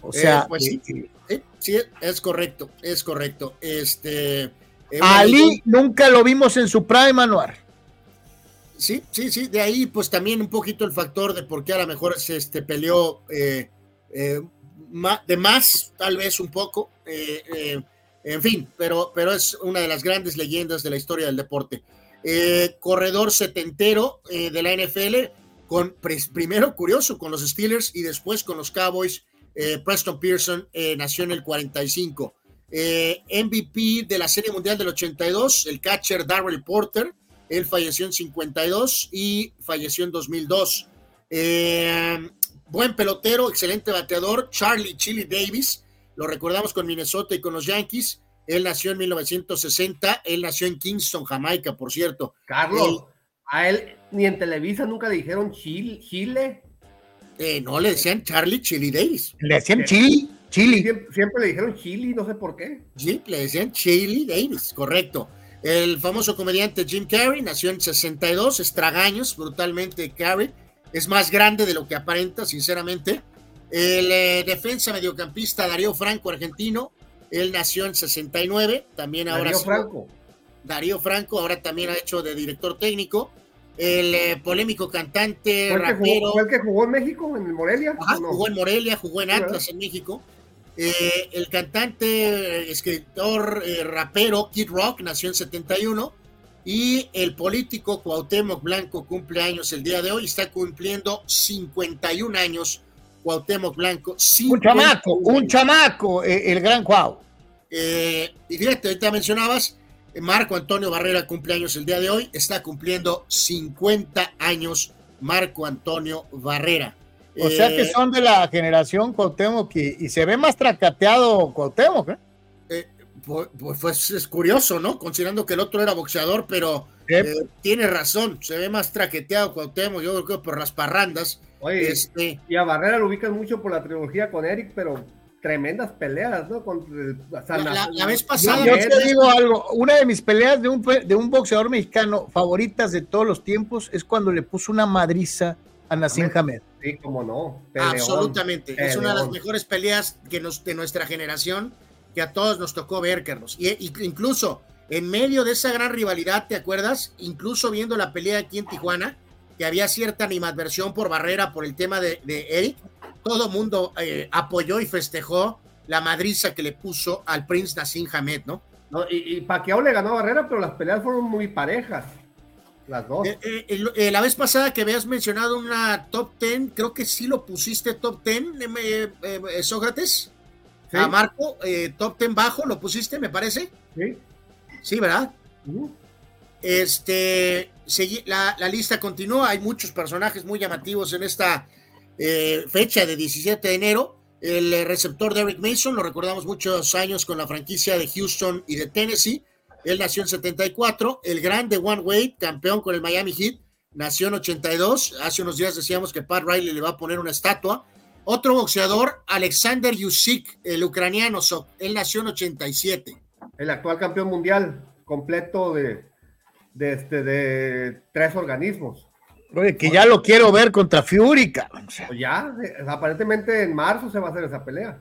O sea, eh, pues sí, eh, sí, es correcto, es correcto. Este, eh, Ali nunca lo vimos en su prime, Anuar. Sí, sí, sí, de ahí pues también un poquito el factor de por qué a lo mejor se este, peleó eh, eh, de más, tal vez un poco, eh, en fin, pero, pero es una de las grandes leyendas de la historia del deporte. corredor setentero de la NFL, con primero curioso con los Steelers y después con los Cowboys, Preston Pearson nació en el 45. MVP de la Serie Mundial del 82, el catcher Darrell Porter, él falleció en 52 y falleció en 2002. Eh, buen pelotero, excelente bateador, Charlie Chili Davis. Lo recordamos con Minnesota y con los Yankees. Él nació en 1960. Él nació en Kingston, Jamaica, por cierto. Carlos. A él ni en Televisa nunca le dijeron Chile. Chile. Eh, no, le decían Charlie Chili Davis. Le decían Chili, Chili. Siempre, siempre, le dijeron Chili, no sé por qué. Sí, le decían Chili Davis, correcto. El famoso comediante Jim Carrey nació en 62, estragaños, brutalmente Carrey. Es más grande de lo que aparenta, sinceramente. El eh, defensa mediocampista Darío Franco, argentino. Él nació en 69, también ahora. Darío Franco. Darío Franco, ahora también ha hecho de director técnico el eh, polémico cantante, ¿Fue el, rapero. jugó, ¿Fue el que jugó en México, en el Morelia? Ajá, no? jugó en Morelia, jugó en Atlas en México. Eh, el cantante, escritor, eh, rapero Kid Rock nació en 71 y el político Cuauhtémoc Blanco cumple años el día de hoy, está cumpliendo 51 años Cuauhtémoc Blanco. Un chamaco, un chamaco, eh, el gran Cuau. Eh, y fíjate, ahorita mencionabas, Marco Antonio Barrera cumple años el día de hoy, está cumpliendo 50 años Marco Antonio Barrera. O sea que Eh, son de la generación Cuauhtémoc y, y se ve más tracateado Cuauhtémoc, ¿eh? eh, pues, pues, es curioso, ¿no? Considerando que el otro era boxeador, pero eh, tiene razón, se ve más traqueteado Cuauhtémoc, yo creo que por las parrandas. Oye, Este, y a Barrera lo ubican mucho por la trilogía con Eric, pero tremendas peleas, ¿no? Con, o sea, La- la- la vez pasada- yo te digo algo, una de mis peleas de un, pe- de un boxeador mexicano favoritas de todos los tiempos es cuando le puso una madriza a Nassim Hamed. Sí, como no. Peleón, absolutamente, es una de las peleón. mejores peleas que nos, de nuestra generación que a todos nos tocó ver, Carlos. Y, y incluso en medio de esa gran rivalidad, ¿te acuerdas? Incluso viendo la pelea aquí en Tijuana, que había cierta animadversión por Barrera por el tema de, de Eric, todo mundo eh, apoyó y festejó la madriza que le puso al Prince Nassim Hamed, ¿no? No, y, y Pacquiao le ganó a Barrera, pero las peleas fueron muy parejas. Las dos. Eh, eh, eh, la vez pasada que habías mencionado una top 10, creo que sí lo pusiste top 10, eh, eh, eh, Sócrates. Sí. A Marco, eh, top 10 bajo, lo pusiste, me parece. Sí. Sí, ¿verdad? Este, la, la lista continúa, hay muchos personajes muy llamativos en esta fecha de 17 de enero. El receptor Derek Mason, lo recordamos muchos años con la franquicia de Houston y de Tennessee. Él nació en 74. El grande One Wade, campeón con el Miami Heat, nació en 82. Hace unos días decíamos que Pat Riley le va a poner una estatua. Otro boxeador, Alexander Yusik, el ucraniano, so- él nació en 87. El actual campeón mundial, completo de, de, este, de tres organismos. Oye, que ya lo quiero ver contra Fury, cabrón. Pues ya, eh, aparentemente en marzo se va a hacer esa pelea.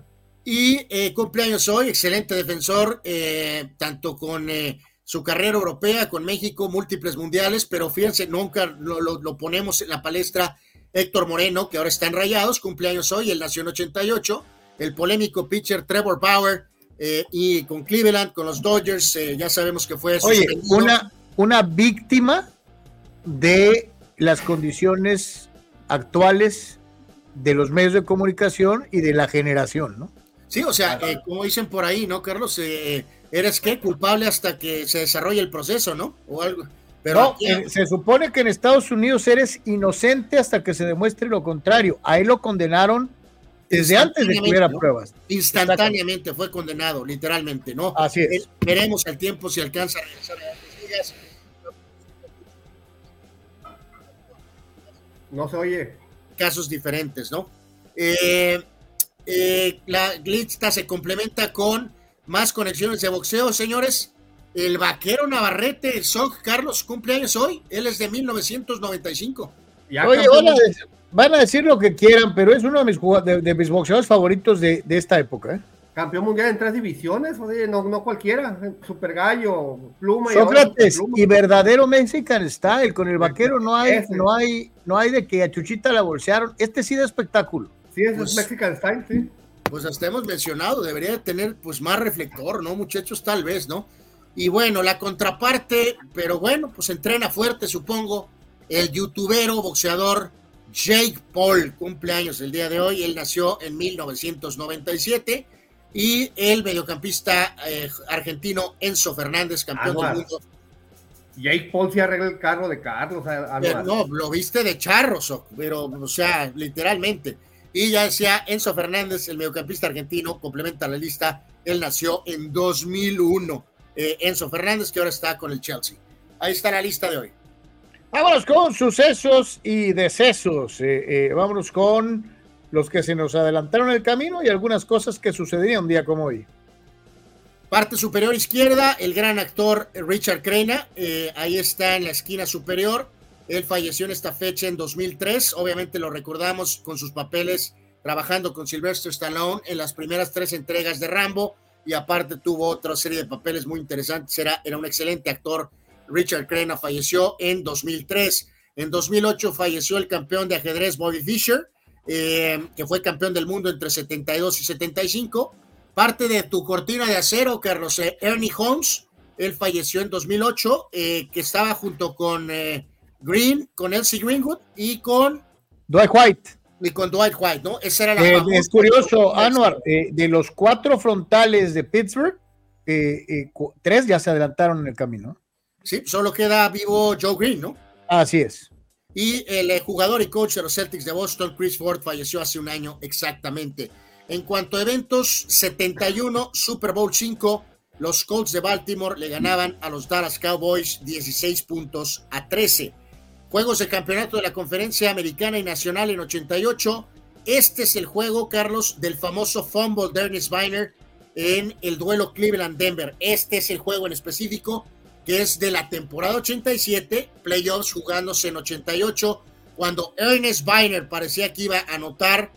Y eh, cumpleaños hoy, excelente defensor, eh, tanto con eh, su carrera europea, con México, múltiples mundiales, pero fíjense, nunca lo, lo- lo ponemos en la palestra. Héctor Moreno, que ahora está en Rayados, cumpleaños hoy, él nació en 88. El polémico pitcher Trevor Bauer, eh, y con Cleveland, con los Dodgers, eh, ya sabemos que fue. Oye, una, una víctima de las condiciones actuales de los medios de comunicación y de la generación, ¿no? Sí, o sea, eh, como dicen por ahí, ¿no, Carlos? Eh, eres qué, culpable hasta que se desarrolle el proceso, ¿no? O algo. Pero no, aquí- eh, se supone que en Estados Unidos eres inocente hasta que se demuestre lo contrario. A él lo condenaron desde antes de que hubiera ¿no? pruebas. instantáneamente fue condenado, literalmente, ¿no? Así es. Eh, veremos al tiempo si alcanza a regresar a las ligas. No se oye. Casos diferentes, ¿no? Eh, eh, la lista se complementa con más conexiones de boxeo, señores. El vaquero Navarrete, Soc Carlos, cumpleaños hoy. Él es de 1995. Ya Oye, van a, decir, van a decir lo que quieran, pero es uno de mis, de, de mis boxeadores favoritos de, de esta época. ¿eh? campeón mundial en tres divisiones, oye, no, no cualquiera. Super Gallo, Pluma y Sócrates Superpluma. y verdadero Mexican Style. Con el vaquero no hay, Ese. no hay, no hay de que a Chuchita la bolsearon. Este sí de espectáculo. Sí, ese Pues- es Mexican Style, sí. Pues hasta hemos mencionado, debería de tener pues más reflector, ¿no, muchachos? Tal vez, ¿no? Y bueno, la contraparte, pero bueno, pues entrena fuerte, supongo. El youtubero, boxeador Jake Paul, cumpleaños el día de hoy. Él nació en 1997. Y el mediocampista eh, argentino Enzo Fernández, campeón del mundo. Jake Paul sí arregla el carro de Carlos. no, lo viste de charros, pero, o sea, literalmente. Y ya decía Enzo Fernández, el mediocampista argentino, complementa la lista. Él nació en 2001. Eh, Enzo Fernández, que ahora está con el Chelsea. Ahí está la lista de hoy. Vámonos con sucesos y decesos. Eh, eh, vámonos con los que se nos adelantaron el camino y algunas cosas que sucedían un día como hoy. Parte superior izquierda, el gran actor Richard Crenna, eh, ahí está en la esquina superior. Él falleció en esta fecha en 2003. Obviamente lo recordamos con sus papeles trabajando con Sylvester Stallone en las primeras tres entregas de Rambo y aparte tuvo otra serie de papeles muy interesantes. Era, un excelente actor. Richard Crenna falleció en 2003. En 2008 falleció el campeón de ajedrez Bobby Fischer, eh, que fue campeón del mundo entre 72 y 75 Parte de tu cortina de acero, Carlos, eh, Ernie Holmes, él falleció en 2008, eh, que estaba junto con Green, con Elsie Greenwood y con Dwight White. Y con Dwight White, ¿no? Esa era la Es curioso, Anwar, de los cuatro frontales de Pittsburgh, tres ya se adelantaron en el camino. Sí, solo queda vivo Joe Green, ¿no? Así es. Y el jugador y coach de los Celtics de Boston, Chris Ford, falleció hace un año exactamente. En cuanto a eventos, 71, Super Bowl 5, los Colts de Baltimore le ganaban a los Dallas Cowboys 16 puntos a 13. Juegos de campeonato de la Conferencia Americana y Nacional en 88. Este es el juego, Carlos, del famoso fumble de Ernest Biner en el duelo Cleveland-Denver. Este es el juego en específico, que es de la temporada 87, playoffs jugándose en 88, cuando Ernest Biner parecía que iba a anotar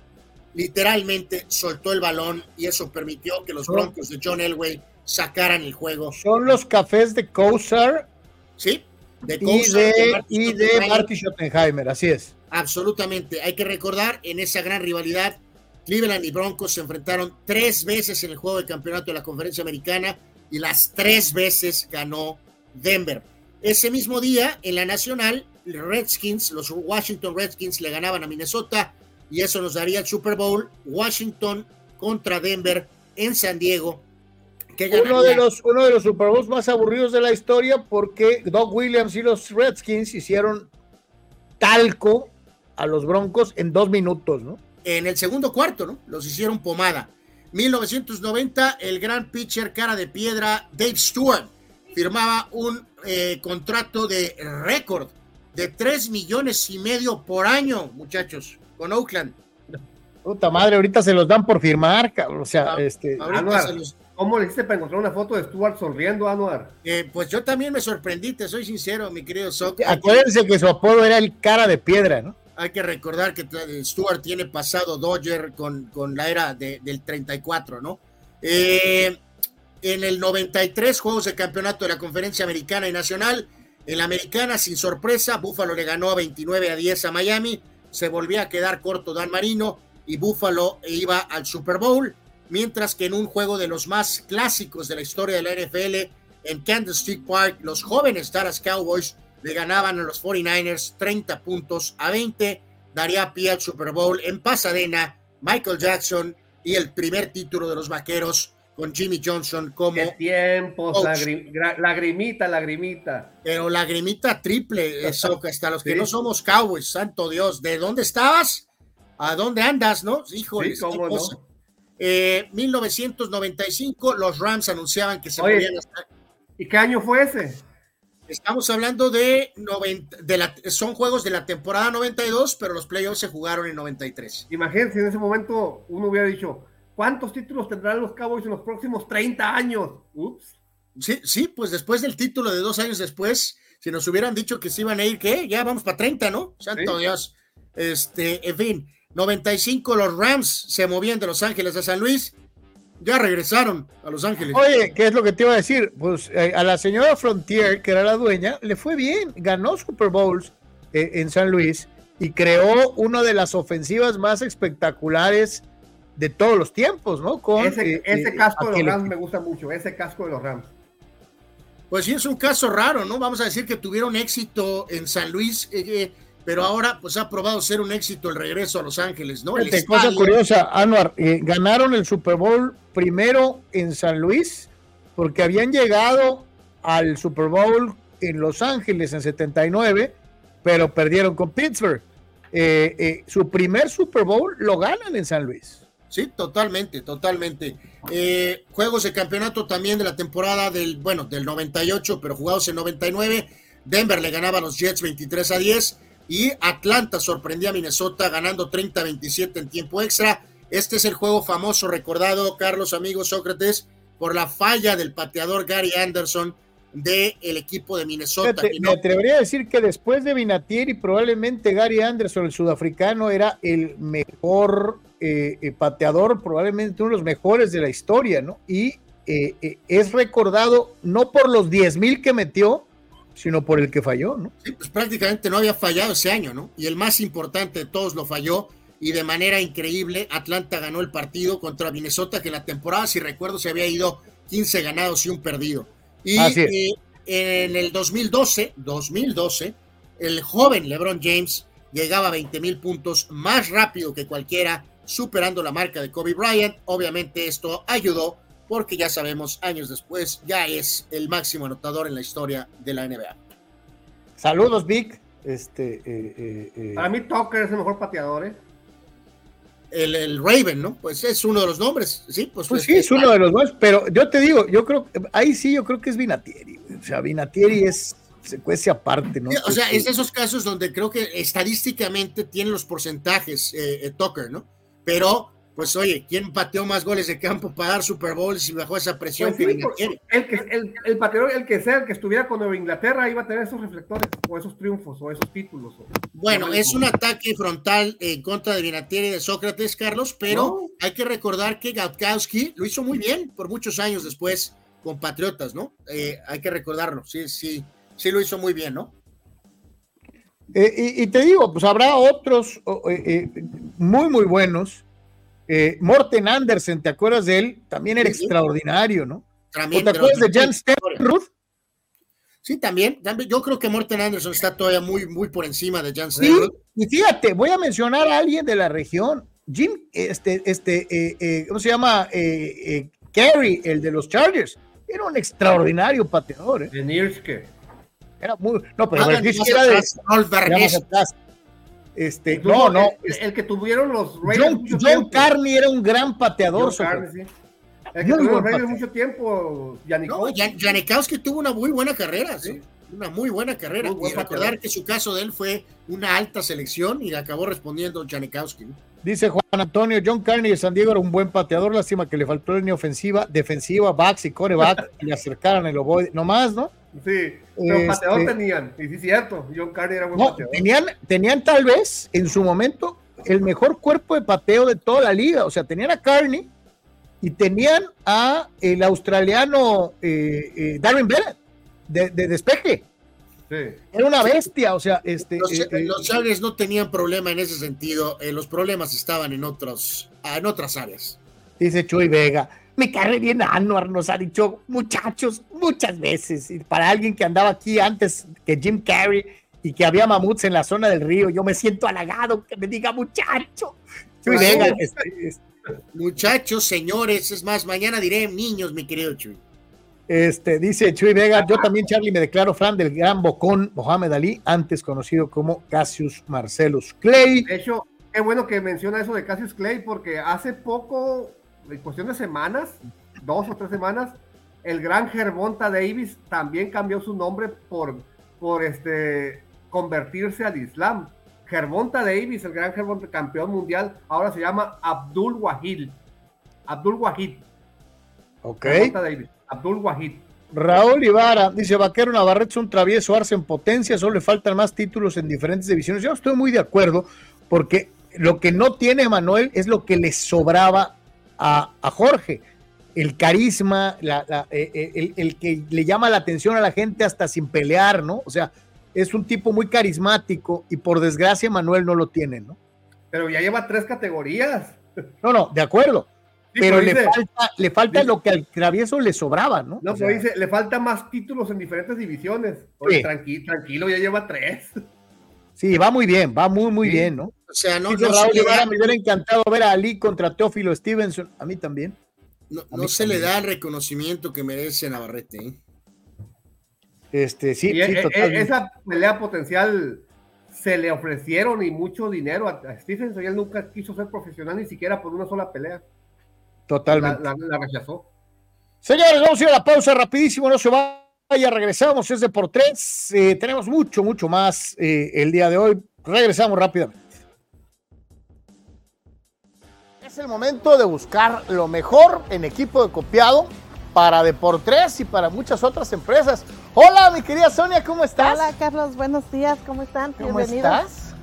literalmente soltó el balón y eso permitió que los Broncos de John Elway sacaran el juego. Son los cafés de Kosar. Sí, de Kosar y de, Marty Schottenheimer, así es. Absolutamente. Hay que recordar en esa gran rivalidad, Cleveland y Broncos se enfrentaron tres veces en el juego de campeonato de la conferencia americana y las tres veces ganó Denver. Ese mismo día, en la nacional, Redskins, los Washington Redskins le ganaban a Minnesota y eso nos daría el Super Bowl Washington contra Denver en San Diego. Uno, de los, uno de los Super Bowls más aburridos de la historia porque Doug Williams y los Redskins hicieron talco a los Broncos en dos minutos, ¿no? En el segundo cuarto, ¿no? Los hicieron pomada. 1990, el gran pitcher cara de piedra Dave Stewart firmaba un eh, contrato de récord de 3 millones y medio por año, muchachos con Oakland. Puta madre, ahorita se los dan por firmar, o sea, ah, este. Anuar, ¿Cómo le hiciste para encontrar una foto de Stuart sonriendo, Anuar? Eh, pues yo también me sorprendí, te soy sincero, mi querido Sok. Acuérdense que su apodo era el cara de piedra, ¿no? Hay que recordar que Stuart tiene pasado Dodger con, con la era del 34, ¿no? Eh, en el 93, Juegos de Campeonato de la Conferencia Americana y Nacional, en la Americana, sin sorpresa, Buffalo le ganó a 29 a 10 a Miami se volvía a quedar corto Dan Marino y Buffalo iba al Super Bowl, mientras que en un juego de los más clásicos de la historia de la NFL, en Candlestick Park, los jóvenes Dallas Cowboys le ganaban a los 49ers 30 puntos a 20, daría pie al Super Bowl en Pasadena, Michael Jackson y el primer título de los Vaqueros con Jimmy Johnson como. ¡Qué tiempos! lagrimita, lagrimita. Pero lagrimita triple, eso, hasta los que no somos Cowboys, santo Dios. ¿De dónde estabas? ¿A dónde andas, no? Híjole, sí, ¿cómo no? 1995, eh, los Rams anunciaban que se movían ¿Y qué año fue ese? Estamos hablando de, de la, son juegos de la temporada 92, pero los playoffs se jugaron en 93. Imagínense, en ese momento uno hubiera dicho, ¿Cuántos títulos tendrán los Cowboys en los próximos 30 años? Ups. Sí, sí, pues después del título de dos años después, si nos hubieran dicho que se iban a ir, ¿qué? Ya vamos para 30, ¿no? Santo Dios. Este, en fin, 95 los Rams se movían de Los Ángeles a San Luis, ya regresaron a Los Ángeles. Oye, ¿qué es lo que te iba a decir? Pues eh, a la señora Frontier, que era la dueña, le fue bien, ganó Super Bowls eh, en San Luis y creó una de las ofensivas más espectaculares de todos los tiempos, ¿no? Con, ese, eh, casco de los Rams me gusta mucho, ese casco de los Rams. Pues sí, es un caso raro, ¿no? Vamos a decir que tuvieron éxito en San Luis, eh, pero ahora pues ha probado ser un éxito el regreso a Los Ángeles, ¿no? El cosa curiosa, Anuar, ganaron el Super Bowl primero en San Luis porque habían llegado al Super Bowl en Los Ángeles en 79, pero perdieron con Pittsburgh. su primer Super Bowl lo ganan en San Luis. Sí, totalmente, totalmente. Eh, juegos de campeonato también de la temporada del, bueno, del 98, pero jugados en 99. Denver le ganaba a los Jets 23 a 10 y Atlanta sorprendía a Minnesota ganando 30-27 en tiempo extra. Este es el juego famoso recordado, Carlos, amigos Sócrates, por la falla del pateador Gary Anderson del equipo de Minnesota. Me atrevería a decir que después de Vinatieri, probablemente Gary Anderson, el sudafricano, era el mejor eh, eh, pateador, probablemente uno de los mejores de la historia, ¿no? Y eh, eh, es recordado no por los 10 mil que metió, sino por el que falló, ¿no? Sí, pues prácticamente no había fallado ese año, ¿no? Y el más importante de todos lo falló y de manera increíble Atlanta ganó el partido contra Minnesota, que la temporada, si recuerdo, se había ido 15 ganados y un perdido. Y eh, en el 2012, 2012, el joven LeBron James llegaba a 20 mil puntos más rápido que cualquiera, superando la marca de Kobe Bryant. Obviamente esto ayudó porque ya sabemos, años después, ya es el máximo anotador en la historia de la NBA. Saludos, Vic. Este, eh, eh, eh. Para mí, Tucker es el mejor pateador, ¿eh? El, el, Raven, ¿no? Pues es uno de los nombres, sí, pues, pues sí, es uno de los nombres, pero yo te digo, yo creo, ahí sí, yo creo que es Vinatieri, o sea, Vinatieri es, se cuece aparte, ¿no? o sea, es de esos casos donde creo que estadísticamente tiene los porcentajes eh, Tucker, ¿no? Pero pues oye, ¿quién pateó más goles de campo para dar Super Bowls y bajo esa presión pues sí, que el, que, el, el, pateador, el que sea, el que estuviera con Nueva Inglaterra, iba a tener esos reflectores, o esos triunfos, o esos títulos. O, bueno, es un ataque frontal en contra de Vinatieri y de Sócrates, Carlos, pero no. hay que recordar que Gatkowski lo hizo muy bien por muchos años después con Patriotas, ¿no? Eh, hay que recordarlo, sí, sí, sí lo hizo muy bien, ¿no? Eh, y, y, te digo, pues habrá otros eh, muy, muy buenos eh, Morten Andersen, ¿te acuerdas de él? También era sí, extraordinario, ¿no? También, ¿Te acuerdas de Jan Stenruth? Sí, también, también. Yo creo que Morten Anderson está todavía muy, muy por encima de Jan Stenruth. Sí, y fíjate, voy a mencionar a alguien de la región. Jim, este, este, eh, eh, ¿cómo se llama? Kerry, el de los Chargers. Era un extraordinario pateador. ¿eh? De Nierske. Era muy. No, pero ah, era de. Este, no, no. El, el, que tuvieron los Raiders. John, John Carney era un gran pateador. John Carney, sí. El que tuvo los Raiders mucho tiempo. Janikowski. No, Janikowski tuvo una muy buena carrera, sí. Una muy buena carrera. Muy y recordar que su caso de él fue una alta selección y acabó respondiendo Janikowski. ¿no? Dice Juan Antonio, John Carney de San Diego era un buen pateador, lástima que le faltó línea ofensiva, defensiva, backs y coreback, y le acercaran el ovoide, no más, ¿no? Sí, pero este, pateador tenían, y sí es cierto, John Carney era buen no, pateador. Tenían, tenían tal vez en su momento el mejor cuerpo de pateo de toda la liga, o sea, tenían a Carney y tenían a el australiano eh, eh, Darren Bennett de, de despeje. Sí. Era una bestia, o sea, este. Los, eh, los Chargers no tenían problema en ese sentido, eh, los problemas estaban en otros, en otras áreas. Dice Chuy Vega, me cae bien Anuar, nos ha dicho muchachos muchas veces. Y para alguien que andaba aquí antes que Jim Carrey y que había mamuts en la zona del río, yo me siento halagado que me diga muchacho. Chuy este, este, Muchachos, señores, es más, mañana diré niños, mi querido Chuy. Este, dice Chuy Vega, yo también, Charlie, me declaro fan del gran bocón Mohamed Ali, antes conocido como Cassius Marcellus Clay. De hecho, qué bueno que menciona eso de Cassius Clay, porque hace poco, en cuestión de semanas, dos o tres semanas, el gran Gervonta Davis también cambió su nombre por, por este, convertirse al Islam. Gervonta Davis, el gran Gervonta, campeón mundial, ahora se llama Abdul Wahid. Abdul Wahid. Ok. Gervonta Davis. Abdul Wahid. Raúl Ibarra dice: Vaquero Navarrete es un travieso Arce en potencia, solo le faltan más títulos en diferentes divisiones. Yo estoy muy de acuerdo, porque lo que no tiene Manuel es lo que le sobraba a, a Jorge. El carisma, la, la, eh, el, el, que le llama la atención a la gente hasta sin pelear, ¿no? O sea, es un tipo muy carismático y por desgracia Manuel no lo tiene, ¿no? Pero ya lleva tres categorías. No, no, de acuerdo. Sí, pero le falta, le falta dice, lo que al travieso le sobraba, ¿no? No, o sea, pero dice, le falta más títulos en diferentes divisiones. Oye, sí. tranquilo, tranquilo, ya lleva tres. Sí, va muy bien, va muy, muy sí. bien, ¿no? O sea, no, dice no Raúl Guevara, me hubiera encantado ver a Ali contra Teófilo Stevenson, a mí también. No, no se también. le da el reconocimiento que merece Navarrete. ¿eh? Este, sí, y sí, e, e, esa pelea potencial se le ofrecieron y mucho dinero a, a Stevenson y él nunca quiso ser profesional ni siquiera por una sola pelea. Totalmente. La, la, la, rechazó. Señores, vamos a ir a la pausa rapidísimo, no se va. Ya regresamos, es de por tres. Eh, tenemos mucho, mucho más eh, el día de hoy. Regresamos rápidamente. Es el momento de buscar lo mejor en equipo de copiado para Deportes y para muchas otras empresas. Hola, mi querida Sonia, ¿cómo estás? Hola, Carlos, buenos días, ¿cómo están? ¿Cómo Bienvenidos. estás?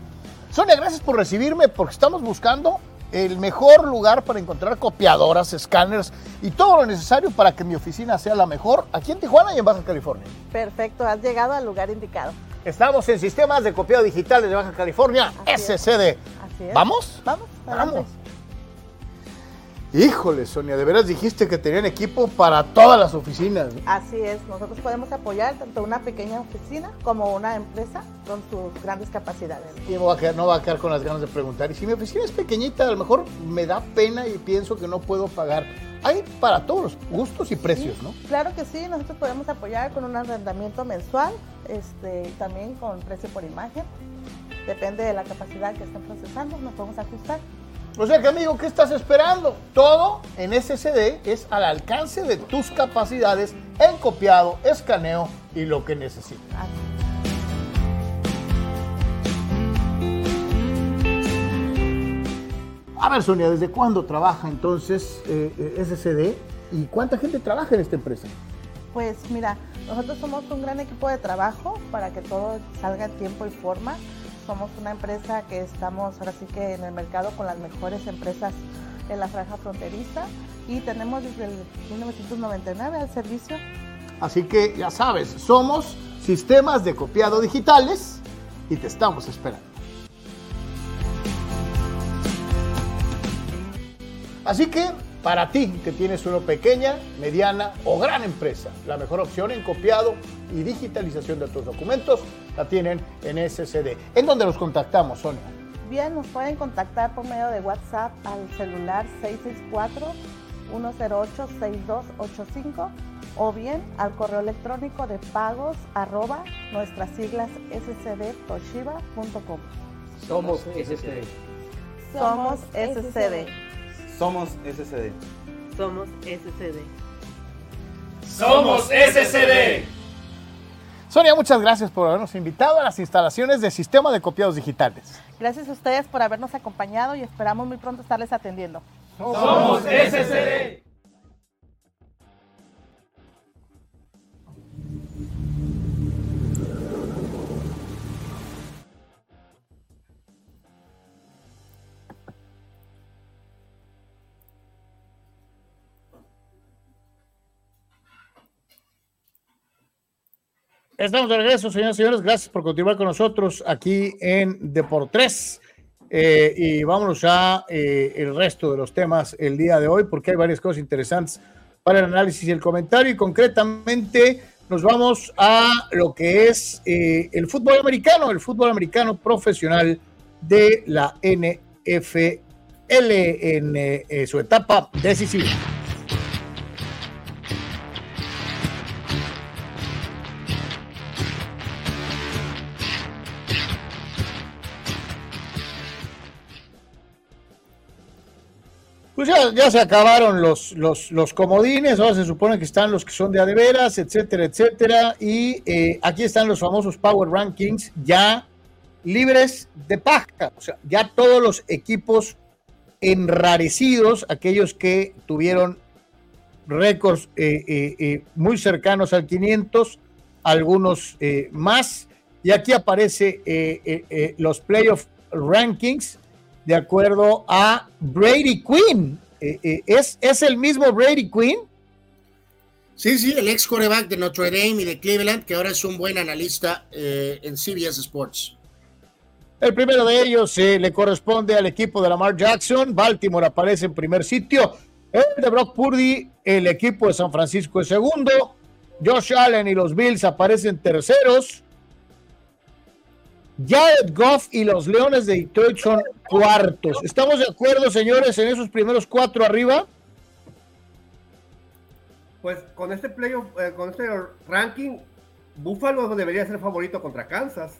Sonia, gracias por recibirme porque estamos buscando el mejor lugar para encontrar copiadoras, escáneres y todo lo necesario para que mi oficina sea la mejor aquí en Tijuana y en Baja California. Perfecto, has llegado al lugar indicado. Estamos en sistemas de copiado digitales de Baja California, Así es. SCD. Así es. ¿Vamos? Vamos, Vamos. Híjole, Sonia, de veras dijiste que tenían equipo para todas las oficinas. Así es, nosotros podemos apoyar tanto una pequeña oficina como una empresa con sus grandes capacidades. Y a quedar- no va a quedar con las ganas de preguntar. Y si mi oficina es pequeñita, a lo mejor me da pena y pienso que no puedo pagar. Hay para todos los gustos y precios, Sí, ¿no? Claro que sí, nosotros podemos apoyar con un arrendamiento mensual, este, también con precio por imagen. Depende de la capacidad que estén procesando, nos podemos ajustar. O sea que, amigo, ¿qué estás esperando? Todo en SSD es al alcance de tus capacidades en copiado, escaneo y lo que necesitas. A ver, Sonia, ¿desde cuándo trabaja entonces eh, eh, SSD y cuánta gente trabaja en esta empresa? Pues mira, nosotros somos un gran equipo de trabajo para que todo salga en tiempo y forma. Somos una empresa que estamos ahora sí que en el mercado con las mejores empresas en la franja fronteriza y tenemos desde el 1999 al servicio. Así que ya sabes, somos sistemas de copiado digitales y te estamos esperando. Así que para ti que tienes una pequeña, mediana o gran empresa, la mejor opción en copiado y digitalización de tus documentos la tienen en SCD. ¿En dónde los contactamos, Sonia? Bien, nos pueden contactar por medio de WhatsApp al celular 664-108-6285 o bien al correo electrónico de pagos arroba nuestras siglas scdtoshiba.com. Somos SCD. Somos SCD. Somos SCD. Somos SCD. Somos SCD. Sonia, muchas gracias por habernos invitado a las instalaciones de Sistema de Copiados Digitales. Gracias a ustedes por habernos acompañado y esperamos muy pronto estarles atendiendo. Somos SCD. Estamos de regreso, señoras y señores. Gracias por continuar con nosotros aquí en Deportes. Eh, y vámonos a eh, el resto de los temas el día de hoy, porque hay varias cosas interesantes para el análisis y el comentario. Y concretamente nos vamos a lo que es eh, el fútbol americano, el fútbol americano profesional de la NFL en eh, su etapa decisiva. Pues ya, ya se acabaron los, los, los comodines, ahora se supone que están los que son de adeveras, etcétera, etcétera. Y eh, aquí están los famosos Power Rankings ya libres de paja. O sea, ya todos los equipos enrarecidos, aquellos que tuvieron récords eh, eh, eh, muy cercanos al 500, algunos más. Y aquí aparece los playoff rankings de acuerdo a Brady Quinn. Eh, eh, ¿es, ¿Es el mismo Brady Quinn? Sí, sí, el ex coreback de Notre Dame y de Cleveland, que ahora es un buen analista eh, en CBS Sports. El primero de ellos eh, le corresponde al equipo de Lamar Jackson. Baltimore aparece en primer sitio. El de Brock Purdy, el equipo de San Francisco es segundo. Josh Allen y los Bills aparecen terceros. Jared Goff y los Leones de Detroit son cuartos. ¿Estamos de acuerdo, señores, en esos primeros cuatro arriba? Pues con este playoff, eh, con este ranking, Buffalo debería ser favorito contra Kansas.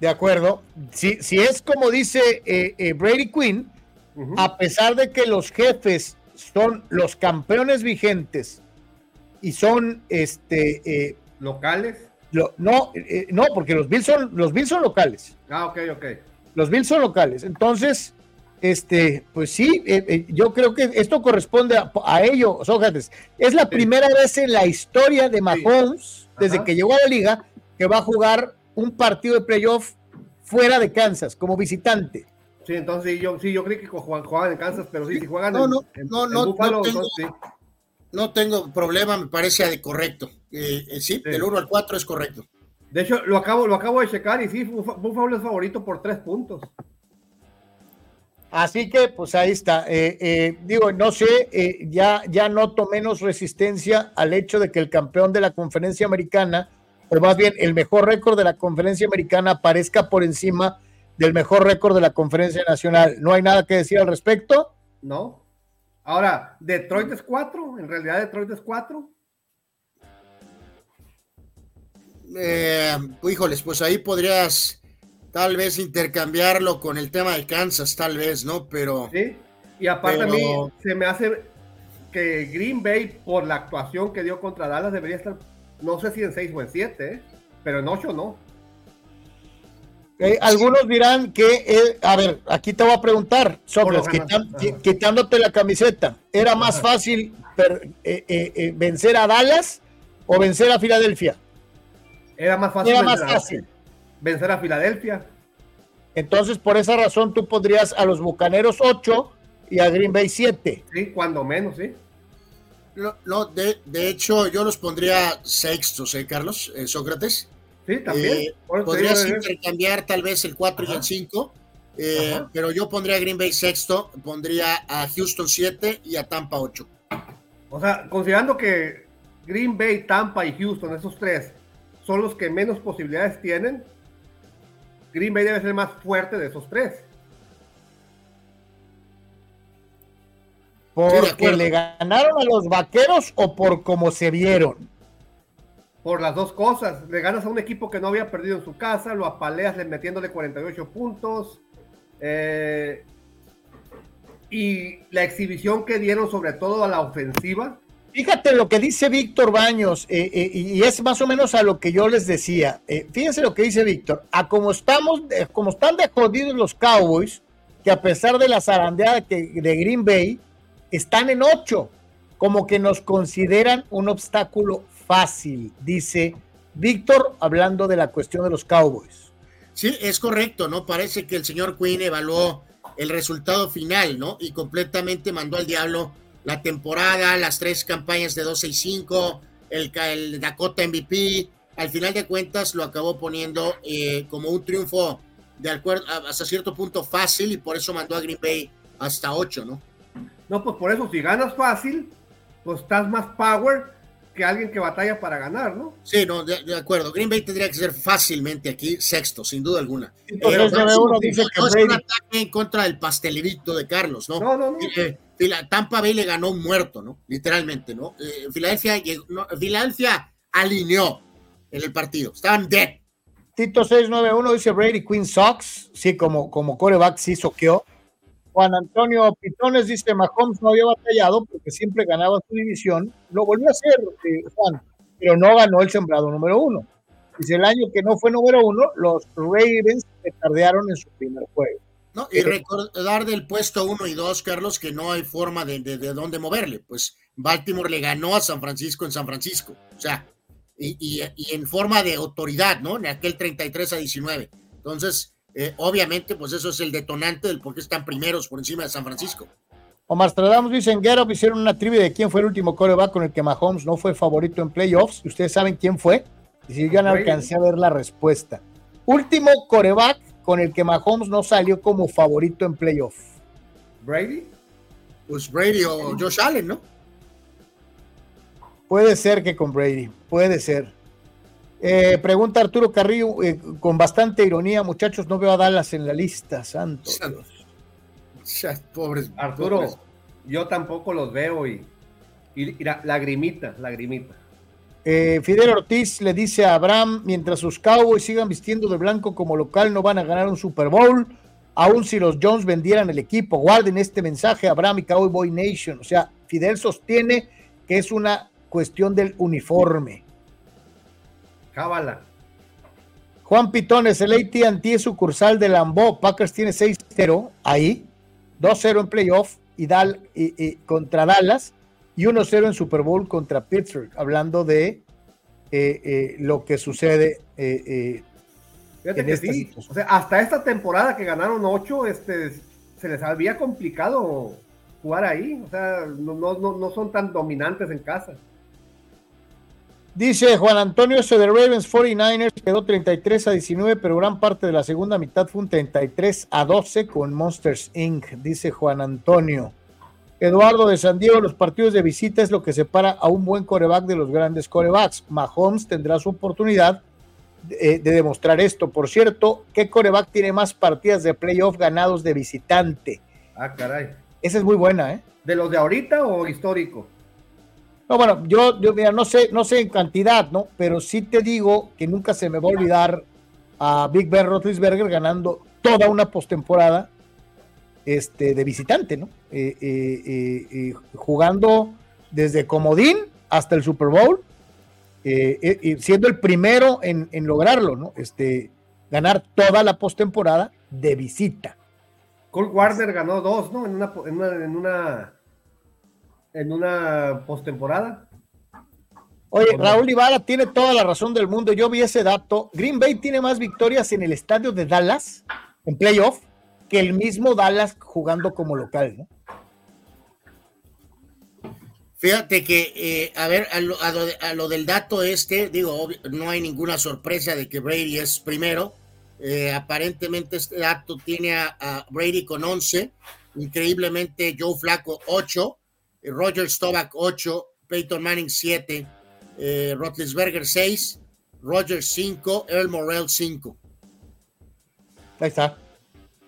De acuerdo. Si, si es como dice eh, eh, Brady Quinn, a pesar de que los jefes son los campeones vigentes y son este eh, no, eh, no, porque los Bills son los Bills son locales. Ah, ok, ok. Los Bills son locales. Entonces, este, pues sí, yo creo que esto corresponde a, ello, Sócrates. Es la primera vez en la historia de Mahomes, desde que llegó a la liga, que va a jugar un partido de playoff fuera de Kansas, como visitante. Sí, entonces yo, sí, yo creo que juegan, en Kansas, pero sí, si juegan no, no, no, no, no, tengo, no tengo problema, me parece correcto. Eh, eh, sí, del 1 al 4 es correcto. De hecho, lo acabo, lo acabo de checar y sí, Buffalo es favorito por tres puntos. Así que, pues ahí está. Eh, digo, no sé, ya, ya noto menos resistencia al hecho de que el campeón de la conferencia americana o más bien el mejor récord de la conferencia americana aparezca por encima del mejor récord de la conferencia nacional. ¿No hay nada que decir al respecto? No. Ahora, Detroit es cuatro, en realidad Detroit es cuatro. Eh, híjoles, pues ahí podrías tal vez intercambiarlo con el tema de Kansas, tal vez, ¿no? Pero. Sí, y aparte a mí se me hace que Green Bay, por la actuación que dio contra Dallas, debería estar no sé si en 6 o en 7, ¿eh? pero en 8 no. Eh, algunos dirán que, eh, a ver, aquí te voy a preguntar, Sócrates, quitándote la camiseta, ¿era más fácil vencer a Dallas o vencer a Filadelfia? Era más fácil. Era más fácil. vencer a Filadelfia. Entonces, por esa razón, tú podrías a los Bucaneros 8 y a Green Bay 7. Sí, cuando menos, sí. No, de, de, hecho, yo los pondría sextos, ¿eh, Carlos? Eh, Sócrates. Sí, también. Eh, podrías intercambiar tal vez el 4 y el 5, eh, pero yo pondría a Green Bay sexto, pondría a Houston 7 y a Tampa 8. O sea, considerando que Green Bay, Tampa y Houston, esos tres, son los que menos posibilidades tienen, Green Bay debe ser más fuerte de esos tres. ¿Porque le ganaron a los vaqueros o por cómo se vieron? Por las dos cosas. Le ganas a un equipo que no había perdido en su casa, lo apaleas metiéndole 48 puntos. Eh, y la exhibición que dieron, sobre todo a la ofensiva. Fíjate lo que dice Víctor Baños, eh, eh, y es más o menos a lo que yo les decía. fíjense lo que dice Víctor. A como estamos, como están de jodidos los Cowboys, que a pesar de la zarandeada que, de Green Bay, están en ocho, como que nos consideran un obstáculo fácil, dice Víctor, hablando de la cuestión de los Cowboys. Sí, es correcto, ¿no? Parece que el señor Quinn evaluó el resultado final, ¿no? Y completamente mandó al diablo la temporada, las tres campañas de 12 y 5, el, el Dakota MVP. Al final de cuentas lo acabó poniendo eh, como un triunfo de acuerdo hasta cierto punto fácil y por eso mandó a Green Bay hasta 8, ¿no? No, pues por eso, si ganas fácil, pues estás más power que alguien que batalla para ganar, ¿no? Sí, no, de, acuerdo. Green Bay tendría que ser fácilmente aquí sexto, sin duda alguna. Pero uno dice que no es un ataque en contra del pastelito de Carlos, ¿no? No, no, no. Eh, Tampa Bay le ganó muerto, ¿no? Literalmente, ¿no? Eh, Filadelfia, Filadelfia alineó en el partido. Estaban dead. Tito 691 dice Brady Queen Sox. Sí, como, como coreback sí soqueó Juan Antonio Pitones dice, Mahomes no había batallado porque siempre ganaba su división. Lo volvió a hacer, eh, Juan, pero no ganó el sembrado número uno. Dice, el año que no fue número uno, los Ravens se tardearon en su primer juego. No, y recordar del puesto uno y dos, Carlos, que no hay forma de, de, dónde moverle. Pues Baltimore le ganó a San Francisco en San Francisco. O sea, y, en forma de autoridad, ¿no? En aquel 33 a 19. Entonces, eh, obviamente, pues eso es el detonante del por qué están primeros por encima de San Francisco. Omar Stradamos dice en Get hicieron una trivia de quién fue el último coreback con el que Mahomes no fue favorito en playoffs. ¿Ustedes saben quién fue? Y si yo no alcancé a ver la respuesta. Último coreback con el que Mahomes no salió como favorito en playoffs. ¿Brady? Pues Brady o Josh Allen, ¿no? Puede ser que con Brady, puede ser. Eh, pregunta Arturo Carrillo eh, con bastante ironía, muchachos, no veo a Dallas en la lista, santo. Pobres, Arturo, yo tampoco los veo y, y, la, lagrimita, lagrimita. Eh, Fidel Ortiz le dice a Abraham, mientras sus Cowboys sigan vistiendo de blanco como local, no van a ganar un Super Bowl, aun si los Jones vendieran el equipo. Guarden este mensaje, Abraham y Cowboy Nation. O sea, Fidel sostiene que es una cuestión del uniforme. Cábala. Juan Pitones, el AT&T sucursal de Lambeau. Packers tiene 6-0 ahí, 2-0 en playoff y, Dal, y, contra Dallas y 1-0 en Super Bowl contra Pittsburgh, hablando de eh, eh, lo que sucede. Eh, Fíjate que sí, o sea, hasta esta temporada que ganaron 8, este, se les había complicado jugar ahí, o sea, no, no, no son tan dominantes en casa. Dice Juan Antonio, ese de Ravens 49ers quedó 33 a 19, pero gran parte de la segunda mitad fue un 33 a 12 con Monsters Inc., dice Juan Antonio. Eduardo de San Diego, los partidos de visita es lo que separa a un buen coreback de los grandes corebacks. Mahomes tendrá su oportunidad de, eh, de demostrar esto. Por cierto, ¿qué coreback tiene más partidas de playoff ganados de visitante? Ah, caray. Esa es muy buena, ¿eh? ¿De los de ahorita o histórico? No, bueno, yo, yo mira, no sé, no sé en cantidad, ¿no? Pero sí te digo que nunca se me va a olvidar a Big Ben Roethlisberger ganando toda una postemporada este, de visitante, ¿no? Eh, eh, eh, jugando desde comodín hasta el Super Bowl, siendo el primero en, en, lograrlo, ¿no? Este, ganar toda la postemporada de visita. Cole Warner ganó dos, ¿no? En una, en una, en una en una postemporada. Oye, Raúl Ibarra tiene toda la razón del mundo. Yo vi ese dato. Green Bay tiene más victorias en el estadio de Dallas, en playoff, que el mismo Dallas jugando como local, ¿no? Fíjate que, eh, a ver, a lo, del dato este, digo, no hay ninguna sorpresa de que Brady es primero. Eh, aparentemente este dato tiene a, a, Brady con 11, increíblemente Joe Flaco 8, Roger Stovak 8, Peyton Manning 7, eh, Rotlisberger 6, Roger 5, Earl Morrell 5. Ahí está.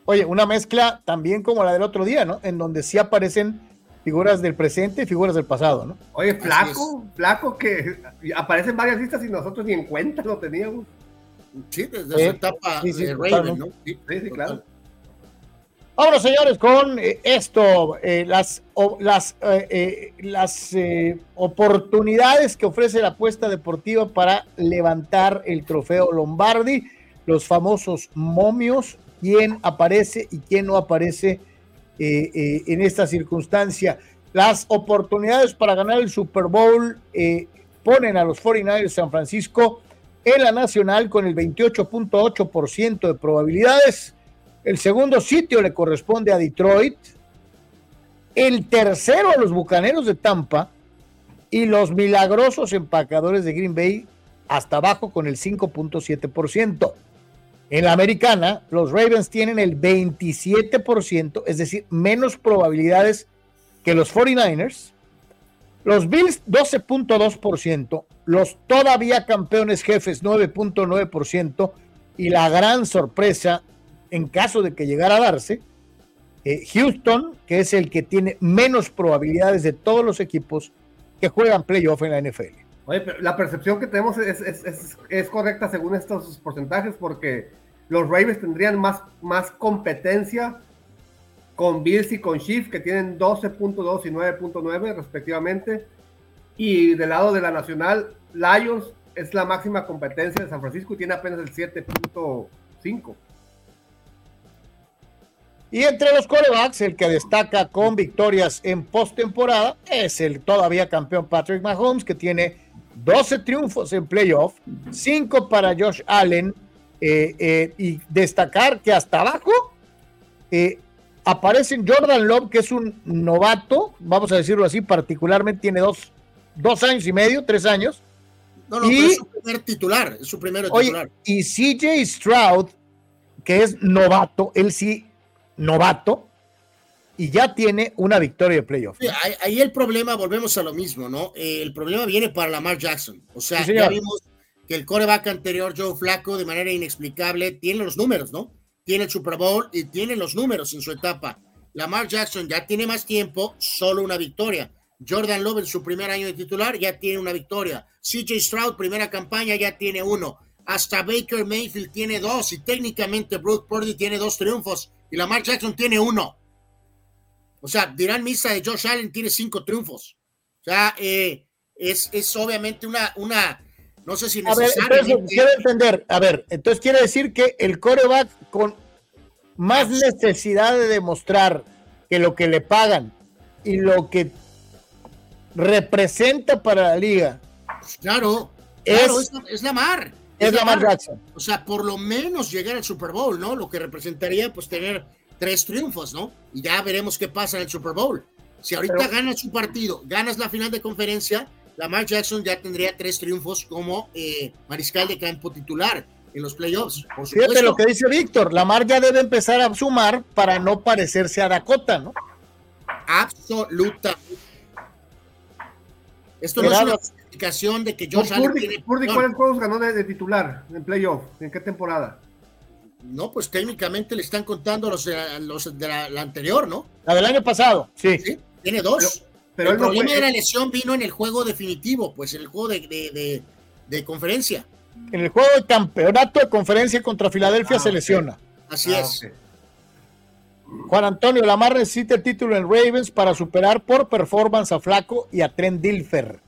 Oye, una mezcla también como la del otro día, ¿no? En donde sí aparecen figuras del presente y figuras del pasado, ¿no? Oye, flaco, flaco que aparecen varias listas y nosotros ni en cuenta lo teníamos. Sí, desde su etapa de Raven, ¿no? Sí, sí, claro. Ahora, señores, con eh, esto, eh, las, las, eh, las oportunidades que ofrece la apuesta deportiva para levantar el trofeo Lombardi, los famosos momios, quién aparece y quién no aparece en esta circunstancia. Las oportunidades para ganar el Super Bowl ponen a los 49ers de San Francisco en la nacional con el 28.8% de probabilidades el segundo sitio le corresponde a Detroit. El tercero a los Bucaneros de Tampa. Y los milagrosos empacadores de Green Bay hasta abajo con el 5.7%. En la americana, los Ravens tienen el 27%, es decir, menos probabilidades que los 49ers. Los Bills 12.2%, los todavía campeones jefes 9.9% y la gran sorpresa en caso de que llegara a darse, eh, Houston, que es el que tiene menos probabilidades de todos los equipos que juegan playoff en la NFL. Oye, pero la percepción que tenemos es, correcta según estos porcentajes porque los Ravens tendrían más, competencia con Bills y con Chiefs que tienen 12.2 y 9.9 respectivamente. Y del lado de la Nacional, Lions es la máxima competencia de San Francisco y tiene apenas el 7.5. Y entre los corebacks, el que destaca con victorias en postemporada es el todavía campeón Patrick Mahomes, que tiene 12 triunfos en playoff, 5 para Josh Allen, eh, eh, y destacar que hasta abajo eh, aparece Jordan Love, que es un novato, vamos a decirlo así, particularmente tiene dos, dos años y medio, tres años. No, no, y, es su primer titular, es su primer titular. y CJ Stroud, que es novato, él sí novato y ya tiene una victoria de playoff. ahí, el problema, volvemos a lo mismo, ¿no? Eh, el problema viene para Lamar Jackson. O sea, ya vimos que el coreback anterior, Joe Flaco, de manera inexplicable, tiene los números, ¿no? Tiene el Super Bowl y tiene los números en su etapa. Lamar Jackson ya tiene más tiempo, solo una victoria. Jordan Love en su primer año de titular ya tiene una victoria. CJ Stroud, primera campaña, ya tiene uno. Hasta Baker Mayfield tiene dos y técnicamente Brooke Purdy tiene dos triunfos y Lamar Jackson tiene uno. O sea, dirán misa de Josh Allen tiene cinco triunfos. O sea, eh, es, es obviamente una, una, no sé si A ver, entonces quiero entender, a ver, entonces quiere decir que el coreback con más necesidad de demostrar que lo que le pagan y lo que representa para la liga Claro, Es- claro, es, es Lamar. Es Lamar Jackson. O sea, por lo menos llegar al Super Bowl, ¿no? Lo que representaría, pues, tener tres triunfos, ¿no? Y ya veremos qué pasa en el Super Bowl. Si ahorita Pero- ganas su partido, ganas la final de conferencia, Lamar Jackson ya tendría tres triunfos como eh, mariscal de campo titular en los playoffs. Por Fíjate lo que dice Víctor, Lamar ya debe empezar a sumar para no parecerse a Dakota, ¿no? Absoluta. Esto no es una justificación de que Josh Allen Purdy, tiene... Purdy, no, ¿cuáles juegos ganó de, de titular en playoff? ¿En qué temporada? no, pues técnicamente le están contando los de la, los de la- la anterior, ¿no? La del año pasado, sí. Sí, tiene dos. Pero el él no problema fue- de la lesión vino en el juego definitivo, pues en el juego de, de- de- de conferencia. En el juego de campeonato de conferencia contra Filadelfia Ah, se lesiona. Así Ah, es. Juan Antonio Lamar necesita el título en Ravens para superar por performance a Flaco y a Trent Dilfer.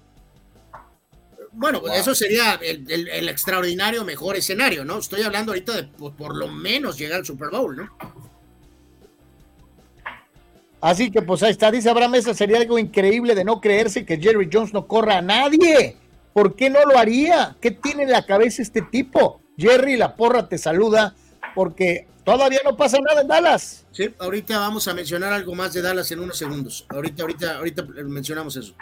Bueno, pues eso sería el, el- el extraordinario mejor escenario, ¿no? Estoy hablando ahorita de por, por lo menos llegar al Super Bowl, ¿no? Así que pues ahí está, dice Abraham Mesa, sería algo increíble de no creerse que Jerry Jones no corra a nadie. ¿Por qué no lo haría? ¿Qué tiene en la cabeza este tipo? Jerry, la porra te saluda porque todavía no pasa nada en Dallas. Sí, ahorita vamos a mencionar algo más de Dallas en unos segundos. Ahorita, ahorita, ahorita mencionamos eso.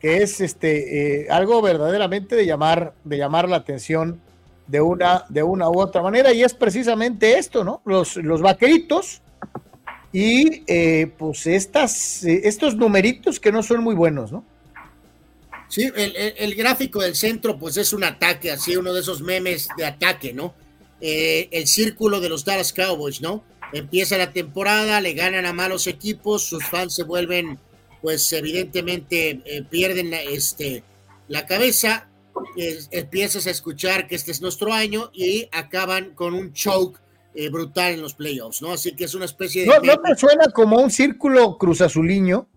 Que es este eh, algo verdaderamente de llamar de llamar la atención de una de una u otra manera y es precisamente esto no los los vaqueritos y eh, pues estas eh, estos numeritos que no son muy buenos no Sí, el, el- gráfico del centro, pues es un ataque, así, uno de esos memes de ataque, ¿no? Eh, el círculo de los Dallas Cowboys, ¿no? Empieza la temporada, le ganan a malos equipos, sus fans se vuelven, pues evidentemente eh, pierden la, este, la cabeza, eh, empiezas a escuchar que este es nuestro año y acaban con un choke eh, brutal en los playoffs, ¿no? Así que es una especie de... no, no te suena como un círculo cruzazuliño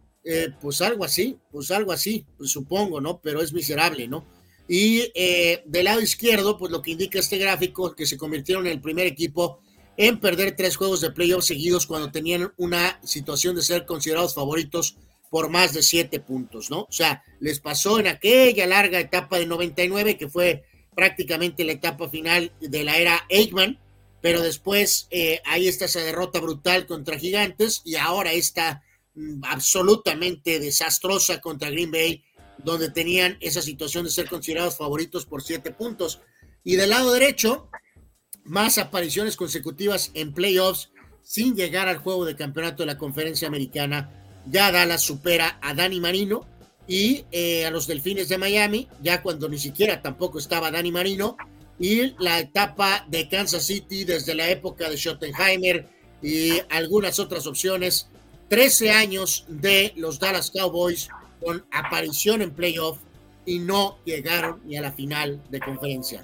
pues algo así, pues algo así, pues supongo, ¿no? Pero es miserable, ¿no? Y eh, del lado izquierdo, pues lo que indica este gráfico, que se convirtieron en el primer equipo en perder tres juegos de playoffs seguidos cuando tenían una situación de ser considerados favoritos por más de siete puntos, ¿no? O sea, les pasó en aquella larga etapa de 99, que fue prácticamente la etapa final de la era Aikman, pero después eh, ahí está esa derrota brutal contra Gigantes y ahora esta mm, absolutamente desastrosa contra Green Bay, donde tenían esa situación de ser considerados favoritos por siete puntos. Y del lado derecho, más apariciones consecutivas en playoffs sin llegar al juego de campeonato de la conferencia americana. Ya Dallas supera a Dani Marino y eh, a los Delfines de Miami, ya cuando ni siquiera tampoco estaba Dani Marino. Y la etapa de Kansas City desde la época de Schottenheimer y algunas otras opciones 13 años de los Dallas Cowboys con aparición en playoff y no llegaron ni a la final de conferencia.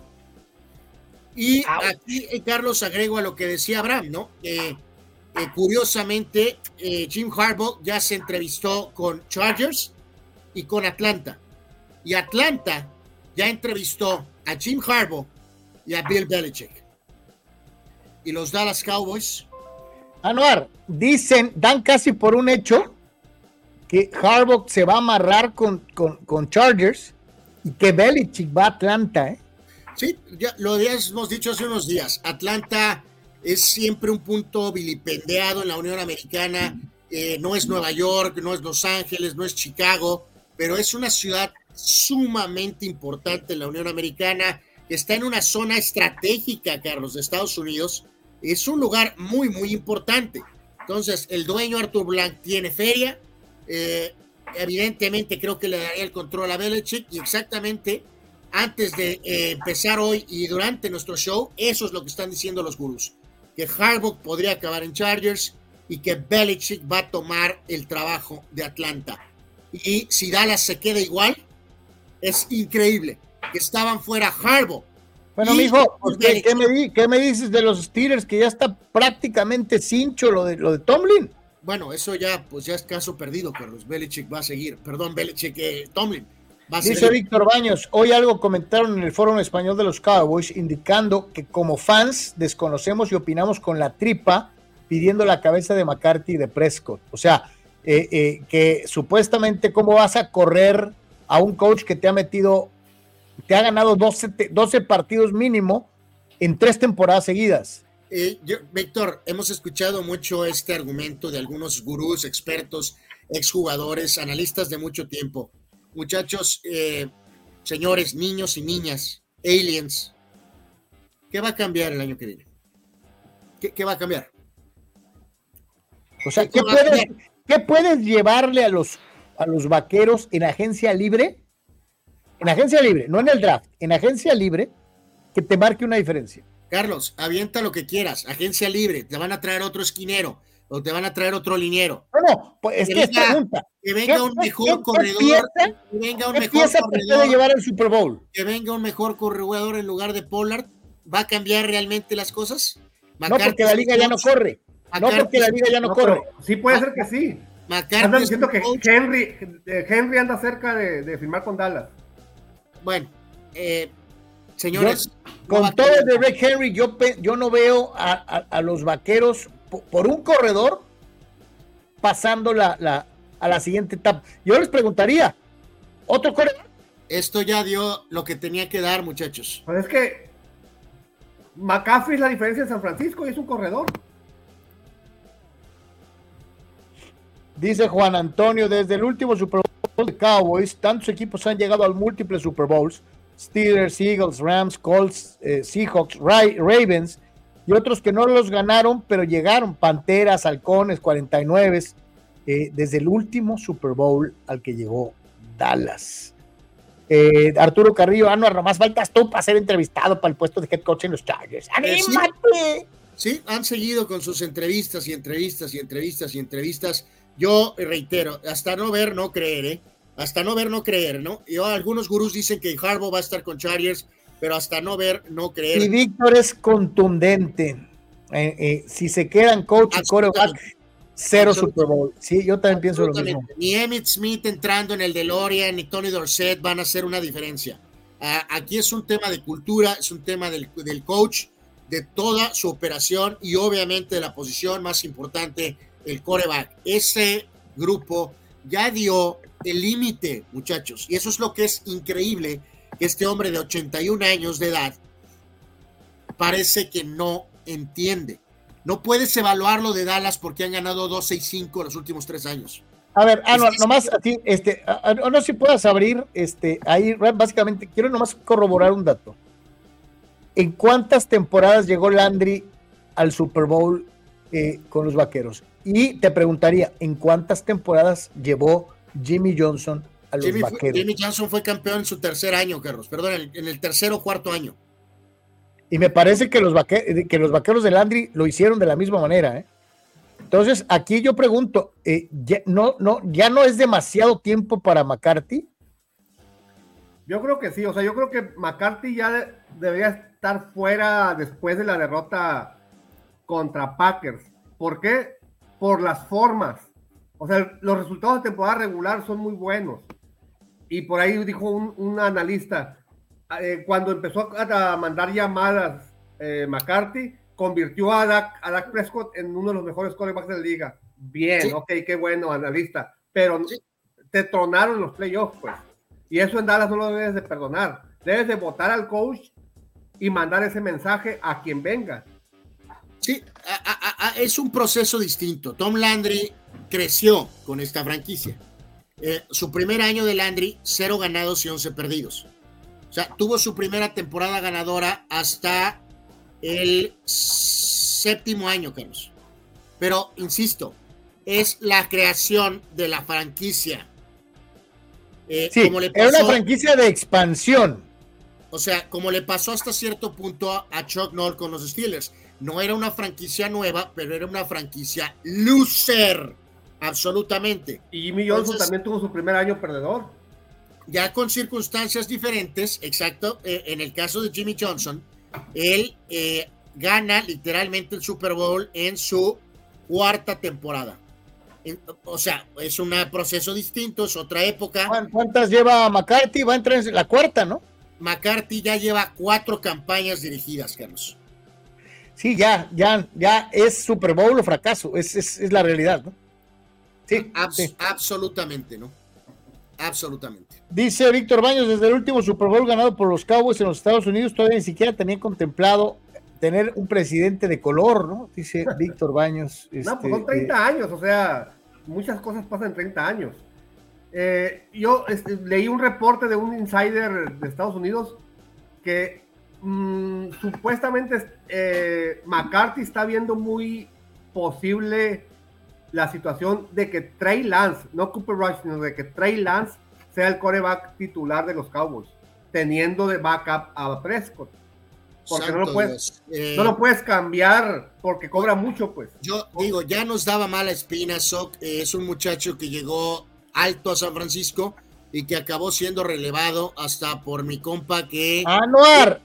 Y aquí, eh, Carlos, agrego a lo que decía Abraham, ¿no? Eh, eh, curiosamente, eh, Jim Harbaugh ya se entrevistó con Chargers y con Atlanta. Y Atlanta ya entrevistó a Jim Harbaugh y a Bill Belichick. Y los Dallas Cowboys Anuar dicen dan casi por un hecho que Harbaugh se va a amarrar con, con, con Chargers y que Belichick va a Atlanta ¿eh? Sí, ya lo habíamos dicho hace unos días. Atlanta es siempre un punto vilipendiado en la Unión Americana. Eh, no es Nueva York, no es Los Ángeles, no es Chicago, pero es una ciudad sumamente importante en la Unión Americana. Está en una zona estratégica, Carlos, de Estados Unidos. Es un lugar muy, muy importante. Entonces, el dueño Arthur Blank tiene feria. Eh, evidentemente, creo que le daría el control a Belichick y exactamente antes de eh, empezar hoy y durante nuestro show, eso es lo que están diciendo los gurús. Que Harbaugh podría acabar en Chargers y que Belichick va a tomar el trabajo de Atlanta. Y si Dallas se queda igual, es increíble que estaban fuera Harbaugh. Bueno, mijo, pues, ¿qué, me qué me dices de los Steelers que ya está prácticamente cincho lo de, lo de Tomlin? bueno, eso ya, pues ya es caso perdido, Carlos. Belichick va a seguir. Perdón, Belichick, eh, Tomlin. Dice. Víctor Baños, hoy algo comentaron en el foro español de los Cowboys indicando que como fans desconocemos y opinamos con la tripa pidiendo la cabeza de McCarthy y de Prescott. O sea, eh, eh, que supuestamente cómo vas a correr a un coach que te ha metido, te ha ganado 12, te- 12 partidos mínimo en tres temporadas seguidas. Eh, yo- Víctor, hemos escuchado mucho este argumento de algunos gurús, expertos, exjugadores, analistas de mucho tiempo. Muchachos, eh, señores, niños y niñas, aliens, ¿qué va a cambiar el año que viene? ¿Qué, qué va a cambiar? O sea, ¿Qué ¿qué puedes, qué puedes llevarle a los, a los vaqueros en agencia libre? En agencia libre, no en el draft, en agencia libre, que te marque una diferencia. Carlos, avienta lo que quieras, agencia libre, te van a traer otro esquinero o te van a traer otro liniero. No, no, pues es Que que es venga- pregunta. Que venga ¿Qué- un mejor corredor, pieza- que venga un ¿Qué mejor pieza te puede corredor, llevar al Super Bowl? que venga un mejor corredor en lugar de Pollard, ¿va a cambiar realmente las cosas? No, porque la liga ya no corre. No, porque la liga ya no No, corre. sí puede ser que sí. McCarthy diciendo que Henry, Henry anda cerca de, de firmar con Dallas. Bueno, eh, señores, va Con todo de Rick Henry, yo, yo no veo a, a- a los vaqueros por, un corredor pasando la, la- a la siguiente etapa. Yo les preguntaría, ¿otro corredor? esto ya dio lo que tenía que dar, muchachos. Pues es que McCaffrey es la diferencia en San Francisco y es un corredor. Dice Juan Antonio, desde el último Super Bowl de Cowboys, tantos equipos han llegado al múltiples Super Bowls. Steelers, Eagles, Rams, Colts, eh, Seahawks, Ra- Ravens y otros que no los ganaron, pero llegaron. Panteras, Halcones, 49, eh, desde el último Super Bowl al que llegó Dallas. Eh, Arturo Carrillo, Anuar, nomás faltas tú para ser entrevistado para el puesto de head coach en los Chargers. Eh, sí. ¡Anímate! Sí, han seguido con sus entrevistas y entrevistas y entrevistas y entrevistas. Yo reitero, hasta no ver, no creer, ¿eh? Hasta no ver, no creer, ¿no? Yo, algunos gurús dicen que Harbaugh va a estar con Chargers, pero hasta no ver, no creer. Y Víctor es contundente. Eh, eh, si se quedan coach y quarterback, cero. Super Bowl. Sí, yo también pienso lo mismo. Ni Emmitt Smith entrando en el DeLorean, ni Tony Dorsett van a hacer una diferencia. Aquí es un tema de cultura, es un tema del, del coach, de toda su operación y obviamente de la posición más importante, el coreback. Ese grupo ya dio el límite, muchachos, y eso es lo que es increíble, que este hombre de 81 años de edad parece que no entiende. No puedes evaluarlo de Dallas porque han ganado 12 y 5 los últimos tres años. A ver, Anuar, Es- nomás así, este, a- a- no sé si puedas abrir, este, ahí básicamente quiero nomás corroborar un dato. ¿En cuántas temporadas llegó Landry al Super Bowl eh, con los Vaqueros? Y te preguntaría, ¿en cuántas temporadas llevó Jimmy Johnson a los Jimmy, fue- Vaqueros? Jimmy Johnson fue campeón en su tercer año, Carlos. Perdón, en el, en el tercer o cuarto año. Y me parece que los, vaque- que los vaqueros de Landry lo hicieron de la misma manera. ¿eh? Entonces, aquí yo pregunto, eh, ya, no, no, ¿ya no es demasiado tiempo para McCarthy? Yo creo que sí, o sea, yo creo que McCarthy ya de- debería estar fuera después de la derrota contra Packers. ¿Por qué? Por las formas. O sea, los resultados de temporada regular son muy buenos. Y por ahí dijo un, un analista, eh, cuando empezó a, a mandar llamadas eh, McCarthy, convirtió a Dak, a Dak Prescott en uno de los mejores quarterbacks de la liga. Bien, Sí. ok, qué bueno, analista. Pero Sí. te tronaron los playoffs, pues. Y eso en Dallas no lo debes de perdonar. Debes de votar al coach y mandar ese mensaje a quien venga. Sí, a- a- a- es un proceso distinto. Tom Landry creció con esta franquicia. Eh, su primer año de Landry, cero ganados y 11 perdidos. O sea, tuvo su primera temporada ganadora hasta el séptimo año, Carlos. Pero, insisto, es la creación de la franquicia. Eh, Sí, como le era una franquicia de expansión. o sea, como le pasó hasta cierto punto a, a Chuck Noll con los Steelers. No era una franquicia nueva, pero era una franquicia loser. Absolutamente. Y Jimmy Johnson Entonces- también tuvo su primer año perdedor. Ya con circunstancias diferentes, exacto. eh, en el caso de Jimmy Johnson, él eh, gana literalmente el Super Bowl en su cuarta temporada. o sea, es un proceso distinto, es otra época. ¿Cuántas lleva McCarthy? Va a entrar en la cuarta, ¿no? McCarthy ya lleva cuatro campañas dirigidas, Carlos. Sí, ya, ya, ya es Super Bowl o fracaso, es, es, la realidad, ¿no? Sí, absolutamente, ¿no? Absolutamente. Dice Víctor Baños, desde el último Super Bowl ganado por los Cowboys en los Estados Unidos, todavía ni siquiera tenían contemplado tener un presidente de color, ¿no? Dice Víctor Baños. no, pues son 30 este, años, o sea, muchas cosas pasan en 30 años. Eh, yo este, leí un reporte de un insider de Estados Unidos que mm, supuestamente eh, McCarthy está viendo muy posible la situación de que Trey Lance, no Cooper Rush, sino de que Trey Lance sea el coreback titular de los Cowboys, teniendo de backup a Prescott. Porque no lo, puedes, eh, no lo puedes cambiar porque cobra mucho, pues. Yo digo, ya nos daba mala espina. Sok eh, es un muchacho que llegó alto a San Francisco y que acabó siendo relevado hasta por mi compa que. Anuar,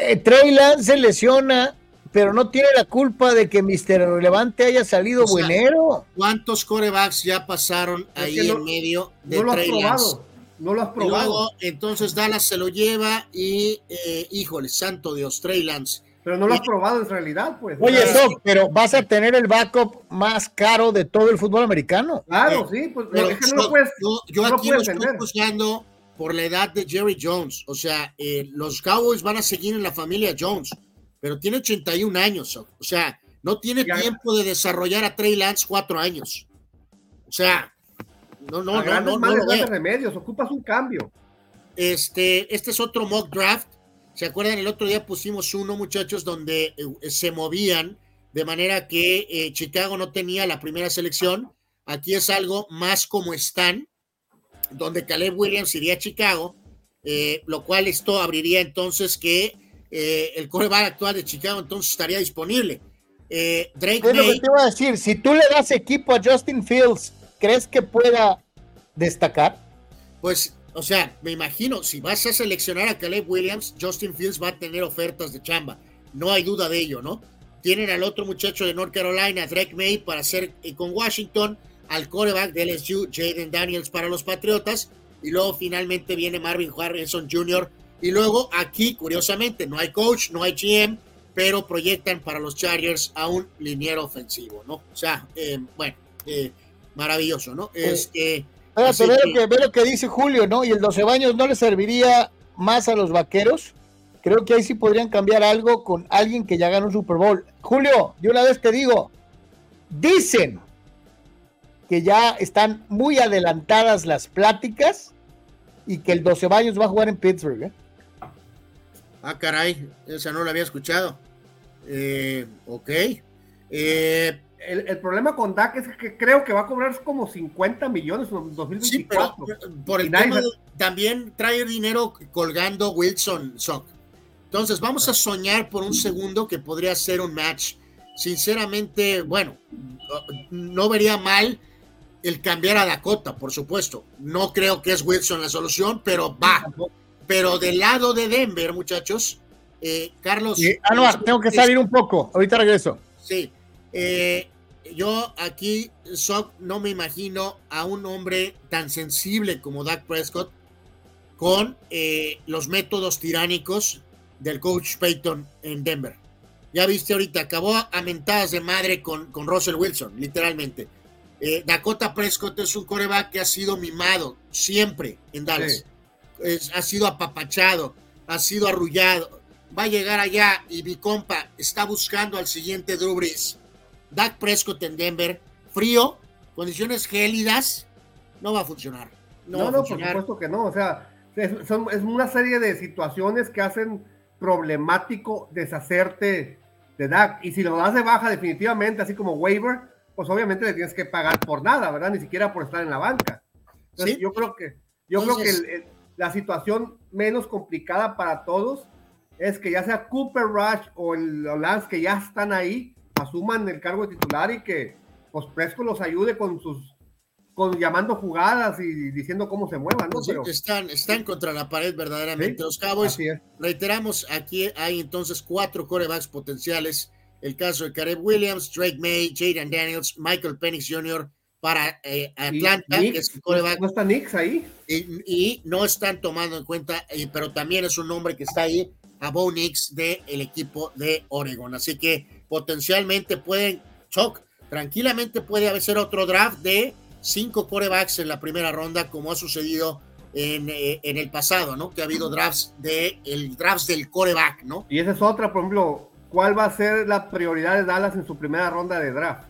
eh, Trey Lance se lesiona, pero no tiene la culpa de que Mr. Relevante haya salido buenero. ¿Cuántos corebacks ya pasaron ahí en medio de Trey Lance? No lo has probado. entonces Dallas se lo lleva y, eh, híjole, santo Dios, Trey Lance. Pero no lo has probado en realidad, pues. Oye, eso, pero vas a tener el backup más caro de todo el fútbol americano. Claro, sí, pues es que no lo puedes. Yo, aquí lo estoy juzgando por la edad de Jerry Jones. O sea, eh, los Cowboys van a seguir en la familia Jones, pero tiene 81 años. O sea, no tiene tiempo de desarrollar a Trey Lance cuatro años. O sea, no, no, no, no, no, no remedios, ocupas un cambio. Este, este es otro mock draft. ¿Se acuerdan? El otro día pusimos uno, muchachos, donde eh, se movían de manera que eh, Chicago no tenía la primera selección. Aquí es algo más como están, donde Caleb Williams iría a Chicago, eh, lo cual esto abriría entonces que el coreback actual de Chicago entonces estaría disponible. Drake lo que te iba a decir, si tú le das equipo a Justin Fields ¿crees que pueda destacar? Pues, o sea, me imagino, si vas a seleccionar a Caleb Williams, Justin Fields va a tener ofertas de chamba. No hay duda de ello, ¿no? Tienen al otro muchacho de North Carolina, Drake May, para hacer eh, con Washington, al coreback de LSU, Jaden Daniels para los Patriotas, y luego finalmente viene Marvin Harrison Jr. Y luego aquí, curiosamente, no hay coach, no hay GM, pero proyectan para los Chargers a un liniero ofensivo, ¿no? O sea, eh, bueno, eh, maravilloso, ¿no? Este, Espérate, ve, que, ve, lo que dice Julio, ¿no? Y el 12 baños no le serviría más a los vaqueros. Creo que ahí sí podrían cambiar algo con alguien que ya ganó un Super Bowl. Julio, yo una vez te digo, dicen que ya están muy adelantadas las pláticas y que el 12 baños va a jugar en Pittsburgh. ¿eh? Ah, caray, esa no la había escuchado. Eh, ok. Eh, el, problema con Dak es que creo que va a cobrar como 50 millones en 2024. Sí, pero por el tema también trae dinero colgando Wilson Sock. Entonces, vamos a soñar por un segundo que podría ser un match. Sinceramente, bueno, no vería mal el cambiar a Dakota, por supuesto. No creo que es Wilson la solución, pero va. Pero del lado de Denver, muchachos, eh, Carlos. no, tengo que salir un poco. Ahorita regreso. Sí. Eh, yo aquí, no me imagino a un hombre tan sensible como Dak Prescott con eh, los métodos tiránicos del coach Payton en Denver. Ya viste ahorita, acabó a mentadas de madre con, con Russell Wilson, literalmente. Eh, Dakota Prescott es un coreback que ha sido mimado siempre en Dallas. Ha sido apapachado, ha sido arrullado. Va a llegar allá y mi compa está buscando al siguiente Drew Brees Dak Prescott en Denver, frío, condiciones gélidas, no va a funcionar. No, no, por supuesto que no. O sea, es, una serie de situaciones que hacen problemático deshacerte de Dak. Y si lo das de baja definitivamente, así como waiver, pues obviamente le tienes que pagar por nada, ¿verdad? Ni siquiera por estar en la banca. Entonces, yo creo que, yo creo que la situación menos complicada para todos es que ya sea Cooper Rush o el Lance que ya están ahí, asuman el cargo de titular y que pues Presco los ayude con sus con llamando jugadas y diciendo cómo se muevan, ¿no? Pero... Están, están contra la pared verdaderamente. Los Cowboys, reiteramos, aquí hay entonces cuatro corebacks potenciales. El caso de Caleb Williams, Drake May, Jaden Daniels, Michael Penix Jr., para eh, Atlanta, que es el coreback, ¿No está Nix ahí? y, y no están tomando en cuenta, eh, pero también es un nombre que está ahí, a Bo Nix del equipo de Oregon. Así que potencialmente pueden, Choc, tranquilamente puede ser otro draft de cinco corebacks en la primera ronda, como ha sucedido en, eh, en el pasado, ¿no? Que ha habido drafts de el drafts del coreback, ¿no? Y esa es otra, por ejemplo, ¿cuál va a ser la prioridad de Dallas en su primera ronda de draft?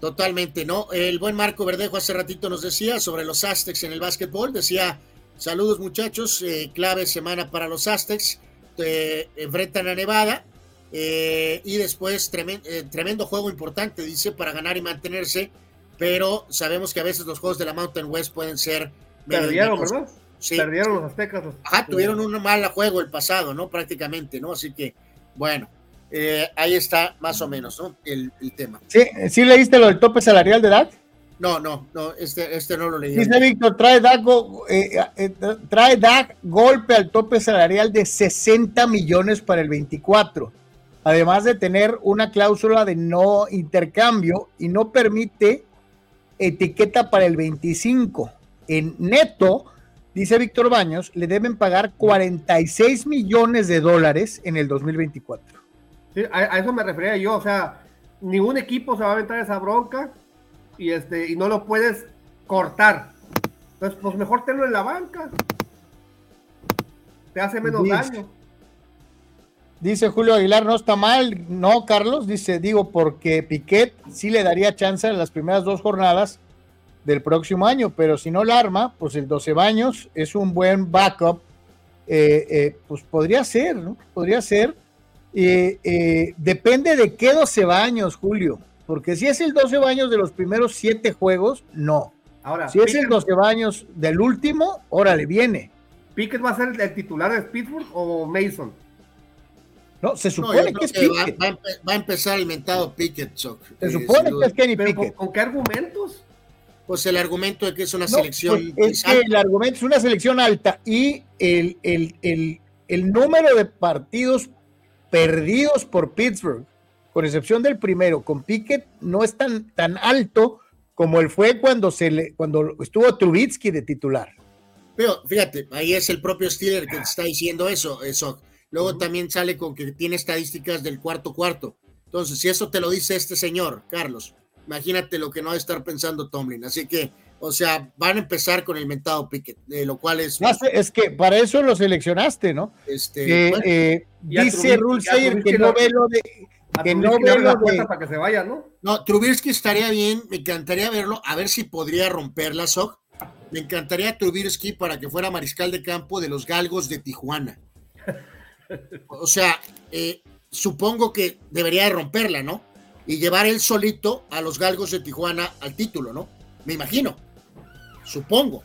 Totalmente, ¿no? El buen Marco Verdejo hace ratito nos decía sobre los Aztecs en el básquetbol, decía, saludos muchachos, eh, clave semana para los Aztecs, eh, enfrentan a Nevada eh, y después tremen- eh, tremendo juego importante, dice, para ganar y mantenerse, pero sabemos que a veces los juegos de la Mountain West pueden ser... Perdieron. ¿verdad? Sí, Perdieron los aztecas. los- Ajá, tuvieron un mal juego el pasado, ¿no? Prácticamente, ¿no? Así que, bueno, eh, ahí está más o menos, ¿no? El, el tema. ¿Sí, ¿Sí leíste lo del tope salarial de Dak? No, no, no, este, este no lo leí. Dice Víctor, trae go- eh, eh, trae Dak golpe al tope salarial de 60 millones para el 24, además de tener una cláusula de no intercambio y no permite etiqueta para el 25. En neto, dice Víctor Baños, le deben pagar 46 millones de dólares en el 2024. Sí, a, a eso me refería yo, o sea, ningún equipo se va a aventar esa bronca y este y no lo puedes cortar. Entonces, pues mejor tenlo en la banca. Te hace menos Dice- daño. Dice Julio Aguilar, no está mal, no, Carlos, dice, digo, porque Piquet sí le daría chance en las primeras dos jornadas del próximo año, pero si no la arma, pues el 12 baños es un buen backup, eh, eh, pues podría ser, ¿no? Podría ser. Eh, eh, depende de qué 12 baños, Julio, porque si es el 12 baños de los primeros siete juegos, no. Ahora, Si es el Pickett, 12 baños del último, órale, viene. Pickett va a ser el titular de Pittsburgh o Mason. No, se supone que es que va, Pickett. va a empe- va a empezar el mentado Pickett, Choc. Se Eh, supone que es Kenny Pero ¿con, Pickett. con qué argumentos? Pues el argumento de que es una No, selección. pues, es que el argumento es una selección alta y el, el- el- el número de partidos perdidos por Pittsburgh, con excepción del primero, con Pickett, no es tan, tan alto como él fue cuando, se le, cuando estuvo Trubitsky de titular. Pero fíjate, ahí es el propio Steeler que te está diciendo eso, eso. Luego también sale con que tiene estadísticas del cuarto cuarto. Entonces, si eso te lo dice este señor, Carlos, imagínate lo que no va a estar pensando Tomlin. Así que, o sea, van a empezar con el mentado Pickett, de lo cual es, No sé, Es que para eso lo seleccionaste, ¿no? este, Eh, bueno, eh, dice Sayer que no ve lo de... Que no ve la lo puerta de- para que se vaya, ¿no? No, Trubisky estaría bien, me encantaría verlo, a ver si podría romperla, Soc. Me encantaría Trubisky para que fuera mariscal de campo de los Galgos de Tijuana. O sea, eh, supongo que debería de romperla, ¿no? Y llevar él solito a los Galgos de Tijuana al título, ¿no? Me imagino. Supongo.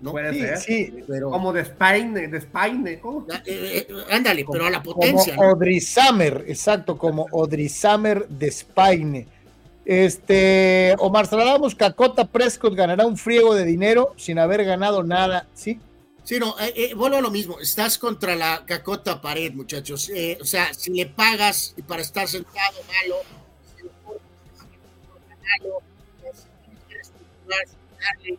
¿no? Puede Sí, ser. sí, Pero, Como de Spain, de Spain, ¿cómo? eh, eh, ándale, pero a la como potencia. ¿no? Audrey Summer, exacto, como Audrey Summer de Spain. Este, Omar Stradamus, Cacota Prescott ganará un friego de dinero sin haber ganado nada, ¿sí? Sí, no, eh, eh, vuelvo a lo mismo. Estás contra la cacota pared, muchachos. Eh, o sea, si le pagas y para estar sentado, malo. Si le pones, malo. eh, Si no darle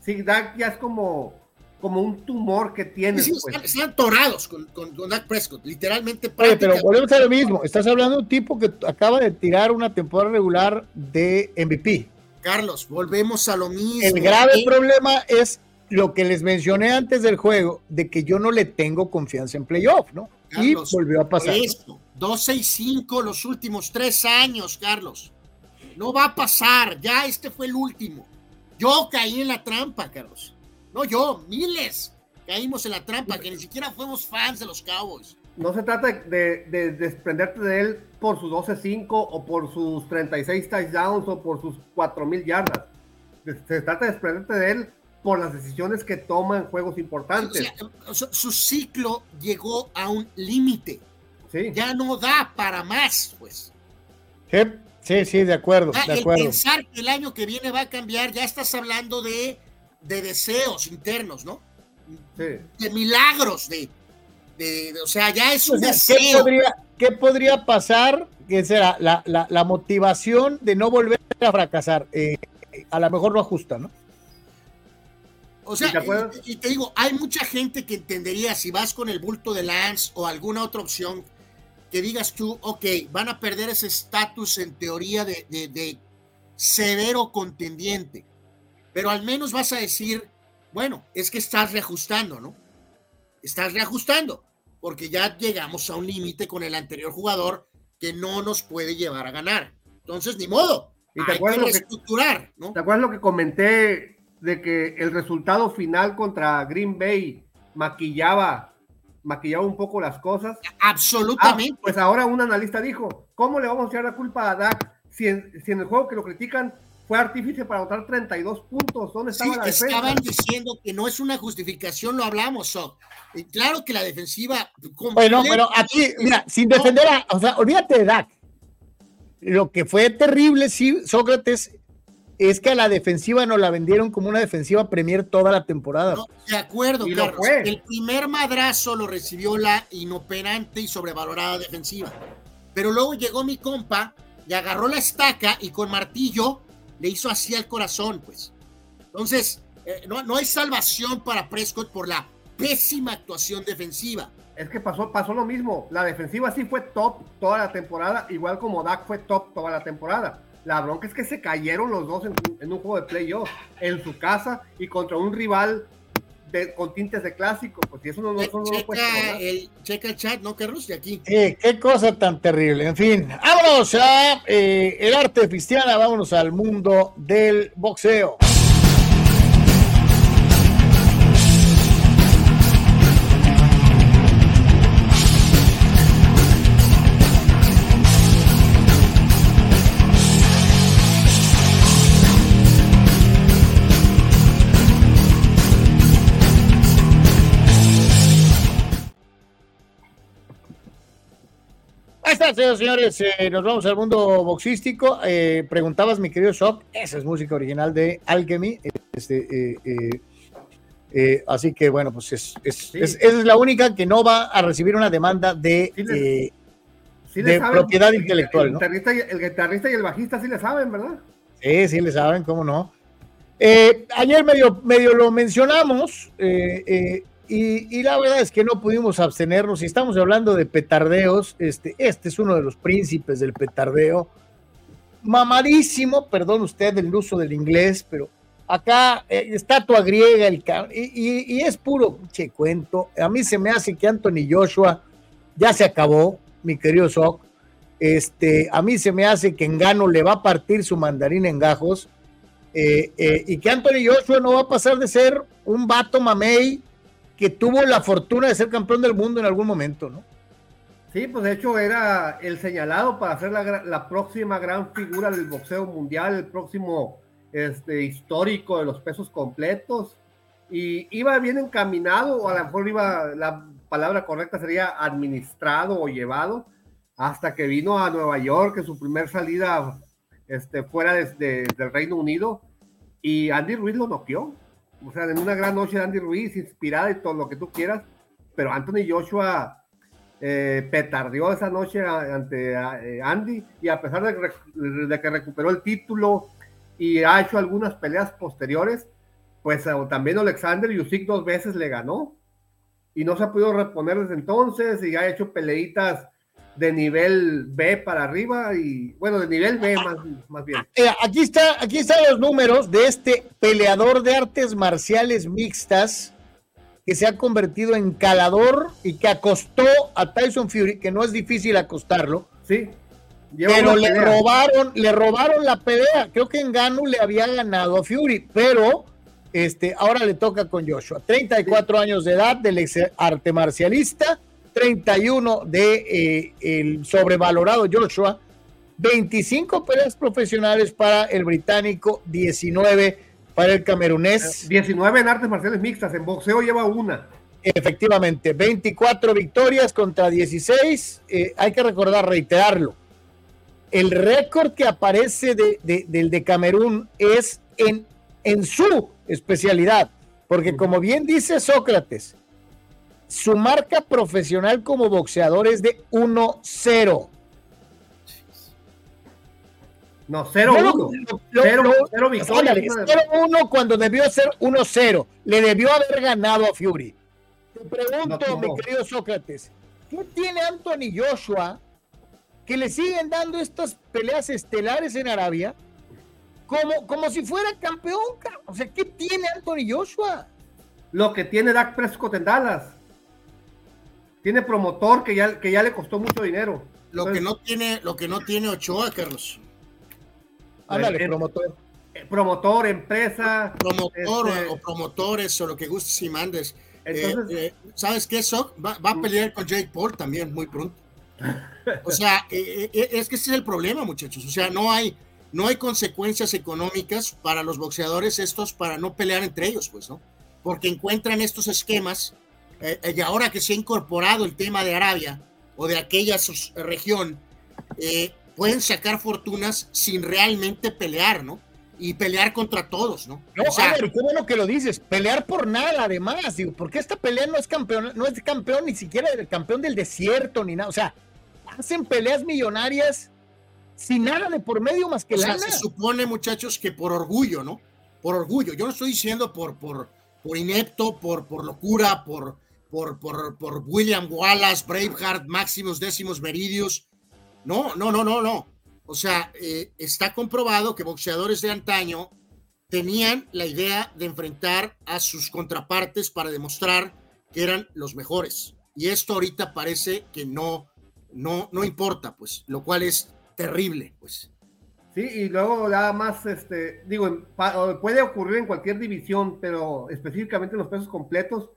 Sí, Dak ya es como, como un tumor que tiene. Sí, pues. están, atorados con, Dak Prescott, literalmente. Pero volvemos a lo mismo. Estás hablando de un tipo que acaba de tirar una temporada regular de MVP. Carlos, volvemos a lo mismo. El grave problema es lo que les mencioné antes del juego, de que yo no le tengo confianza en playoff, ¿no? Y volvió a pasar. Por 265 los últimos tres años, Carlos. No va a pasar, ya este fue el último. Yo caí en la trampa, Carlos. No yo, miles caímos en la trampa, que ni siquiera fuimos fans de los Cowboys. No se trata de, desprenderte de él por sus 12-5 o por sus 36 touchdowns o por sus 4.000 yardas. Se trata de desprenderte de él por las decisiones que toma en juegos importantes. Su ciclo llegó a un límite. Sí. Ya no da para más, pues. Sí, Sí, sí, de acuerdo, Ah, de el acuerdo. pensar que el año que viene va a cambiar, ya estás hablando de, de deseos internos, ¿no? Sí. de milagros, de, o sea, ya es un ¿qué deseo. podría, ¿Qué podría pasar? Que será la, la, la motivación de no volver a fracasar. Eh, a lo mejor lo ajusta, ¿no? O sea, y, te digo, hay mucha gente que entendería si vas con el bulto de Lance o alguna otra opción que digas tú, ok, van a perder ese estatus en teoría de, de, severo contendiente, pero al menos vas a decir, bueno, es que estás reajustando, ¿no? Estás reajustando, porque ya llegamos a un límite con el anterior jugador que no nos puede llevar a ganar. Entonces, ni modo. Y te acuerdas, que ¿no? ¿Te acuerdas lo que comenté de que el resultado final contra Green Bay maquillaba, maquillaba un poco las cosas. Absolutamente. Ah, pues ahora un analista dijo, ¿cómo le vamos a echar la culpa a Dak si en, si en el juego que lo critican fue artífice para anotar 32 puntos? ¿Dónde estaba la defensa? Estaban diciendo que no es una justificación, lo hablamos, Y claro que la defensiva... Bueno, pero aquí, mira, sin defender a... O sea, olvídate de Dak. Lo que fue terrible, sí, Sócrates, es que a la defensiva nos la vendieron como una defensiva Premier toda la temporada. de acuerdo, Carlos. El primer madrazo lo recibió la inoperante y sobrevalorada defensiva. Pero luego llegó mi compa y agarró la estaca y con martillo le hizo así al corazón, pues. Entonces, eh, no, no hay salvación para Prescott por la pésima actuación defensiva. Es que pasó, pasó lo mismo. La defensiva sí fue top toda la temporada, igual como Dak fue top toda la temporada la bronca es que se cayeron los dos en, un juego de playoff, en su casa y contra un rival de, con tintes de clásico. Pues eso no, no, checa, el, checa el chat, ¿no, Carlos? De aquí. Eh, qué cosa tan terrible. En fin, vámonos a eh, el arte cristiana, vámonos al mundo del boxeo. Señores, eh, nos vamos al mundo boxístico. Eh, preguntabas, mi querido Shock, esa es música original de Alchemy. Este, eh, así que, bueno, pues es, es, es, la única que no va a recibir una demanda de, de propiedad intelectual. El, guitarrista y, el guitarrista y el bajista sí le saben, ¿verdad? Sí, sí le saben, cómo no. ayer medio, medio lo mencionamos. Y, la verdad es que no pudimos abstenernos. Si estamos hablando de petardeos, este, este es uno de los príncipes del petardeo. Mamadísimo, perdón usted el uso del inglés, pero acá eh, estatua griega el y, y, es puro che cuento. A mí se me hace que Anthony Joshua ya se acabó, mi querido Sock. Este, a mí se me hace que Engano le va a partir su mandarín en gajos eh, eh, y que Anthony Joshua no va a pasar de ser un vato mamey que tuvo la fortuna de ser campeón del mundo en algún momento, ¿no? Sí, pues de hecho era el señalado para ser la, próxima gran figura del boxeo mundial, el próximo este, histórico de los pesos completos. Y iba bien encaminado, o a lo mejor iba, la palabra correcta sería administrado o llevado, hasta que vino a Nueva York en su primer salida este, fuera de, del Reino Unido y Andy Ruiz lo noqueó o sea, en una gran noche de Andy Ruiz, inspirada y todo lo que tú quieras, pero Anthony Joshua eh, petardeó esa noche ante eh, Andy y a pesar de, que recuperó el título y ha hecho algunas peleas posteriores, pues eh, también Alexander Usyk dos veces le ganó y no se ha podido reponer desde entonces y ha hecho peleitas de nivel B para arriba y bueno, de nivel B más, más bien. Eh, aquí, está, aquí están los números de este peleador de artes marciales mixtas que se ha convertido en calador y que acostó a Tyson Fury, que no es difícil acostarlo. Sí. pero le robaron, le robaron la pelea. Creo que en Ganu le había ganado a Fury, pero este, ahora le toca con Joshua. 34 años de edad del ex arte marcialista 31 de eh, el sobrevalorado Joshua, 25 peleas profesionales para el británico, 19 para el camerunés. 19 en artes marciales mixtas, en boxeo lleva una. Efectivamente, 24 victorias contra 16. Eh, hay que recordar, reiterarlo. El récord que aparece de, del de Camerún es en, en su especialidad, porque como bien dice Sócrates, su marca profesional como boxeador es de 1-0. No, 0-1. 0-1 cuando debió ser 1-0. Le debió haber ganado a Fury. Te pregunto, No, mi querido Sócrates, ¿qué tiene Anthony Joshua que le siguen dando estas peleas estelares en Arabia como, como si fuera campeón? ca- O sea, ¿qué tiene Anthony Joshua? Lo que tiene Dak Prescott en Dallas. Tiene promotor que ya, que ya le costó mucho dinero. Lo que no tiene, lo que no tiene Ochoa, Carlos. Ándale, Eh, promotor. eh, promotor, empresa. Promotor este, o, o promotores o lo que gustes y mandes. Eh, Entonces- eh, ¿Sabes qué, Soc? Va, va a pelear con Jake Paul también muy pronto. O sea, eh, eh, es que ese es el problema, muchachos. O sea, no hay, no hay consecuencias económicas para los boxeadores estos para no pelear entre ellos, pues, ¿no? Porque encuentran estos esquemas eh, eh, y ahora que se ha incorporado el tema de Arabia o de aquella sus- región, eh, pueden sacar fortunas sin realmente pelear, ¿no? Y pelear contra todos, ¿no? No, o sea, Álvaro, qué bueno que lo dices. Pelear por nada, además. Digo, porque esta pelea no es campeón, no es campeón ni siquiera del campeón del desierto ni nada. O sea, hacen peleas millonarias sin nada de por medio más que O sea, lana. se supone, muchachos, que por orgullo, ¿no? Por orgullo. Yo no estoy diciendo por, por, por inepto, por, por locura, por, por, por, por William Wallace, Braveheart, Maximus Décimos Meridius. No, no, no, no, no. O sea, eh, está comprobado que boxeadores de antaño tenían la idea de enfrentar a sus contrapartes para demostrar que eran los mejores. Y esto ahorita parece que no, no, no importa, pues, lo cual es terrible, pues. Sí, y luego nada más, este, digo, puede ocurrir en cualquier división, pero específicamente en los pesos completos,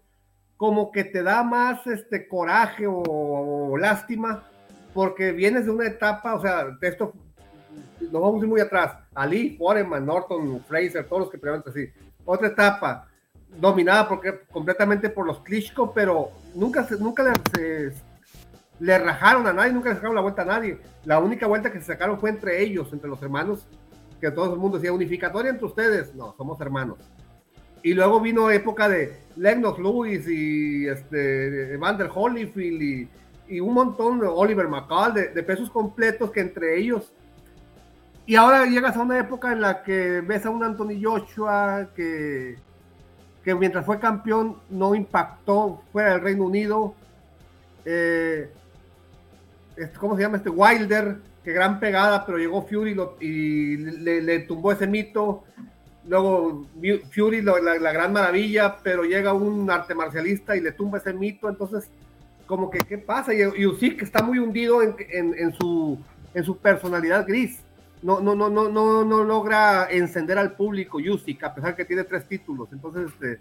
como que te da más este coraje o, o lástima, porque vienes de una etapa, o sea, esto nos vamos a ir muy atrás. Ali, Foreman, Norton, Fraser, todos los que pelearon así. Otra etapa, dominada porque, completamente por los Klitschko, pero nunca, nunca le, se- le rajaron a nadie, nunca le sacaron la vuelta a nadie. La única vuelta que se sacaron fue entre ellos, entre los hermanos, que todo el mundo decía, unificatoria entre ustedes. No, somos hermanos. Y luego vino época de Lennox Lewis y este, Evander Holyfield y, un montón de Oliver McCall de, pesos completos que entre ellos. Y ahora llegas a una época en la que ves a un Anthony Joshua que, que mientras fue campeón no impactó fuera del Reino Unido. Eh, este, ¿Cómo se llama este? Wilder, que gran pegada, pero llegó Fury y le tumbó ese mito. Luego Fury, la, la gran maravilla, pero llega un arte marcialista y le tumba ese mito. Entonces, como que, ¿qué pasa? Y, y Usyk está muy hundido en, en- en su, en su personalidad gris. No, no, no, no, no, no logra encender al público Usyk, a pesar que tiene tres títulos. Entonces, este,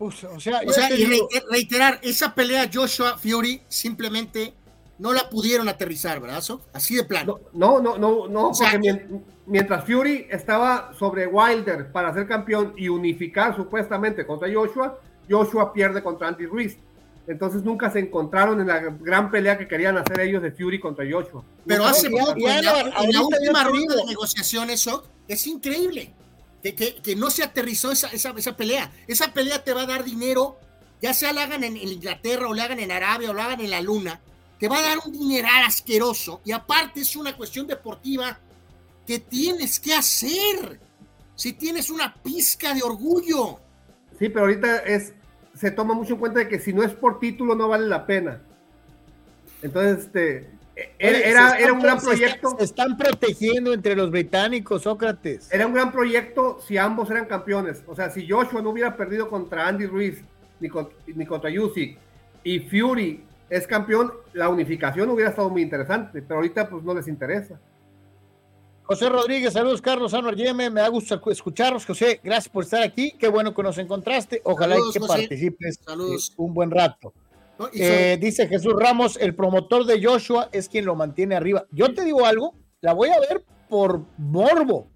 o sea, O sea, y reiter- reiterar, esa pelea Joshua Fury simplemente no la pudieron aterrizar, ¿verdad? So? Así de plano. No, no, no, no, no O sea, porque mien- mientras Fury estaba sobre Wilder para ser campeón y unificar supuestamente contra Joshua, Joshua pierde contra Andy Ruiz. Entonces nunca se encontraron en la gran pelea que querían hacer ellos de Fury contra Joshua. Pero hace poco, en la, en la última ronda de negociaciones, Sok, es increíble que, que- que no se aterrizó esa, esa, esa pelea. Esa pelea te va a dar dinero, ya sea la hagan en, en Inglaterra o la hagan en Arabia o la hagan en la Luna, te va a dar un dineral asqueroso. Y aparte es una cuestión deportiva que tienes que hacer. Si tienes una pizca de orgullo. Sí, pero ahorita es, se toma mucho en cuenta de que si no es por título no vale la pena. Entonces, este, era, oye, era, era un gran proyecto. Se están protegiendo entre los británicos, Sócrates. Era un gran proyecto si ambos eran campeones. O sea, si Joshua no hubiera perdido contra Andy Ruiz ni, con- ni contra Usyk y Fury es campeón, la unificación hubiera estado muy interesante, pero ahorita pues no les interesa. José Rodríguez, saludos, Carlos Anuar Yeme, me da gusto escucharlos, José, gracias por estar aquí, qué bueno que nos encontraste, ojalá Saludos, que José. participes Saludos. eh, un buen rato. ¿no? Y Eh, dice Jesús Ramos, el promotor de Joshua es quien lo mantiene arriba. Yo te digo algo, la voy a ver por morbo,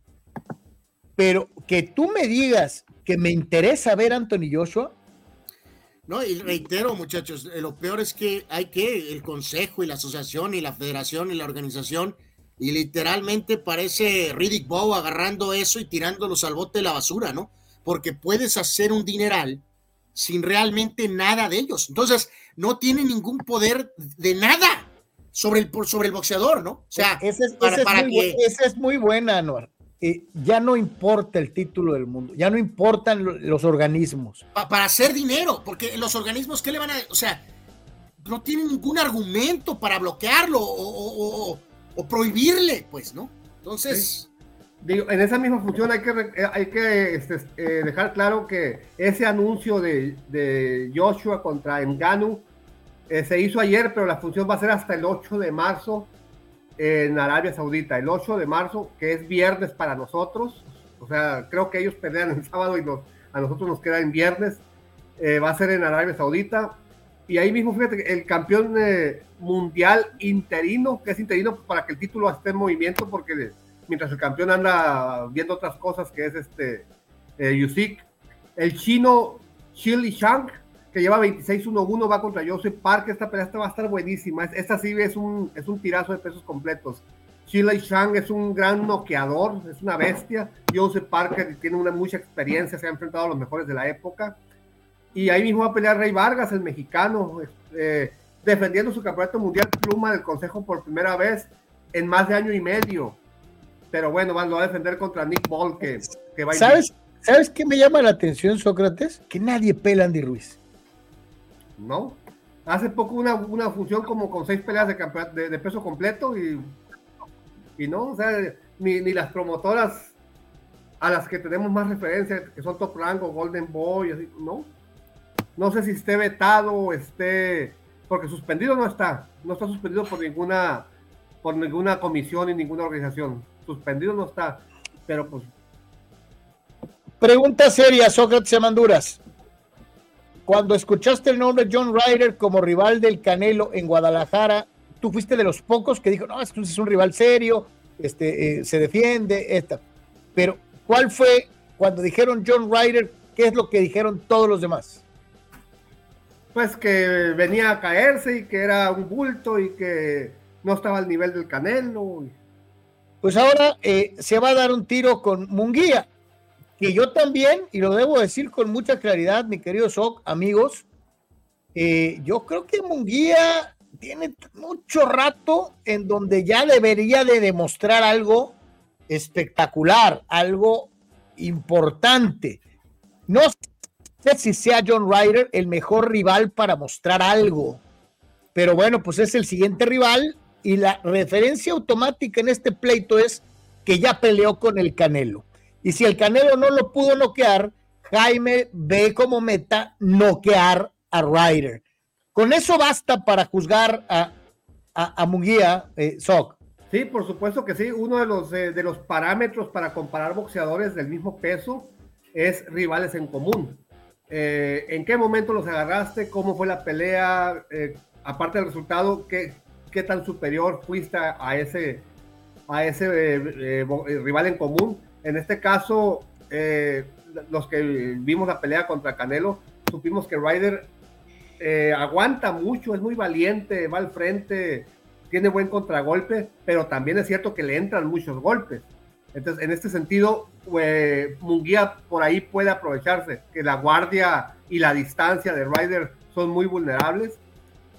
pero que tú me digas que me interesa ver a Anthony Joshua, No, y reitero, muchachos, eh, lo peor es que hay que el consejo y la asociación y la federación y la organización, y literalmente parece Riddick Bowe agarrando eso y tirándolos al bote de la basura, ¿no? Porque puedes hacer un dineral sin realmente nada de ellos. Entonces, no tiene ningún poder de nada sobre el, sobre el boxeador, ¿no? O sea, esa es, muy, es, muy, buena, Anuar. Eh, ya no importa el título del mundo, ya no importan los organismos. para hacer dinero, porque los organismos, ¿qué le van a...? O sea, no tienen ningún argumento para bloquearlo o, prohibirle, pues, ¿no? Entonces... Digo, en esa misma función hay que, eh, hay que este, eh, dejar claro que ese anuncio de, de Joshua contra Enganu eh, se hizo ayer, pero la función va a ser hasta el 8 de marzo en Arabia Saudita. El 8 de marzo, que es viernes para nosotros. O sea, creo que ellos pelean el sábado y a nosotros nos queda en viernes. Eh, va a ser en Arabia Saudita. Y ahí mismo, fíjate, el campeón eh, mundial interino, que es interino para que el título esté en movimiento, porque mientras el campeón anda viendo otras cosas, que es este Yusik, el chino Li Shang, que lleva 26-1-1, va contra Joseph Park. Esta pelea va a estar buenísima. Esta sí es un, es un tirazo de pesos completos. Chile Shang es un gran noqueador, es una bestia. Joseph Parker tiene una mucha experiencia, se ha enfrentado a los mejores de la época. Y ahí mismo va a pelear Rey Vargas, el mexicano, eh, defendiendo su campeonato mundial pluma del Consejo por primera vez en más de año y medio. Pero bueno, lo va a defender contra Nick Ball, que, que va a ¿Sabes, ¿Sabes qué me llama la atención, Sócrates? Que nadie pela a Andy Ruiz. ¿No? Hace poco una, una función como con seis peleas de, de, peso completo y, y no, o sea, ni, ni, las promotoras a las que tenemos más referencia, que son Top Rango, Golden Boy, ¿no? No sé si esté vetado o esté, porque suspendido no está, no está suspendido por ninguna, por ninguna comisión y ninguna organización, suspendido no está, pero pues... Pregunta seria, Sócrates Manduras cuando escuchaste el nombre John Ryder como rival del Canelo en Guadalajara, tú fuiste de los pocos que dijo, no, es, es un rival serio, este, eh, se defiende, esta. Pero, ¿cuál fue cuando dijeron John Ryder? ¿Qué es lo que dijeron todos los demás? Pues que venía a caerse y que era un bulto y que no estaba al nivel del Canelo. Pues ahora eh, se va a dar un tiro con Munguía que yo también, y lo debo decir con mucha claridad, mi querido Soc, amigos, eh, yo creo que Munguía tiene mucho rato en donde ya debería de demostrar algo espectacular, algo importante. No sé si sea John Ryder el mejor rival para mostrar algo, pero bueno, pues es el siguiente rival y la referencia automática en este pleito es que ya peleó con el Canelo. Y si el Canelo no lo pudo noquear, Jaime ve como meta noquear a Ryder. Con eso basta para juzgar a, a, Munguía, eh. Sí, por supuesto que sí. Uno de los, eh, de los parámetros para comparar boxeadores del mismo peso es rivales en común. Eh, ¿En qué momento los agarraste? ¿Cómo fue la pelea? aparte del resultado, ¿qué, ¿qué, tan superior fuiste a ese, a ese rival en común? En este caso, eh, los que vimos la pelea contra Canelo, supimos que Ryder eh, aguanta mucho, es muy valiente, va al frente, tiene buen contragolpe, pero también es cierto que le entran muchos golpes. Entonces, en este sentido, eh, Munguía por ahí puede aprovecharse, que la guardia y la distancia de Ryder son muy vulnerables.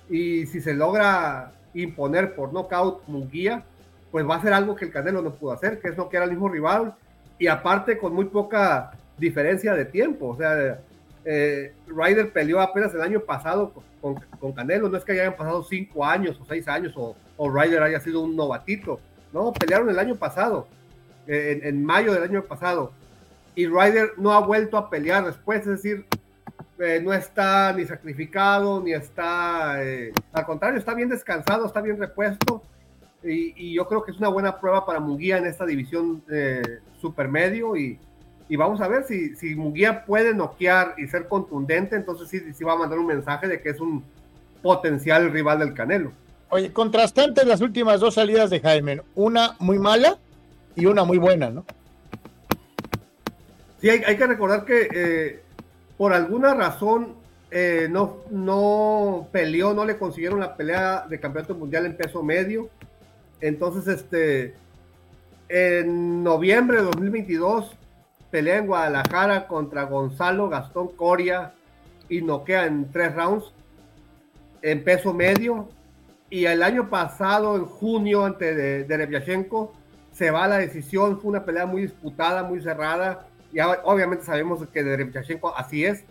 Y si se logra imponer por nocaut Munguía, pues va a ser algo que el Canelo no pudo hacer, que es no noquear al mismo rival y aparte con muy poca diferencia de tiempo. O sea, eh, Ryder peleó apenas el año pasado con, con, Canelo, no es que hayan pasado cinco años o seis años o, o Ryder haya sido un novatito, no, pelearon el año pasado, en, mayo del año pasado, y Ryder no ha vuelto a pelear después, es decir, eh, no está ni sacrificado, ni está, eh, al contrario, está bien descansado, está bien repuesto, y, yo creo que es una buena prueba para Munguía en esta división eh, supermedio y, y, vamos a ver si, si Munguía puede noquear y ser contundente, entonces sí, sí va a mandar un mensaje de que es un potencial rival del Canelo. Oye, contrastantes las últimas dos salidas de Jaime, una muy mala y una muy buena, ¿no? Sí, hay, hay que recordar que eh, por alguna razón eh, no, no peleó, no le consiguieron la pelea de campeonato mundial en peso medio. Entonces, este, en noviembre de 2022, pelea en Guadalajara contra Gonzalo Gastón Coria y noquea en tres rounds en peso medio. Y el año pasado, en junio, ante de, se va a la decisión. Fue una pelea muy disputada, muy cerrada. Y obviamente sabemos que de así es.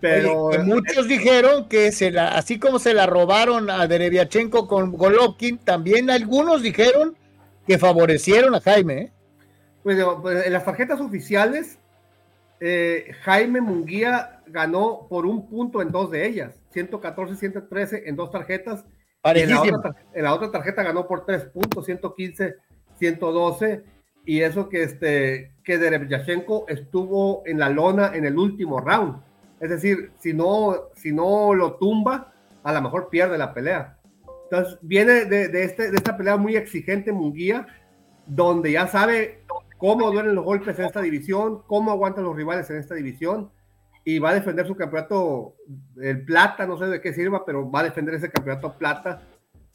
Pero muchos dijeron que se la, así como se la robaron a Dereviachenko con Golovkin, también algunos dijeron que favorecieron a Jaime. ¿eh? Pues, pues, en las tarjetas oficiales, eh, Jaime Munguía ganó por un punto en dos de ellas, 114, 113 en dos tarjetas. En la, otra, en la, otra, tarjeta ganó por tres puntos, 115, 112. Y eso que, este, que Derevyachenko estuvo en la lona en el último round. Es decir, si no, si no lo tumba, a lo mejor pierde la pelea. Entonces, viene de, de, este, de esta pelea muy exigente Munguía, donde ya sabe cómo duelen los golpes en esta división, cómo aguantan los rivales en esta división, y va a defender su campeonato, el plata, no sé de qué sirva, pero va a defender ese campeonato plata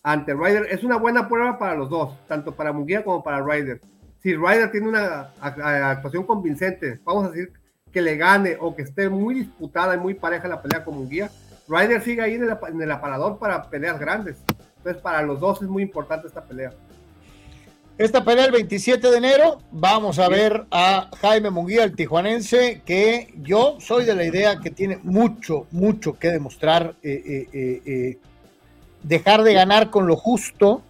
ante Ryder. Es una buena prueba para los dos, tanto para Munguía como para Ryder. Si Ryder tiene una actuación convincente, vamos a decir que le gane o que esté muy disputada y muy pareja la pelea con Munguía, Ryder sigue ahí en el, en el aparador para peleas grandes. Entonces, para los dos es muy importante esta pelea. Esta pelea el 27 de enero, vamos a ver a Jaime Munguía, el tijuanense, que yo soy de la idea que tiene mucho, mucho que demostrar, eh, eh, eh, dejar de ganar con lo justo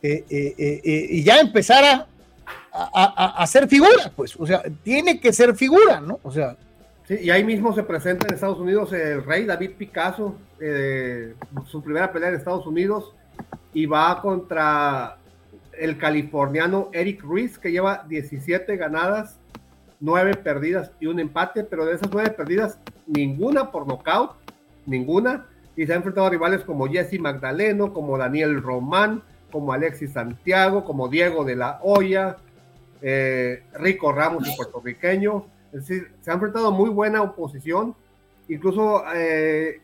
y ya empezar a, a, hacer figura, pues, o sea, tiene que ser figura, ¿no? O sea. Sí, y ahí mismo se presenta en Estados Unidos el rey David Picasso, su primera pelea en Estados Unidos, y va contra el californiano Eric Ruiz, que lleva 17 ganadas, 9 perdidas y un empate, pero de esas 9 perdidas, ninguna por nocaut, ninguna, y se ha enfrentado a rivales como Jesse Magdaleno, como Daniel Román, como Alexis Santiago, como Diego de la Hoya, eh, Rico Ramos, y puertorriqueño, es decir, se ha enfrentado muy buena oposición, incluso eh,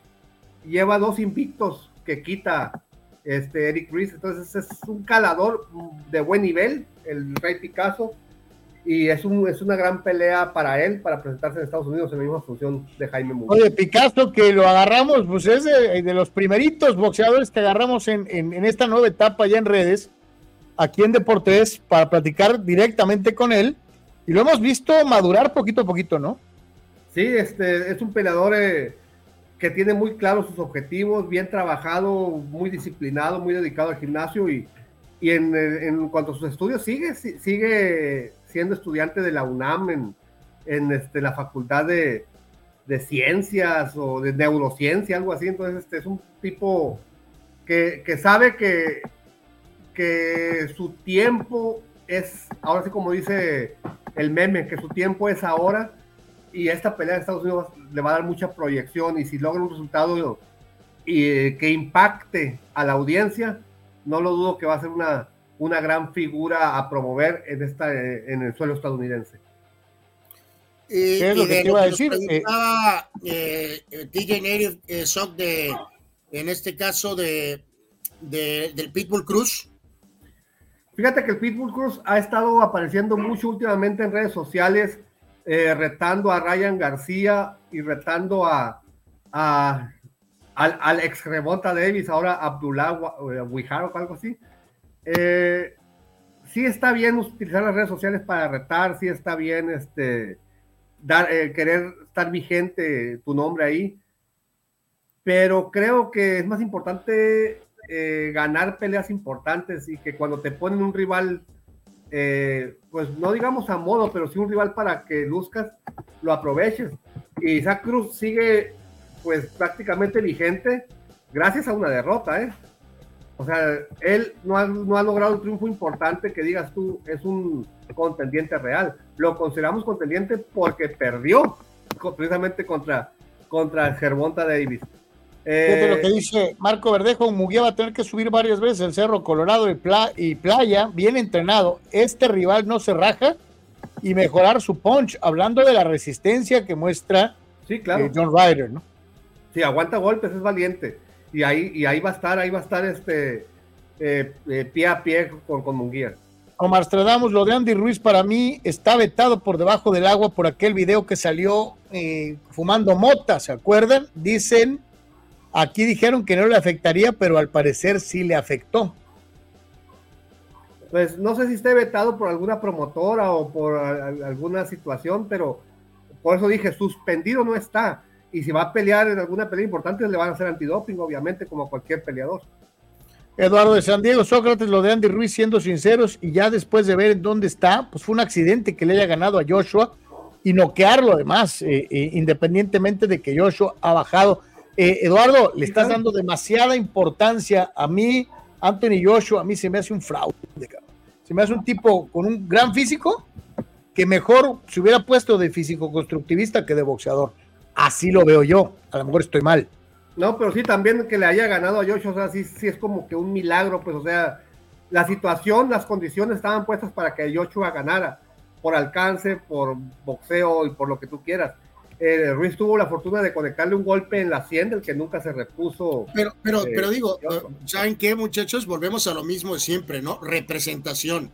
lleva dos invictos que quita este Eric Ruiz. Entonces es un calador de buen nivel, el Rey Picasso, y es, un, es una gran pelea para él, para presentarse en Estados Unidos en la misma función de Jaime Murillo. Oye, Picasso, que lo agarramos, pues es de, los primeritos boxeadores que agarramos en, esta nueva etapa ya en redes, aquí en Deportes, para platicar directamente con él, y lo hemos visto madurar poquito a poquito, ¿no? Sí, este, es un peleador... Eh, que tiene muy claros sus objetivos, bien trabajado, muy disciplinado, muy dedicado al gimnasio y, y en, en, cuanto a sus estudios sigue, sigue siendo estudiante de la UNAM en, en este, la facultad de, de, ciencias o de neurociencia, algo así. Entonces, este es un tipo que, que sabe que, que su tiempo es, ahora sí como dice el meme, que su tiempo es ahora y esta pelea de Estados Unidos le va a dar mucha proyección y si logra un resultado y, que impacte a la audiencia, no lo dudo que va a ser una, una gran figura a promover en, esta, en el suelo estadounidense. Y, ¿Qué es lo que te iba a decir? Eh, eh, DJ eh, Shock de, en este caso, de, de, del Pitbull Cruz. Fíjate que el Pitbull Cruz ha estado apareciendo mucho últimamente en redes sociales eh, retando a Ryan García y retando a, al, al, ex Remonta Davis, ahora Abdullah Wijar o algo así. Eh, sí está bien utilizar las redes sociales para retar, sí está bien este, eh, querer estar vigente tu nombre ahí, pero creo que es más importante ganar peleas importantes y que cuando te ponen un rival eh, pues no digamos a modo, pero sí un rival para que luzcas, lo aproveches. Y Isaac Cruz sigue pues prácticamente vigente gracias a una derrota, ¿eh? O sea, él no ha, no ha logrado un triunfo importante que digas tú es un contendiente real. Lo consideramos contendiente porque perdió precisamente contra, contra Gervonta Davis. Eh, lo que dice Marco Verdejo, Muguía va a tener que subir varias veces el Cerro Colorado y, y, Playa, bien entrenado. Este rival no se raja y mejorar su punch, hablando de la resistencia que muestra sí, claro. Eh, John Ryder, ¿no? Sí, aguanta golpes, es valiente. Y ahí, y ahí va a estar, ahí va a estar este eh, pie a pie con, con Munguía. Omar Stradamus, lo de Andy Ruiz para mí está vetado por debajo del agua por aquel video que salió eh, fumando mota, ¿se acuerdan? Dicen, aquí dijeron que no le afectaría, pero al parecer sí le afectó. Pues no sé si esté vetado por alguna promotora o por alguna situación, pero por eso dije, suspendido no está. Y si va a pelear en alguna pelea importante, le van a hacer antidoping, obviamente, como cualquier peleador. Eduardo de San Diego, Sócrates, lo de Andy Ruiz, siendo sinceros, y ya después de ver en dónde está, pues fue un accidente que le haya ganado a Joshua y noquearlo además, eh, eh, independientemente de que Joshua ha bajado. Eh, Eduardo, le estás dando demasiada importancia a mí, Anthony Joshua, a mí se me hace un fraude, se me hace un tipo con un gran físico que mejor se hubiera puesto de físico constructivista que de boxeador. Así lo veo yo, a lo mejor estoy mal. No, pero sí también que le haya ganado a Joshua, o sea, sí, sí es como que un milagro, pues, o sea, la situación, las condiciones estaban puestas para que Joshua ganara, por alcance, por boxeo y por lo que tú quieras. Eh, Ruiz tuvo la fortuna de conectarle un golpe en la sien del que nunca se repuso. Pero, pero, eh, pero digo, ¿saben qué, muchachos? Volvemos a lo mismo de siempre, ¿no? Representación.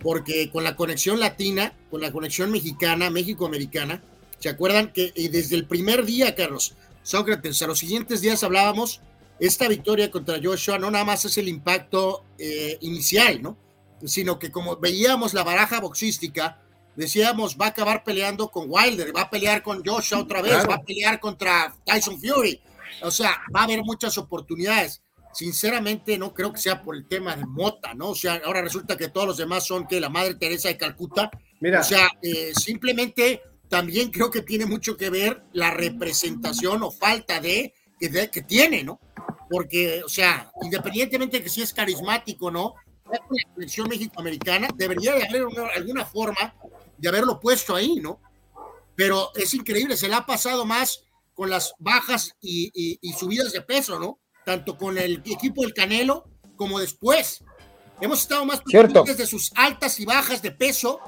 Porque con la conexión latina, con la conexión mexicana, México-americana, ¿se acuerdan que desde el primer día, Carlos, Sócrates, a los siguientes días hablábamos, esta victoria contra Joshua no nada más es el impacto eh, inicial, ¿no? Sino que como veíamos la baraja boxística, decíamos, va a acabar peleando con Wilder, va a pelear con Joshua otra vez, va a pelear contra Tyson Fury. O sea, va a haber muchas oportunidades. Sinceramente, no creo que sea por el tema de Mota, ¿no? O sea, ahora resulta que todos los demás son que la Madre Teresa de Calcuta. Mira. O sea, eh, simplemente también creo que tiene mucho que ver la representación o falta de que, que tiene, ¿no? Porque, o sea, independientemente de que si es carismático, ¿no? La selección mexicoamericana debería de haber alguna forma de haberlo puesto ahí, ¿no? Pero es increíble, se le ha pasado más con las bajas y, subidas de peso, ¿no? Tanto con el equipo del Canelo como después. Hemos estado más pendientes de sus altas y bajas de peso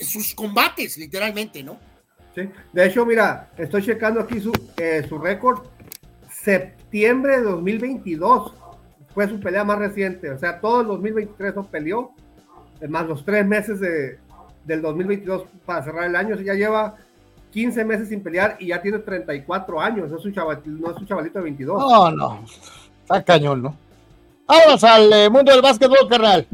sus combates, literalmente, ¿no? Sí. De hecho, mira, estoy checando aquí su, eh, su récord. Septiembre de 2022 fue su pelea más reciente. O sea, todo el 2023 no peleó. Más los tres meses de, del 2022 para cerrar el año. Ya lleva 15 meses sin pelear y ya tiene 34 años. No es un, no es un chavalito de 22. No, no. Está cañón, ¿no? Vamos al eh, mundo del básquetbol, carnal.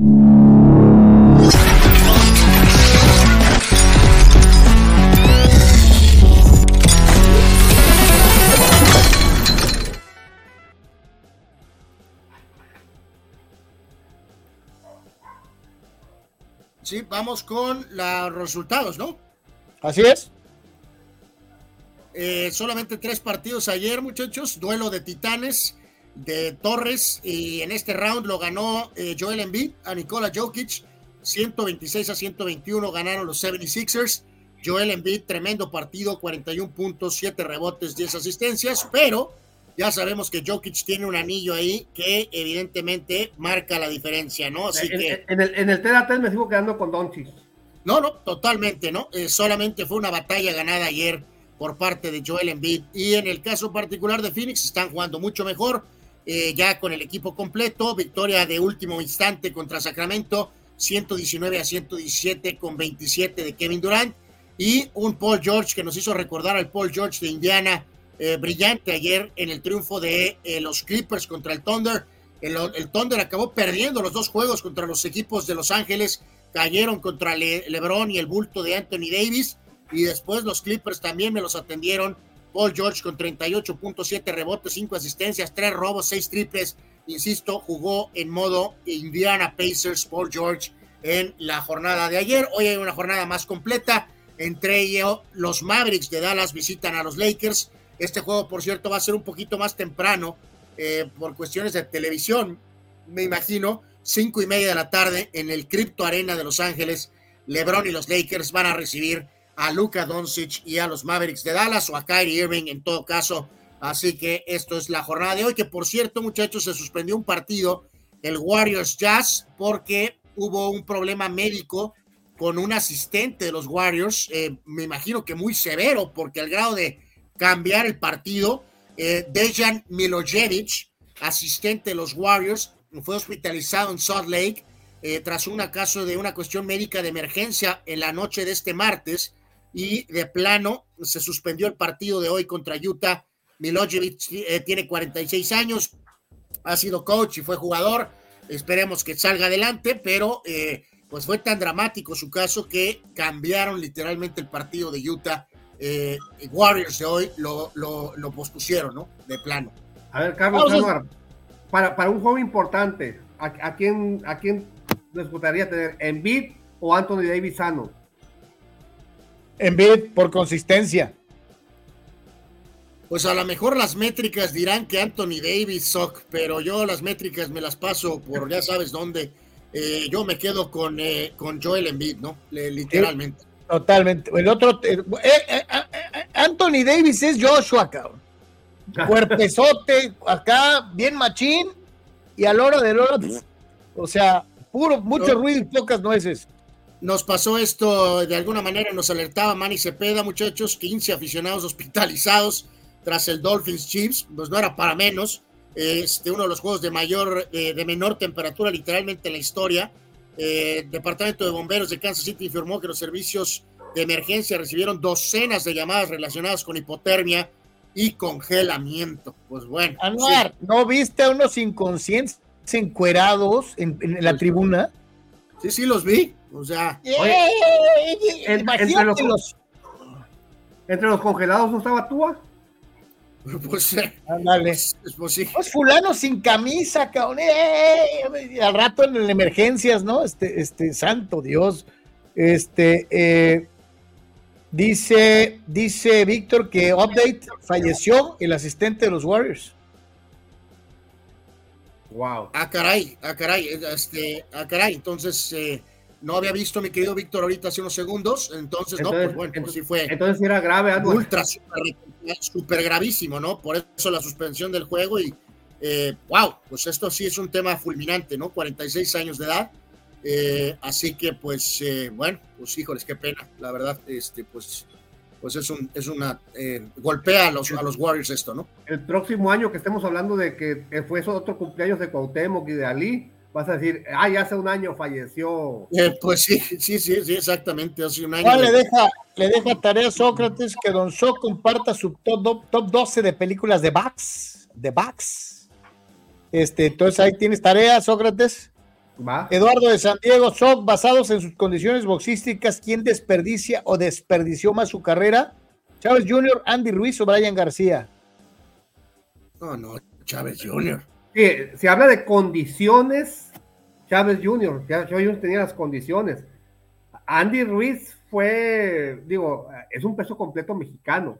Sí, vamos con los resultados, ¿no? Así es. Eh, solamente tres partidos ayer, muchachos. Duelo de titanes de Torres y en este round lo ganó eh, Joel Embiid a Nikola Jokic. 126 a 121 ganaron los 76ers. Joel Embiid, tremendo partido, 41 puntos, 7 rebotes, 10 asistencias, pero ya sabemos que Jokic tiene un anillo ahí que evidentemente marca la diferencia, ¿no? Así en, que... En el, en el TDT me sigo quedando con Doncic. No, no, totalmente, ¿no? Eh, solamente fue una batalla ganada ayer por parte de Joel Embiid. Y en el caso particular de Phoenix, están jugando mucho mejor, eh, ya con el equipo completo. Victoria de último instante contra Sacramento, 119 a 117 con 27 de Kevin Durant. Y un Paul George que nos hizo recordar al Paul George de Indiana eh, brillante ayer en el triunfo de eh, los Clippers contra el Thunder. El, Thunder acabó perdiendo los dos juegos contra los equipos de Los Ángeles, cayeron contra LeBron y el bulto de Anthony Davis, y después los Clippers también me los atendieron. Paul George con 38.7 rebotes, 5 asistencias, 3 robos, 6 triples. Insisto, jugó en modo Indiana Pacers Paul George en la jornada de ayer. Hoy hay una jornada más completa. Entre ellos, los Mavericks de Dallas visitan a los Lakers. Este juego, por cierto, va a ser un poquito más temprano eh, por cuestiones de televisión, me imagino, cinco y media de la tarde en el Crypto Arena de Los Ángeles. LeBron y los Lakers van a recibir a Luka Doncic y a los Mavericks de Dallas o a Kyrie Irving en todo caso. Así que esto es la jornada de hoy, que por cierto, muchachos, se suspendió un partido, el Warriors Jazz, porque hubo un problema médico con un asistente de los Warriors, eh, me imagino que muy severo, porque al grado de cambiar el partido. Eh, Dejan Milojevic, asistente de los Warriors, fue hospitalizado en Salt Lake. eh, tras un caso de una cuestión médica de emergencia en la noche de este martes y de plano se suspendió el partido de hoy contra Utah. Milojevic eh, tiene 46 años, ha sido coach y fue jugador. Esperemos que salga adelante, pero eh, pues fue tan dramático su caso que cambiaron literalmente el partido de Utah. Eh, Warriors de hoy lo, lo, lo, pospusieron, ¿no? De plano. A ver, Carlos para, para un juego importante, ¿a, a, quién, ¿a quién les gustaría tener? ¿Embiid o Anthony Davis sano? Embiid por consistencia. Pues a lo mejor las métricas dirán que Anthony Davis sock, pero yo las métricas me las paso por ya sabes dónde. Eh, yo me quedo con, eh, con Joel Embiid, ¿no? Le, literalmente. Totalmente. El otro, eh, Anthony Davis es Joshua, cabrón. Cuerpezote, acá, bien machín, y a la hora de la hora, o sea, puro, mucho no. ruido y pocas nueces. Nos pasó esto, de alguna manera nos alertaba Manny Cepeda, muchachos, 15 aficionados hospitalizados tras el Dolphins Chiefs, pues no era para menos, este, uno de los juegos de mayor, eh, de menor temperatura literalmente en la historia. Eh, el Departamento de Bomberos de Kansas City informó que los servicios de emergencia recibieron docenas de llamadas relacionadas con hipotermia y congelamiento. Pues bueno. Anuar, sí. ¿no viste a unos inconscientes encuerados en, en la tribuna? Sí, sí, los vi. O sea, Oye, entre, los, los, entre los congelados no estaba Tua. Pues, eh, pues, pues, sí. pues, fulano sin camisa, cabrón. Eh, al rato en emergencias, ¿no? Este, este, santo Dios. Este, eh, dice, dice Víctor que update falleció el asistente de los Warriors. Wow. Ah, caray, ah, caray, este, ah, caray. Entonces, eh, no había visto mi querido Víctor ahorita hace unos segundos, entonces, entonces no, pues bueno, pues sí fue. Entonces era grave, algo. Ultra, super, super, gravísimo, ¿no? Por eso la suspensión del juego y, eh, wow, pues esto sí es un tema fulminante, ¿no? 46 años de edad, eh, así que pues, eh, bueno, pues híjoles, qué pena, la verdad, este, pues, pues es, un, es una, eh, golpea a los, a los Warriors esto, ¿no? El próximo año que estemos hablando de que fue eso otro cumpleaños de Cuauhtémoc y de Ali, vas a decir, ay, hace un año falleció. Eh, pues sí, sí, sí, sí, exactamente, hace un año. ¿Cuál le deja, le deja tarea a Sócrates que Don So comparta su top, top 12 de películas de Bax, de Bax. Este, entonces ahí tienes tarea, Sócrates. ¿Va? Eduardo de San Diego, Soc, basados en sus condiciones boxísticas, ¿quién desperdicia o desperdició más su carrera? Chávez Jr., Andy Ruiz o Brian García. No, no, Chávez Jr. Sí, se habla de condiciones Chávez Jr., Chávez Jr. tenía las condiciones. Andy Ruiz fue, digo, es un peso completo mexicano.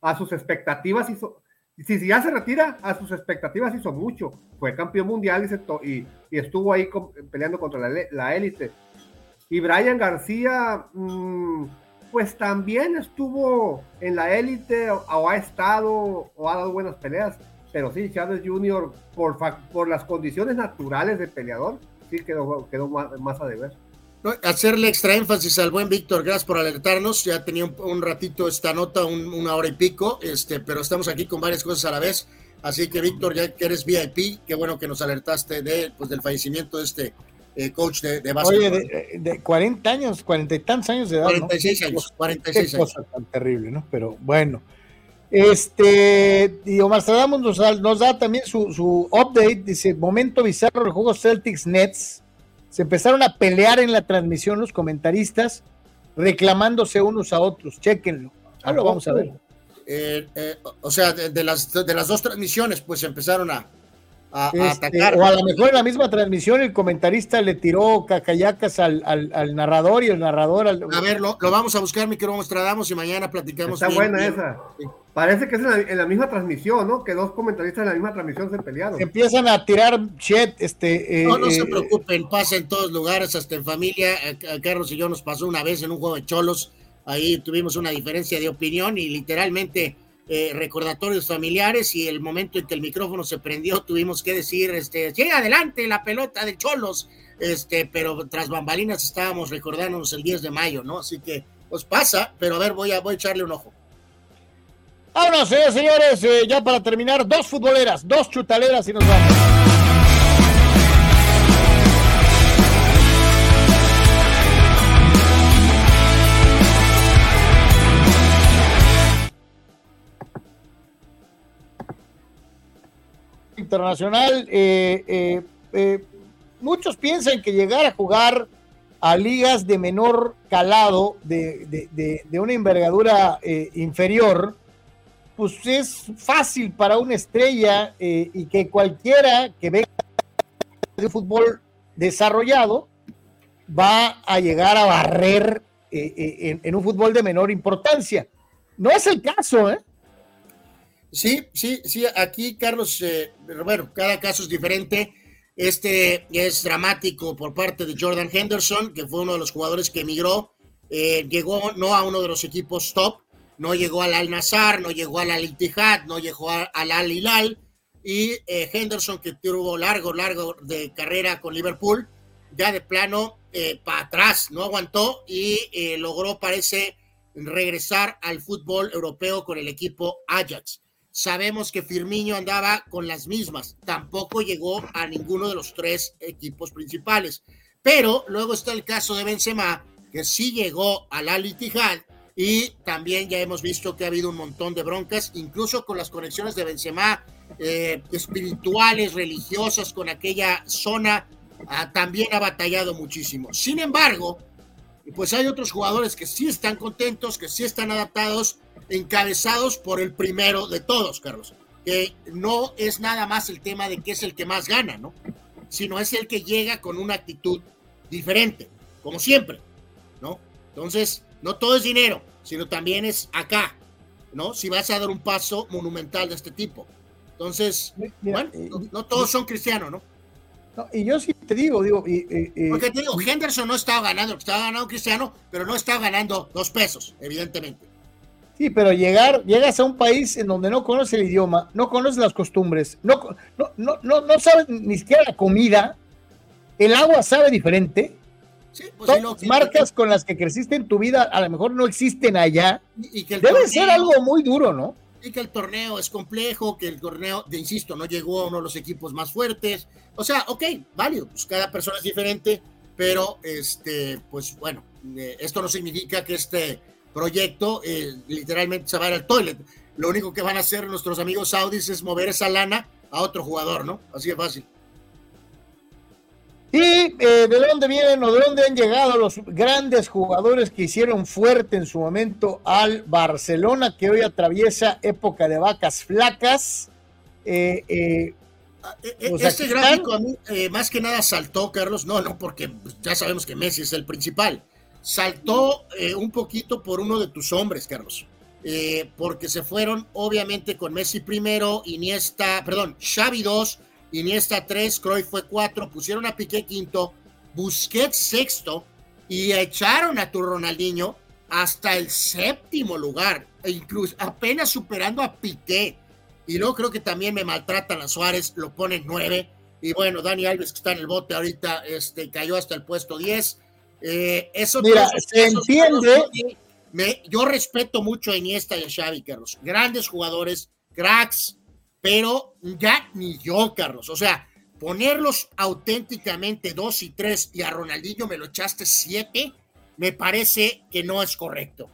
A sus expectativas hizo, si, si ya se retira, a sus expectativas hizo mucho. Fue campeón mundial y, se to, y, estuvo ahí peleando contra la élite. Y Brian García, mmm, pues también estuvo en la élite o ha estado o ha dado buenas peleas pero sí, Chávez Jr., por, por las condiciones naturales del peleador, sí quedó, quedó más, más a deber. No, hacerle extra énfasis al buen Víctor, gracias por alertarnos. Ya tenía un, un ratito esta nota, un, una hora y pico, este, pero estamos aquí con varias cosas a la vez. Así que, Víctor, ya que eres VIP, qué bueno que nos alertaste de, pues, del fallecimiento de este eh, coach de, de básquetbol. Oye, de, de, 40 años, 40 y tantos años de edad. 46 ¿no? años, 46 qué años. cosa tan terrible, ¿no? Pero bueno. Este, y Omar Stradamus nos, da, nos da también su, su, update, dice, momento bizarro del juego Celtics Nets. Se empezaron a pelear en la transmisión los comentaristas, reclamándose unos a otros. Chequenlo. Ya lo vamos a ver. Eh, eh, o sea, de, de, las, de las dos transmisiones, pues empezaron a, a, este, a atacar. O a lo mejor en la misma transmisión el comentarista le tiró cacayacas al, al, al narrador y el narrador al... A ver, lo, lo, vamos a buscar, mi querido Mostradamos, y mañana platicamos. Está bien, buena bien. esa. Sí. Parece que es en la, en la, misma transmisión, ¿no? Que dos comentaristas en la misma transmisión se pelearon. Se empiezan a tirar shit, este... Eh, no, no eh, se preocupen, pasa en todos lugares, hasta en familia. A, a Carlos y yo nos pasó una vez en un juego de cholos, ahí tuvimos una diferencia de opinión y literalmente... Eh, recordatorios familiares y el momento en que el micrófono se prendió tuvimos que decir, este, llega adelante la pelota de Cholos, este, pero tras bambalinas estábamos recordándonos el 10 de mayo, ¿no? Así que, pues pasa, pero a ver, voy a, voy a echarle un ojo. Ahora sí, señores, eh, ya para terminar, dos futboleras, dos chutaleras y nos vamos. Internacional, eh, eh, eh, muchos piensan que llegar a jugar a ligas de menor calado, de, de, de una envergadura eh, inferior, pues es fácil para una estrella y que cualquiera que venga de fútbol desarrollado va a llegar a barrer en, en, un fútbol de menor importancia. No es el caso, ¿eh? Sí, sí, sí, aquí Carlos, eh, bueno, cada caso es diferente. Este es dramático por parte de Jordan Henderson, que fue uno de los jugadores que emigró. Eh, llegó no a uno de los equipos top, no llegó al Al Nazar, no llegó al Al Ittihad, no llegó al Al Hilal. Y eh, Henderson, que tuvo largo, largo de carrera con Liverpool, ya de plano para atrás, no aguantó y logró, parece, regresar al fútbol europeo con el equipo Ajax. Sabemos que Firmino andaba con las mismas, tampoco llegó a ninguno de los tres equipos principales. Pero luego está el caso de Benzema, que sí llegó al Al Ittihad y también ya hemos visto que ha habido un montón de broncas, incluso con las conexiones de Benzema eh, espirituales, religiosas con aquella zona, ah, también ha batallado muchísimo. Sin embargo, pues hay otros jugadores que sí están contentos, que sí están adaptados encabezados por el primero de todos, Carlos, que no es nada más el tema de que es el que más gana, ¿no? Sino es el que llega con una actitud diferente, como siempre, ¿no? Entonces, no todo es dinero, sino también es acá, ¿no? Si vas a dar un paso monumental de este tipo. Entonces, bueno, no, todos son cristianos, ¿no? y yo sí te digo, digo. Y, Porque te digo, Henderson no estaba ganando, estaba ganando Cristiano, pero no estaba ganando dos pesos, evidentemente. Sí, pero llegar, llegas a un país en donde no conoces el idioma, no conoces las costumbres, no, no, no, no, no sabes ni siquiera la comida, el agua sabe diferente. Sí, pues marcas con las que creciste en tu vida a lo mejor no existen allá. Y, que Debe ser algo muy duro, ¿no? Y que el torneo es complejo, que el torneo, de insisto, no llegó a uno de los equipos más fuertes. O sea, ok, válido, pues cada persona es diferente, pero este, pues bueno, eh, esto no significa que este proyecto eh, literalmente se va a ir al toilet. Lo único que van a hacer nuestros amigos saudis es mover esa lana a otro jugador, ¿no? Así de fácil. ¿Y eh, de dónde vienen o de dónde han llegado los grandes jugadores que hicieron fuerte en su momento al Barcelona, que hoy atraviesa época de vacas flacas? Eh, eh ah, este gráfico a mí más que nada saltó, Carlos. No, no, porque ya sabemos que Messi es el principal saltó un poquito por uno de tus hombres, Carlos. Porque se fueron obviamente con Messi primero, Iniesta, perdón, Xavi 2, Iniesta 3, Cruyff fue 4, pusieron a Piqué quinto, Busquets sexto y echaron a tu Ronaldinho hasta el séptimo lugar, e incluso apenas superando a Piqué. Y luego creo que también me maltratan a Suárez, lo ponen 9. Y bueno, Dani Alves, que está en el bote ahorita, este, cayó hasta el puesto 10. Eh, eso Mira, se entiende. Me, yo respeto mucho a Iniesta y a Xavi, Carlos. Grandes jugadores, cracks, pero ya ni yo, Carlos. O sea, ponerlos auténticamente dos y tres y a Ronaldinho me lo echaste siete, me parece que no es correcto.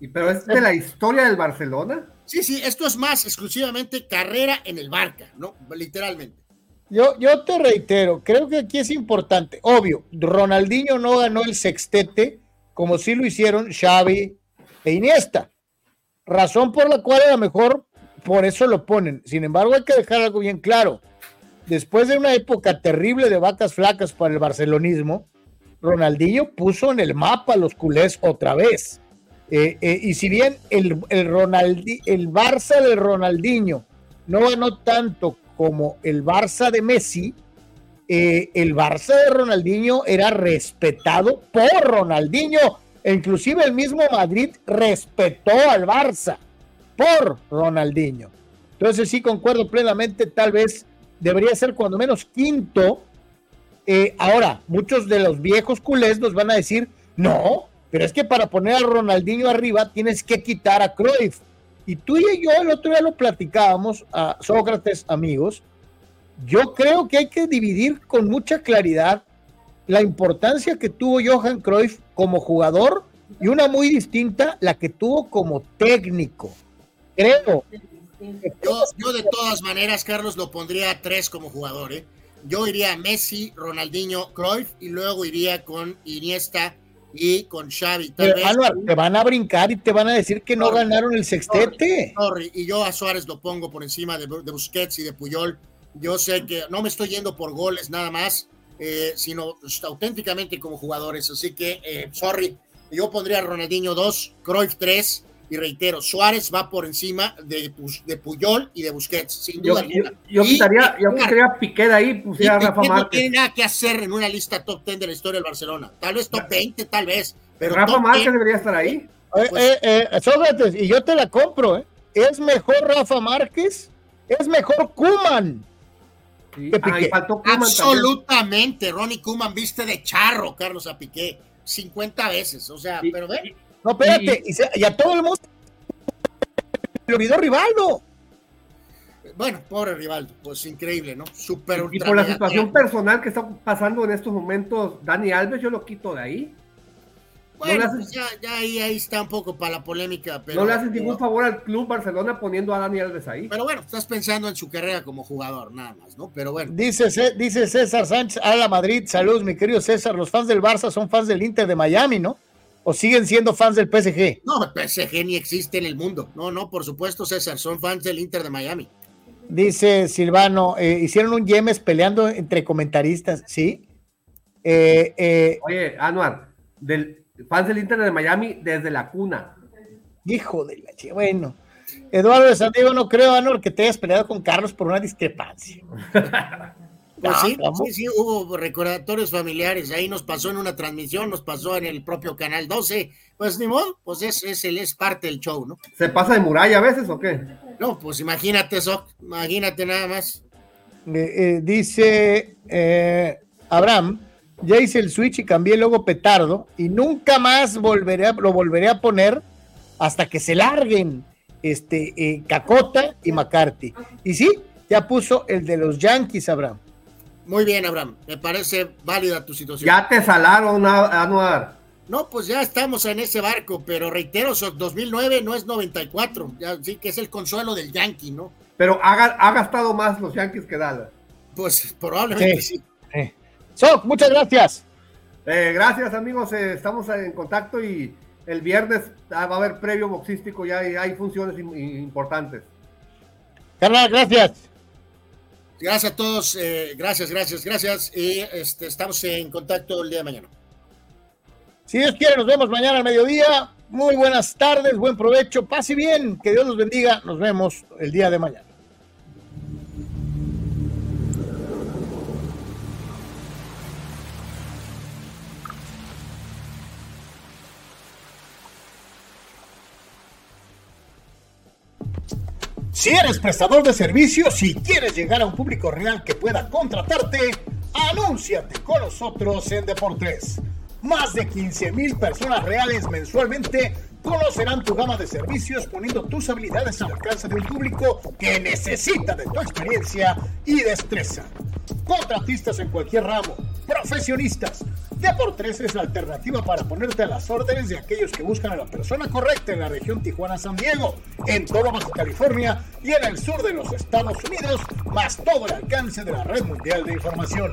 ¿Y pero es de la historia del Barcelona? Sí, sí, esto es más exclusivamente carrera en el Barca, ¿no? Literalmente. Yo, yo te reitero, creo que aquí es importante. Obvio, Ronaldinho no ganó el sextete como sí lo hicieron Xavi e Iniesta. Razón por la cual a lo mejor por eso lo ponen. Sin embargo, hay que dejar algo bien claro. Después de una época terrible de vacas flacas para el barcelonismo, Ronaldinho puso en el mapa los culés otra vez. Eh, eh, y si bien el, el, Barça de Ronaldinho no ganó tanto como el Barça de Messi, eh, el Barça de Ronaldinho era respetado por Ronaldinho, e inclusive el mismo Madrid respetó al Barça por Ronaldinho. Entonces sí concuerdo plenamente, tal vez debería ser cuando menos quinto. Eh, ahora, muchos de los viejos culés nos van a decir, no, pero es que para poner a Ronaldinho arriba tienes que quitar a Cruyff. Y tú y yo el otro día lo platicábamos a Sócrates, amigos. Yo creo que hay que dividir con mucha claridad la importancia que tuvo Johan Cruyff como jugador y una muy distinta, la que tuvo como técnico. Creo Yo, yo de todas maneras, Carlos, lo pondría a tres como jugador. ¿eh? Yo iría a Messi, Ronaldinho, Cruyff y luego iría con Iniesta y con Xavi. Tal Pero, vez. Te van a brincar y te van a decir que no Sorry. ganaron el sextete. Sorry, y yo a Suárez lo pongo por encima de, de Busquets y de Puyol. Yo sé que no me estoy yendo por goles nada más, eh, sino pues, auténticamente como jugadores. Así que, eh, sorry, yo pondría a Ronaldinho 2, Cruyff 3, y reitero, Suárez va por encima de, de Puyol y de Busquets, sin Yo, duda yo, yo Y- quitaría, yo y- quitaría Piqué de ahí, pusiera a Rafa Piqué no Márquez. tiene nada que hacer en una lista top 10 de la historia del Barcelona. Tal vez top 20, tal vez, pero Rafa top Márquez 10, debería estar ahí. Eh, Pues- eh, eh, Sócrates, y yo te la compro, ¿eh? Es mejor Rafa Márquez, es mejor Kuman. Sí. Que Ah, y Piqué. faltó Koeman también. absolutamente. Ronnie Kuman viste de charro, Carlos, a Piqué 50 veces. O sea, Y- pero ve. No, espérate, y, se- y a todo el mundo le olvidó Rivaldo. Bueno, pobre Rivaldo, pues increíble, ¿no? Súper Y por la situación personal que está pasando en estos momentos, Dani Alves, yo lo quito de ahí. Bueno, no le haces- pues ya, ya ahí, ahí está un poco para la polémica, pero. no le haces ningún favor al club Barcelona poniendo a Dani Alves ahí. pero bueno, estás pensando en su carrera como jugador, nada más, ¿no? Pero bueno. Dice, dice César Sánchez, a la Madrid, saludos, mi querido César. Los fans del Barça son fans del Inter de Miami, ¿no? ¿O siguen siendo fans del PSG? No, el PSG ni existe en el mundo. No, no, por supuesto, César, son fans del Inter de Miami. Dice Silvano, eh, hicieron un Yemes peleando entre comentaristas, ¿sí? Eh, eh, Oye, Anuar, del fans del Inter de Miami desde la cuna. hijo de la Bueno, Eduardo de San Diego, no creo, Anor, que te hayas peleado con Carlos por una discrepancia. Pues No, sí, sí, sí, hubo recordatorios familiares. Ahí nos pasó en una transmisión, nos pasó en el propio Canal 12. Pues ni modo, pues es, es, el- es parte del show, ¿no? ¿Se pasa de muralla a veces o qué? No, pues imagínate eso, imagínate nada más. Eh, eh, dice eh, Abraham, ya hice el switch y cambié el logo petardo y nunca más volveré a- lo volveré a poner hasta que se larguen este eh, Cacota y McCarthy. Y sí, ya puso el de los Yankees, Abraham. Muy bien, Abraham, me parece válida tu situación. Ya te salaron, A- Anuar. No, pues ya estamos en ese barco, pero reitero, so- 2009 no es 94, ya sí que es el consuelo del Yankee, ¿no? Pero ha, ga- ha gastado más los Yankees que Dallas. Pues probablemente sí. Eh. So, muchas gracias. Eh, gracias amigos, eh, estamos en contacto y el viernes ah, va a haber previo boxístico, ya hay, hay funciones im- importantes. Carnal, gracias. Gracias a todos, eh, gracias, gracias, gracias. Y este, estamos en contacto el día de mañana. Si Dios quiere, nos vemos mañana al mediodía. Muy buenas tardes, buen provecho, pase bien, que Dios los bendiga. Nos vemos el día de mañana. Si eres prestador de servicios y quieres llegar a un público real que pueda contratarte, anúnciate con nosotros en Deportes. Más de 15 mil personas reales mensualmente conocerán tu gama de servicios poniendo tus habilidades al alcance de un público que necesita de tu experiencia y destreza. Contratistas en cualquier ramo, profesionistas. Deportes es la alternativa para ponerte a las órdenes de aquellos que buscan a la persona correcta en la región Tijuana-San Diego, en todo Baja California y en el sur de los Estados Unidos, más todo el alcance de la red mundial de información.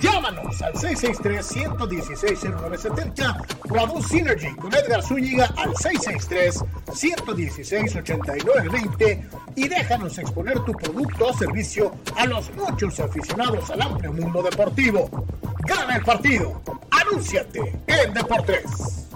Llámanos al 663-116-0970 o a Bus Synergy con Edgar Zúñiga al 663-116-8920 y déjanos exponer tu producto o servicio a los muchos aficionados al amplio mundo deportivo. Gana el partido. Anúnciate en Deportes.